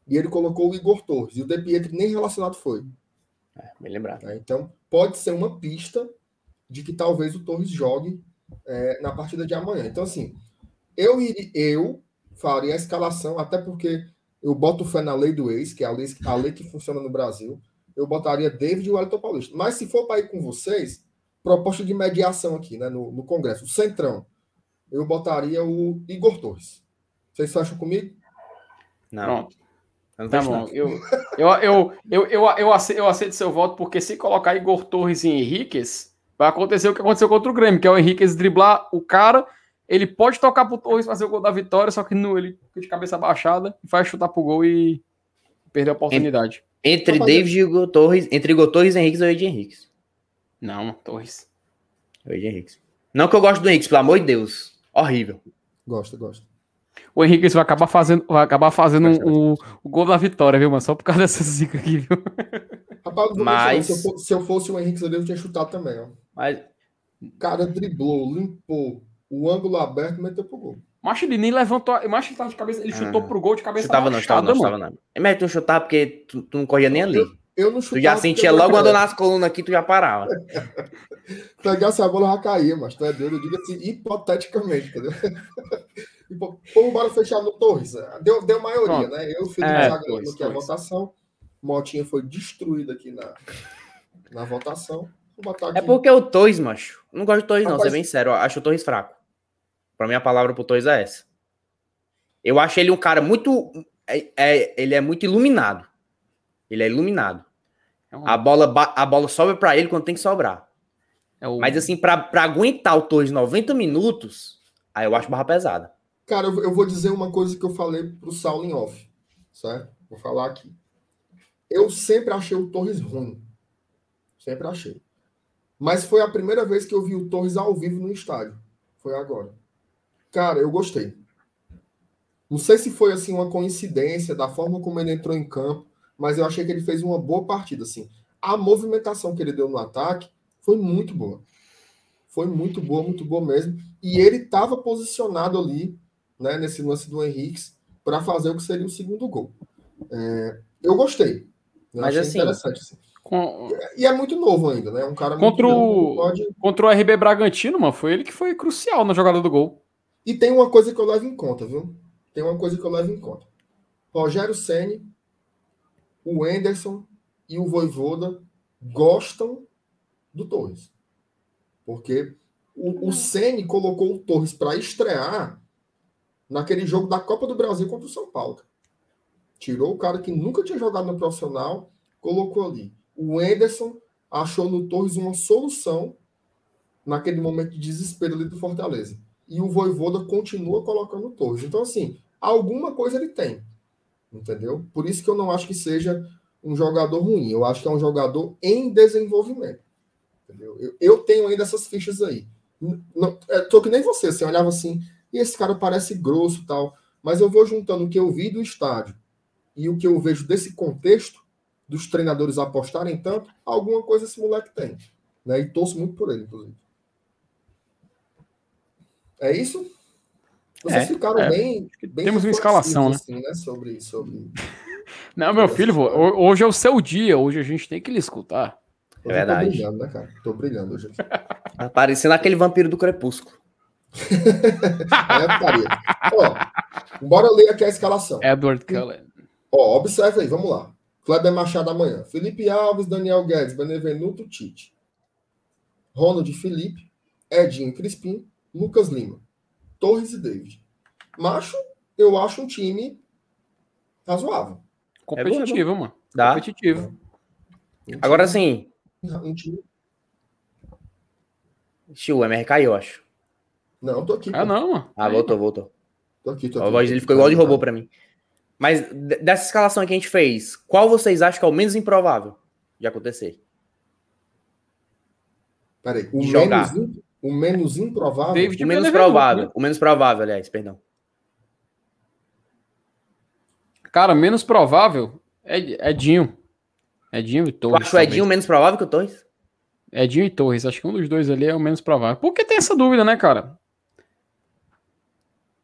Speaker 1: E ele colocou o Igor Torres. E o De Pietri nem relacionado foi.
Speaker 3: É, bem lembrado.
Speaker 1: É, então, pode ser uma pista de que talvez o Torres jogue é, na partida de amanhã. Então, assim, eu, iria, eu faria a escalação, até porque eu boto fé na lei do ex, que é a lei, a lei que funciona no Brasil eu botaria David e o Wellington Paulista. Mas se for para ir com vocês, proposta de mediação aqui, né, no, no Congresso, o Centrão, eu botaria o Igor Torres. Vocês acham comigo?
Speaker 2: Não. Pronto. Não tá bom. Eu, eu, eu, eu, eu, eu, aceito, eu aceito seu voto, porque se colocar Igor Torres e Henriquez, vai acontecer o que aconteceu contra o Grêmio, que é o Henriquez driblar o cara, ele pode tocar pro Torres fazer o gol da vitória, só que no, ele fica de cabeça baixada, vai chutar pro gol e perder a oportunidade.
Speaker 3: Entre David e Igor Torres, entre Igor Torres e Henrique ou Ed Henrique?
Speaker 2: Não, Torres.
Speaker 3: Ed Henrique. Não que eu gosto do Henrique, pelo amor de Deus. Horrível.
Speaker 1: Gosto, gosto.
Speaker 2: O Henrique vai acabar fazendo, vai acabar fazendo um, o gol da vitória, viu, mano? Só por causa dessa zica aqui, viu?
Speaker 1: Rapaz, Mas... se, eu fosse, se, eu fosse, o Henrique, eu tinha chutado também, ó.
Speaker 3: Mas...
Speaker 1: O cara driblou, limpou o ângulo aberto e meteu pro gol.
Speaker 2: Macho, ele nem levantou. Macho, ele tava de cabeça. Ele chutou ah. pro gol de cabeça
Speaker 3: chutava não, chutava não, chutava não. É melhor tu chutar porque tu, tu, não corria nem ali.
Speaker 1: Eu, eu não chutava.
Speaker 3: Tu já sentia logo andando nas colunas aqui, tu já parava.
Speaker 1: Pegasse a bola já caía, mas tu é doido. Eu digo assim, hipoteticamente, entendeu? Vamos embora fechar no Torres. Deu, deu maioria, Pronto. né? Eu fui é, Torres, aqui a votação. Motinha foi destruída aqui na, na votação.
Speaker 3: É porque o Torres, macho. Não gosto de Torres, não, ser bem sério. Eu acho o Torres fraco. Para mim, a palavra pro Torres é essa. Eu acho ele um cara muito. É, é ele é muito iluminado. Ele é iluminado. É um... A, bola, a bola sobe para ele quando tem que sobrar. É o... Mas assim, para aguentar o Torres 90 minutos, aí eu acho barra pesada.
Speaker 1: Cara, eu, vou dizer uma coisa que eu falei pro Saulo em off. Certo? Vou falar aqui. Eu sempre achei o Torres ruim. Sempre achei. Mas foi a primeira vez que eu vi o Torres ao vivo no estádio. Foi agora. Cara, eu gostei. Não sei se foi assim uma coincidência da forma como ele entrou em campo, mas eu achei que ele fez uma boa partida assim. A movimentação que ele deu no ataque foi muito boa. Foi muito boa, muito boa mesmo. E ele estava posicionado ali, né, nesse lance do Henrique, para fazer o que seria o segundo gol. É, eu gostei.
Speaker 3: Eu mas assim,
Speaker 1: interessante. Assim. Com... E é muito novo ainda, né? Um cara
Speaker 2: contra o pode... contra o RB Bragantino, mano, foi ele que foi crucial na jogada do gol.
Speaker 1: E tem uma coisa que eu levo em conta, viu? Tem uma coisa que eu levo em conta. Rogério Ceni, o Enderson e o Voivoda gostam do Torres. Porque o, o Ceni colocou o Torres para estrear naquele jogo da Copa do Brasil contra o São Paulo. Tirou o cara que nunca tinha jogado no profissional, colocou ali. O Enderson achou no Torres uma solução naquele momento de desespero ali do Fortaleza e o Voivoda continua colocando Torres. Então, assim, alguma coisa ele tem. Entendeu? Por isso que eu não acho que seja um jogador ruim. Eu acho que é um jogador em desenvolvimento. Entendeu? Eu, eu tenho ainda essas fichas aí. Não, é, tô que nem você, você olhava assim, e esse cara parece grosso tal. Mas eu vou juntando o que eu vi do estádio e o que eu vejo desse contexto, dos treinadores apostarem tanto, alguma coisa esse moleque tem. Né? E torço muito por ele, inclusive. É isso? Vocês é, ficaram é. bem, bem,
Speaker 2: Temos uma escalação, né?
Speaker 1: Assim, né? Sobre, sobre.
Speaker 2: Não, meu filho, hoje é o seu dia, hoje a gente tem que lhe escutar.
Speaker 3: É verdade.
Speaker 1: Tô brilhando, né, cara? Tô brilhando hoje.
Speaker 3: Parecendo aquele vampiro do crepúsculo.
Speaker 1: Ficaria. Ó, bora ler aqui a escalação.
Speaker 2: Edward Cullen.
Speaker 1: Ó, observe aí, vamos lá. Kleber Machado amanhã. Felipe Alves, Daniel Guedes, Benevenuto, Tite. Ronald Felipe, Edinho Crispim, Lucas Lima, Torres e David. Macho, eu acho um time razoável.
Speaker 2: Competitivo, mano.
Speaker 3: Dá.
Speaker 2: Competitivo.
Speaker 1: Um time-
Speaker 3: Agora sim,
Speaker 1: Um time...
Speaker 3: Ixi, o MR caiu, eu acho.
Speaker 1: Não, tô aqui.
Speaker 2: Ah,
Speaker 1: pô.
Speaker 2: não, mano.
Speaker 3: Ah, voltou, voltou.
Speaker 1: Tô aqui, tô
Speaker 3: A
Speaker 1: aqui.
Speaker 3: voz dele ficou igual de robô pra mim. Mas dessa escalação que a gente fez, qual vocês acham que é o menos improvável de acontecer?
Speaker 1: Peraí, o
Speaker 3: de jogar.
Speaker 1: menos, o menos improvável.
Speaker 2: David
Speaker 3: O menos provável.
Speaker 2: né?
Speaker 3: O menos provável, aliás, perdão.
Speaker 2: Cara, menos provável é Edinho. Edinho e Torres.
Speaker 3: acha o Edinho menos provável que o Torres?
Speaker 2: Edinho e Torres. Acho que um dos dois ali é o menos provável. Por que tem essa dúvida, né, cara?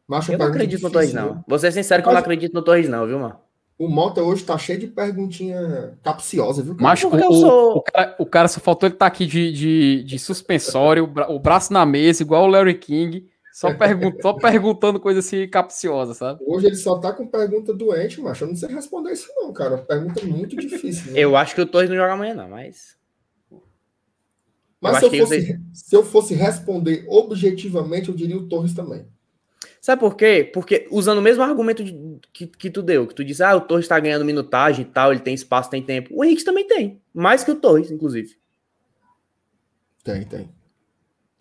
Speaker 1: Macho,
Speaker 3: Eu não acredito no Torres,
Speaker 1: difícil,
Speaker 3: não.
Speaker 1: viu?
Speaker 3: Vou ser sincero que eu não
Speaker 1: Mas-
Speaker 3: acredito no Torres, não, viu, mano?
Speaker 1: O Mota hoje tá cheio de perguntinha capciosa, viu? cara?
Speaker 2: Mas o,
Speaker 3: sou-
Speaker 2: o cara, o cara só faltou ele estar aqui de, de, de suspensório, o, bra- o braço na mesa, igual o Larry King, só, pergun só perguntando coisa assim capciosa, sabe?
Speaker 1: Hoje ele só tá com pergunta doente, macho. Eu não sei responder isso, não, cara. Pergunta muito difícil. né?
Speaker 3: Eu acho que o Torres não joga amanhã, não, mas.
Speaker 1: Mas
Speaker 3: eu
Speaker 1: se eu, fosse, se eu fosse responder objetivamente, eu diria o Torres também.
Speaker 3: Sabe por quê? Porque usando o mesmo argumento de- que, que tu deu, que tu disse, ah, o Torres tá ganhando minutagem e tal, ele tem espaço, tem tempo. O Henrique também tem. Mais que o Torres, inclusive.
Speaker 1: Tem, tem.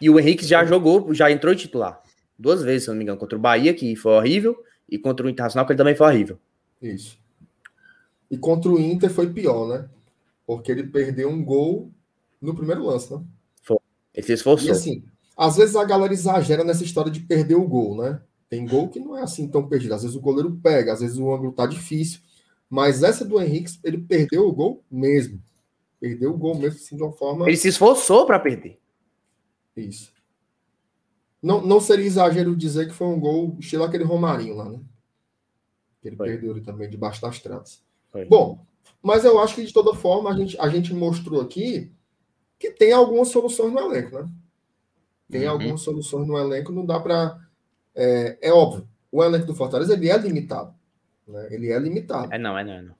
Speaker 3: E o Henrique já jogou, já entrou titular. Duas vezes, se não me engano, contra o Bahia, que foi horrível, e contra o Internacional, que ele também foi horrível.
Speaker 1: Isso. E contra o Inter foi pior, né? Porque ele perdeu um gol no primeiro lance, né?
Speaker 3: Ele se
Speaker 1: E
Speaker 3: esforçou.
Speaker 1: assim, às vezes a galera exagera nessa história de perder o gol, né? Tem gol que não é assim tão perdido. Às vezes o goleiro pega, às vezes o ângulo tá difícil. Mas essa do Henrique, ele perdeu o gol mesmo. Perdeu o gol mesmo, assim, de uma forma.
Speaker 3: Ele se esforçou pra perder.
Speaker 1: Isso. Não, não seria exagero dizer que foi um gol estilo aquele Romarinho lá, né? Ele
Speaker 3: Foi.
Speaker 1: perdeu ele também debaixo das traves.
Speaker 3: Foi.
Speaker 1: Bom, mas eu acho que de toda forma a gente, a gente mostrou aqui que tem algumas soluções no elenco, né? Tem
Speaker 2: Uhum.
Speaker 1: algumas soluções no elenco, não dá para. É, é óbvio, o elenco do Fortaleza ele é limitado. Né? Ele é limitado.
Speaker 3: É não, é não, é não.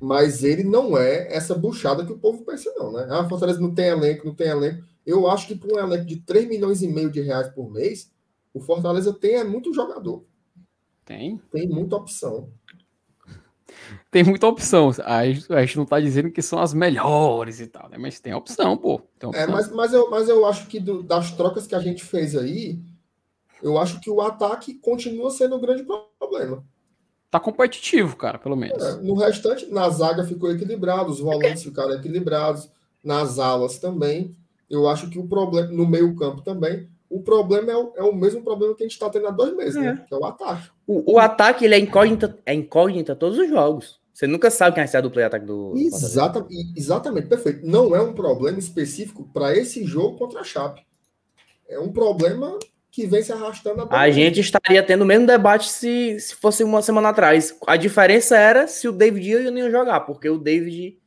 Speaker 1: Mas ele não é essa buchada que o povo pensa, não, né? Ah, Fortaleza não tem elenco, não tem elenco. Eu acho que para um elenco de 3 milhões e meio de reais por mês, o Fortaleza tem é muito jogador,
Speaker 2: Tem.
Speaker 1: tem muita opção.
Speaker 2: Tem muita opção. A gente, a gente não tá dizendo que são as melhores e tal, né? Mas tem opção, pô. Tem opção.
Speaker 1: É, mas, mas, eu, mas eu acho que do- das trocas que a gente fez aí, eu acho que o ataque continua sendo o grande problema.
Speaker 2: Tá competitivo, cara, pelo menos.
Speaker 1: É, no restante, na zaga ficou equilibrado, os volantes ficaram equilibrados, nas alas também. Eu acho que o problema, no meio-campo também, o problema é o, é o mesmo problema que a gente está tendo há dois meses, né? Que é o ataque.
Speaker 3: O, o ataque, ele é incógnita, é incógnita todos os jogos. Você nunca sabe quem vai ser a dupla de ataque do.
Speaker 1: Exata, exatamente, perfeito. Não é um problema específico para esse jogo contra a Chape. É um problema que vem se arrastando
Speaker 3: A
Speaker 1: meses.
Speaker 3: gente estaria tendo o mesmo debate se, se fosse uma semana atrás. A diferença era se o David ia ou não ia jogar, porque o David,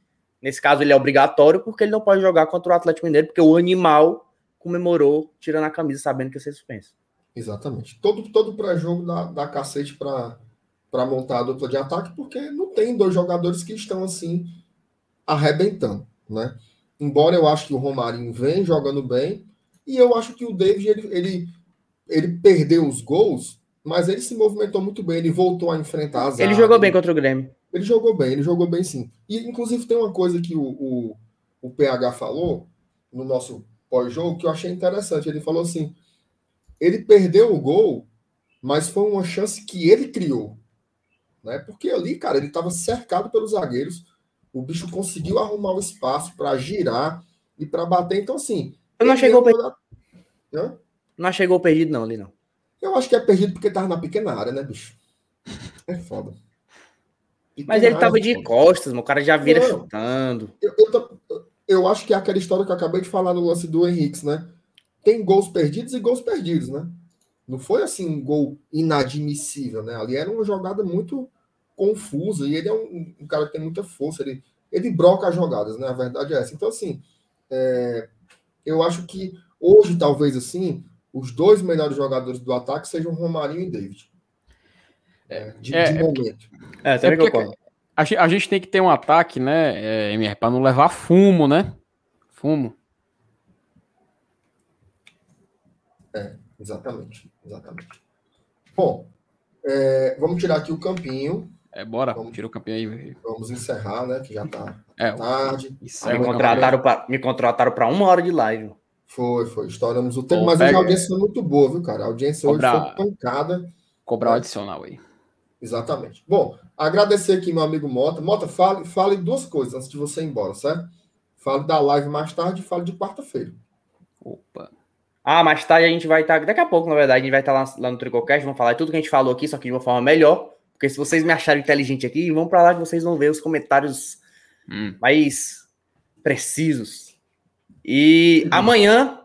Speaker 3: nesse caso, ele é obrigatório, porque ele não pode jogar contra o Atlético Mineiro, porque o animal comemorou tirando a camisa sabendo que ia ser suspenso.
Speaker 1: Exatamente. Todo, todo pré-jogo dá, dá cacete para montar a dupla de ataque, porque não tem dois jogadores que estão assim arrebentando, né? Embora eu acho que o Romarinho vem jogando bem, e eu acho que o David ele, ele, ele perdeu os gols, mas ele se movimentou muito bem, ele voltou a enfrentar as
Speaker 3: Ele jogou bem contra o Grêmio.
Speaker 1: Ele jogou bem, ele jogou bem sim. E, inclusive, tem uma coisa que o, o, o PH falou no nosso pós-jogo que eu achei interessante. Ele falou assim: ele perdeu o gol, mas foi uma chance que ele criou. Né? Porque ali, cara, ele estava cercado pelos zagueiros, o bicho conseguiu arrumar o espaço para girar e para bater. Então, assim.
Speaker 3: Eu não chegou
Speaker 1: deu toda- Hã?
Speaker 3: Não chegou perdido, não, ali não.
Speaker 1: Eu acho que é perdido porque tava na pequena área, né, bicho? É foda.
Speaker 3: Mas ele tava de
Speaker 1: foda.
Speaker 3: costas, mano, o cara já vira
Speaker 1: Não.
Speaker 3: chutando.
Speaker 1: Eu, eu, eu acho que é aquela história que eu acabei de falar no lance do Henrique, né? Tem gols perdidos e gols perdidos, né? Não foi assim um gol inadmissível, né? Ali era uma jogada muito confusa e ele é um, um cara que tem muita força, ele, ele broca as jogadas, né? A verdade é essa. Então, assim, é, eu acho que Hoje, talvez assim, os dois melhores jogadores do ataque sejam Romarinho e David. É, de,
Speaker 2: É,
Speaker 1: de
Speaker 2: é
Speaker 1: momento.
Speaker 3: É, também concordo.
Speaker 2: A, a gente tem que ter um ataque, né, é, MR, pra não levar fumo, né? Fumo.
Speaker 1: Exatamente. Exatamente. Bom, é, vamos tirar aqui o campinho.
Speaker 2: É, bora,
Speaker 1: Vamos.
Speaker 2: tira o campeão aí.
Speaker 1: Vamos encerrar, né? Que já tá
Speaker 2: É,
Speaker 1: tarde.
Speaker 2: isso
Speaker 3: Me contrataram, pra, me contrataram pra uma hora de live.
Speaker 1: Foi, foi. Estouramos o tempo,
Speaker 2: Bom,
Speaker 1: mas hoje
Speaker 2: pega-
Speaker 1: a audiência foi muito boa, viu, cara? A audiência hoje
Speaker 2: Cobrar-
Speaker 1: foi pancada.
Speaker 2: Cobrar o adicional aí.
Speaker 1: Exatamente. Bom, agradecer aqui meu amigo Mota. Mota, fale, fale duas coisas antes de você ir embora, certo? Fale da live mais tarde e fale de quarta-feira.
Speaker 2: Opa.
Speaker 3: Ah, mais tarde a gente vai estar. Daqui a pouco, na verdade, a gente vai estar lá, lá no Tricocast. Vamos falar tudo que a gente falou aqui, só que de uma forma melhor. Porque se vocês me acharem inteligente aqui, vão pra lá que vocês vão ver os comentários
Speaker 2: Hum.
Speaker 3: mais precisos. E amanhã,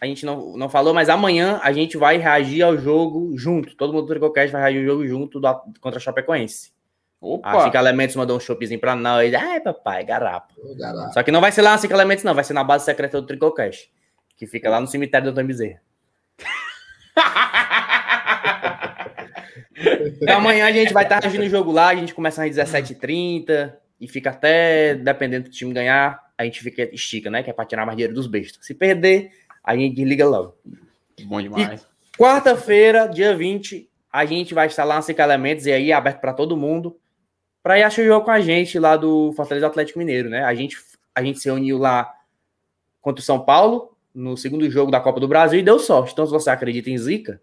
Speaker 3: a gente não, não falou, mas amanhã a gente vai reagir ao jogo junto. Todo mundo do Tricocast vai reagir ao jogo junto do, contra a Chapecoense. A
Speaker 2: Opa.
Speaker 3: Cinco Elementos mandou um choppzinho pra nós. Ai, papai, garapa.
Speaker 1: Garapa.
Speaker 3: Só que não vai ser lá na Cinco Elementos, não. Vai ser na base secreta do Tricocast. Que fica lá no cemitério do Antônio Bezerra. Então, amanhã a gente vai estar agindo o jogo lá. A gente começa às 17h30 e fica até, dependendo do time ganhar, a gente fica estica, né? Que é pra tirar mais dinheiro dos bestas. Se perder, a gente desliga logo.
Speaker 2: Bom demais.
Speaker 3: Quarta-feira, dia 20, a gente vai estar lá no Cinco Elementos e aí é aberto para todo mundo para ir assistir o jogo com a gente lá do Fortaleza Atlético Mineiro, né? A gente, a gente se reuniu lá contra o São Paulo no segundo jogo da Copa do Brasil e deu sorte. Então, se você acredita em zica,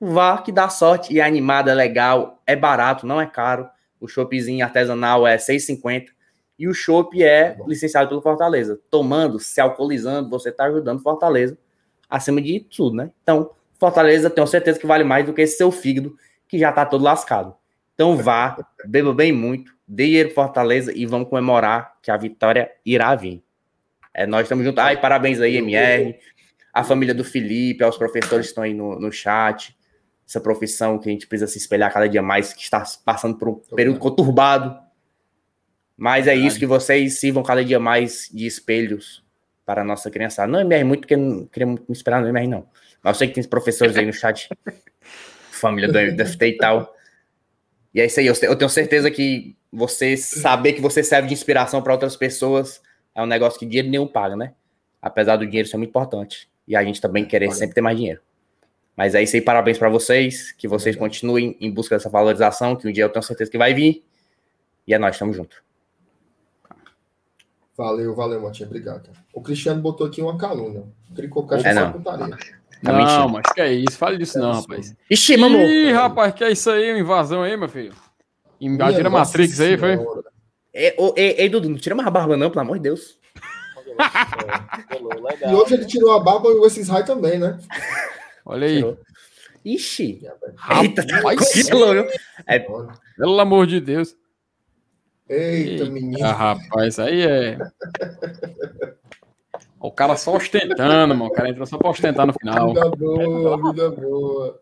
Speaker 3: vá que dá sorte e é animada, é legal, é barato, não é caro. O choppzinho artesanal é 6,50 e o chopp é licenciado pelo Fortaleza. Tomando, se alcoolizando, você está ajudando Fortaleza acima de tudo, né? Então, Fortaleza, tenho certeza que vale mais do que esse seu fígado, que já tá todo lascado. Então vá, beba bem muito, dê dinheiro pro Fortaleza e vamos comemorar que a vitória irá vir. É, nós estamos juntos. Ai, parabéns aí, MR, a família do Felipe, aos professores que estão aí no, no chat. Essa profissão que a gente precisa se espelhar cada dia mais, que está passando por um período conturbado. Mas é isso, que vocês sirvam cada dia mais de espelhos para a nossa criançada. Não MR muito, porque eu não queria muito me esperar no MR, não. Mas eu sei que tem professores aí no chat, família do DFT e tal. E é isso aí, eu, eu tenho certeza que você saber que você serve de inspiração para outras pessoas é um negócio que dinheiro nenhum paga, né? Apesar do dinheiro ser muito importante. E a gente também querer
Speaker 1: Olha.
Speaker 3: sempre ter mais dinheiro. Mas é isso aí, parabéns para vocês, que vocês continuem em busca dessa valorização, que um dia eu tenho certeza que vai vir. E é nós, tamo junto.
Speaker 1: Valeu, valeu, Motinha. Obrigado. O Cristiano botou aqui uma calúnia. Cricocast
Speaker 3: É,
Speaker 1: é, só
Speaker 3: não.
Speaker 1: putaria.
Speaker 3: Tá
Speaker 2: não,
Speaker 3: mentindo.
Speaker 2: mas que é isso? Fale disso
Speaker 1: É
Speaker 2: não, rapaz.
Speaker 3: Ixi, mamão!
Speaker 2: Ih, rapaz, que é isso aí? Uma invasão aí, meu filho? Invadiram a Matrix aí, foi?
Speaker 1: senhora.
Speaker 3: Ei, ei, ei, Dudu, não tira mais a barba não, pelo amor de Deus.
Speaker 1: E hoje ele tirou a barba e o esses Rai também, né?
Speaker 2: Olha aí.
Speaker 3: Tirou. Ixi.
Speaker 2: Rapaz,
Speaker 3: Eita, tá? É,
Speaker 2: pelo amor de Deus.
Speaker 1: Eita,
Speaker 2: Eita,
Speaker 1: menino.
Speaker 2: rapaz, aí é. O cara só ostentando, mano. O cara entrou só pra ostentar no final.
Speaker 1: Vida boa, vida boa.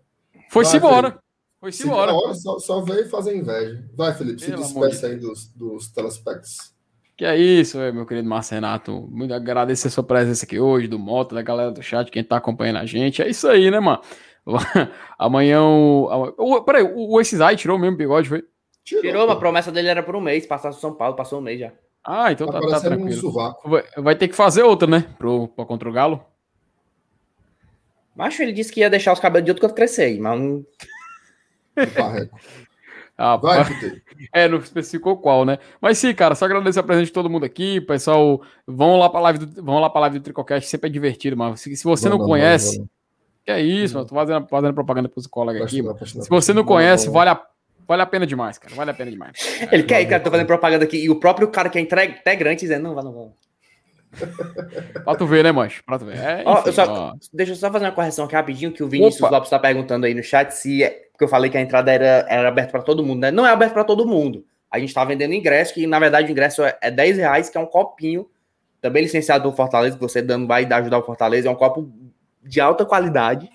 Speaker 2: Foi-se embora. Foi-se
Speaker 1: Se
Speaker 2: embora.
Speaker 1: só, só veio fazer inveja. Vai, Felipe, se
Speaker 2: Pelo de
Speaker 1: despeça aí dos, dos telespects.
Speaker 2: Que é isso, é, meu querido Márcio Renato. Muito agradecer a sua presença aqui hoje, do Moto, da galera do chat, quem tá acompanhando a gente. É isso aí, né, mano? Amanhã o. o peraí, o, o Exisai tirou mesmo o bigode, foi?
Speaker 3: Tirou,
Speaker 1: pô.
Speaker 3: a promessa dele era por um mês, passar São Paulo, passou um mês já.
Speaker 2: Ah, então
Speaker 1: Tá
Speaker 2: tá, tá
Speaker 1: um
Speaker 2: tranquilo.
Speaker 1: sovaco.
Speaker 2: Vai, vai ter que fazer outra, né? Pro, pra contra o Galo.
Speaker 3: Macho, ele disse que ia deixar os cabelos de outro canto crescer mas não...
Speaker 2: Ah,
Speaker 1: Vai.
Speaker 2: É, não especificou qual, né? Mas sim, cara, só agradecer a presença de todo mundo aqui. Pessoal, vão lá pra live do, vão lá pra live do Tricocast, sempre é divertido, mano. Se, se você não
Speaker 1: Vamos,
Speaker 2: conhece,
Speaker 1: vamos, vamos.
Speaker 2: que é isso, mano. Tô fazendo, fazendo propaganda pros colegas aqui, mano.
Speaker 1: não, não,
Speaker 2: Se você não conhece,
Speaker 1: Vamos,
Speaker 2: vale a, vale a pena demais, cara. Vale a pena demais.
Speaker 3: Ele quer ir, cara, tô fazendo propaganda aqui, e o próprio cara que é integrante dizendo, não, vai, não, vai.
Speaker 2: Pra tu ver, né, mancho? Pra tu ver. É,
Speaker 3: Ó,
Speaker 2: enfim,
Speaker 3: eu só-. Deixa eu só fazer uma correção aqui rapidinho, que o Vinícius
Speaker 2: Opa.
Speaker 3: Lopes tá perguntando aí no chat se é, porque eu falei que a entrada era, era aberta para todo mundo, né? Não é aberto para todo mundo. A gente tá vendendo ingresso, que na verdade o ingresso é, é 10 reais, que é um copinho, também licenciado do Fortaleza, que você dando vai ajudar o Fortaleza, é um copo de alta qualidade.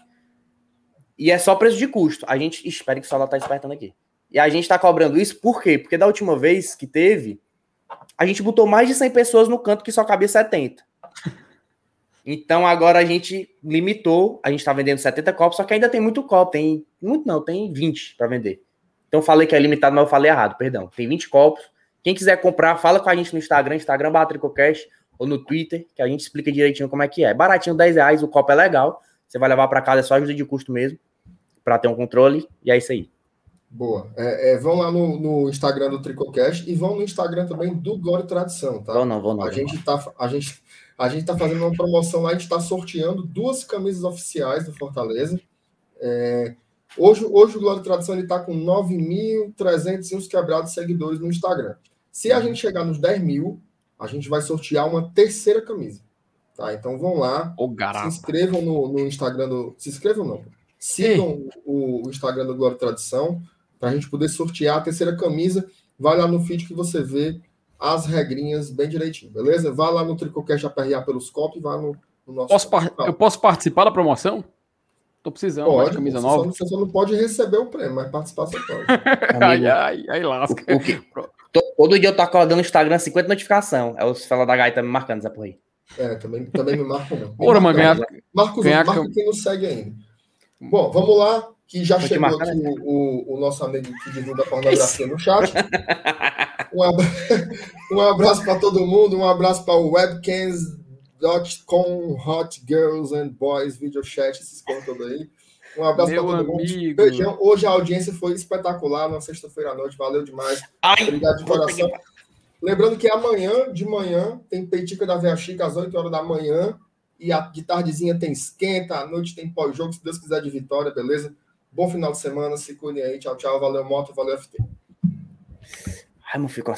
Speaker 3: E é só preço de custo. A gente. Espera que o celular tá despertando aqui. E a gente tá cobrando isso por quê? Porque da última vez que teve, a gente botou mais de 100 pessoas no canto que só cabia 70. Então agora a gente limitou, a gente tá vendendo 70 copos, só que ainda tem muito copo, tem muito não, tem 20 para vender. Então falei que é limitado, mas eu falei errado, perdão. Tem 20 copos. Quem quiser comprar, fala com a gente no Instagram, Instagram Batricocast ou no Twitter, que a gente explica direitinho como é que é. Baratinho, 10 reais, o copo é legal. Você vai levar para casa, é só ajuda de custo mesmo, para ter um controle, e é isso aí.
Speaker 1: Boa. É, é, vão lá no, no, Instagram do Tricocast e vão no Instagram também do Glória e Tradição, tá?
Speaker 3: Vão não, vão não.
Speaker 1: A gente tá, a gente, a gente tá fazendo uma promoção lá, a gente está sorteando duas camisas oficiais do Fortaleza. É, hoje, hoje o Glória e Tradição está com 9.300 e uns quebrados seguidores no Instagram. Se a gente chegar nos 10 mil, a gente vai sortear uma terceira camisa. Tá? Então vão lá, se inscrevam no, no Instagram do. Se inscrevam não. Sigam o, o, Instagram do Glória e Tradição para a gente poder sortear a terceira camisa. Vai lá no feed que você vê as regrinhas bem direitinho, beleza? Vá lá no Tricocast aperrear pelos copos e vá no, no nosso.
Speaker 2: Posso eu posso participar da promoção? Tô precisando
Speaker 1: pode,
Speaker 2: de camisa
Speaker 1: você
Speaker 2: nova.
Speaker 1: Só, você só não pode receber o prêmio, mas participar você pode.
Speaker 2: ai, ai, ai, lasca. O, o que,
Speaker 3: todo dia eu tô acordando no Instagram 50 notificação. É os fela da gaita me marcando essa porra aí.
Speaker 1: É, também, também me marca não.
Speaker 2: Porra, mas ganhar.
Speaker 1: Marcos,
Speaker 2: ganhar
Speaker 1: marca quem não segue ainda. Bom, vamos lá, que já Vou chegou aqui né? o, o, nosso amigo que divulga pornografia no chat. Um, um abraço para todo mundo, um abraço para o webcams.com, Hot Girls and Boys, Video Chat, esses contos aí. Um abraço para todo mundo. Beijão. Hoje a audiência foi espetacular na sexta-feira à noite. Valeu demais.
Speaker 3: Ai,
Speaker 1: Obrigado de coração. Lembrando que amanhã de manhã tem Peitica da Via Chica às 8 horas da manhã. E a, de tardezinha tem esquenta, à noite tem pós-jogo, se Deus quiser de vitória, beleza? Bom final de semana, se cuidem aí. Tchau, tchau. Valeu, Moto, valeu, FT.
Speaker 3: Ai, não ficou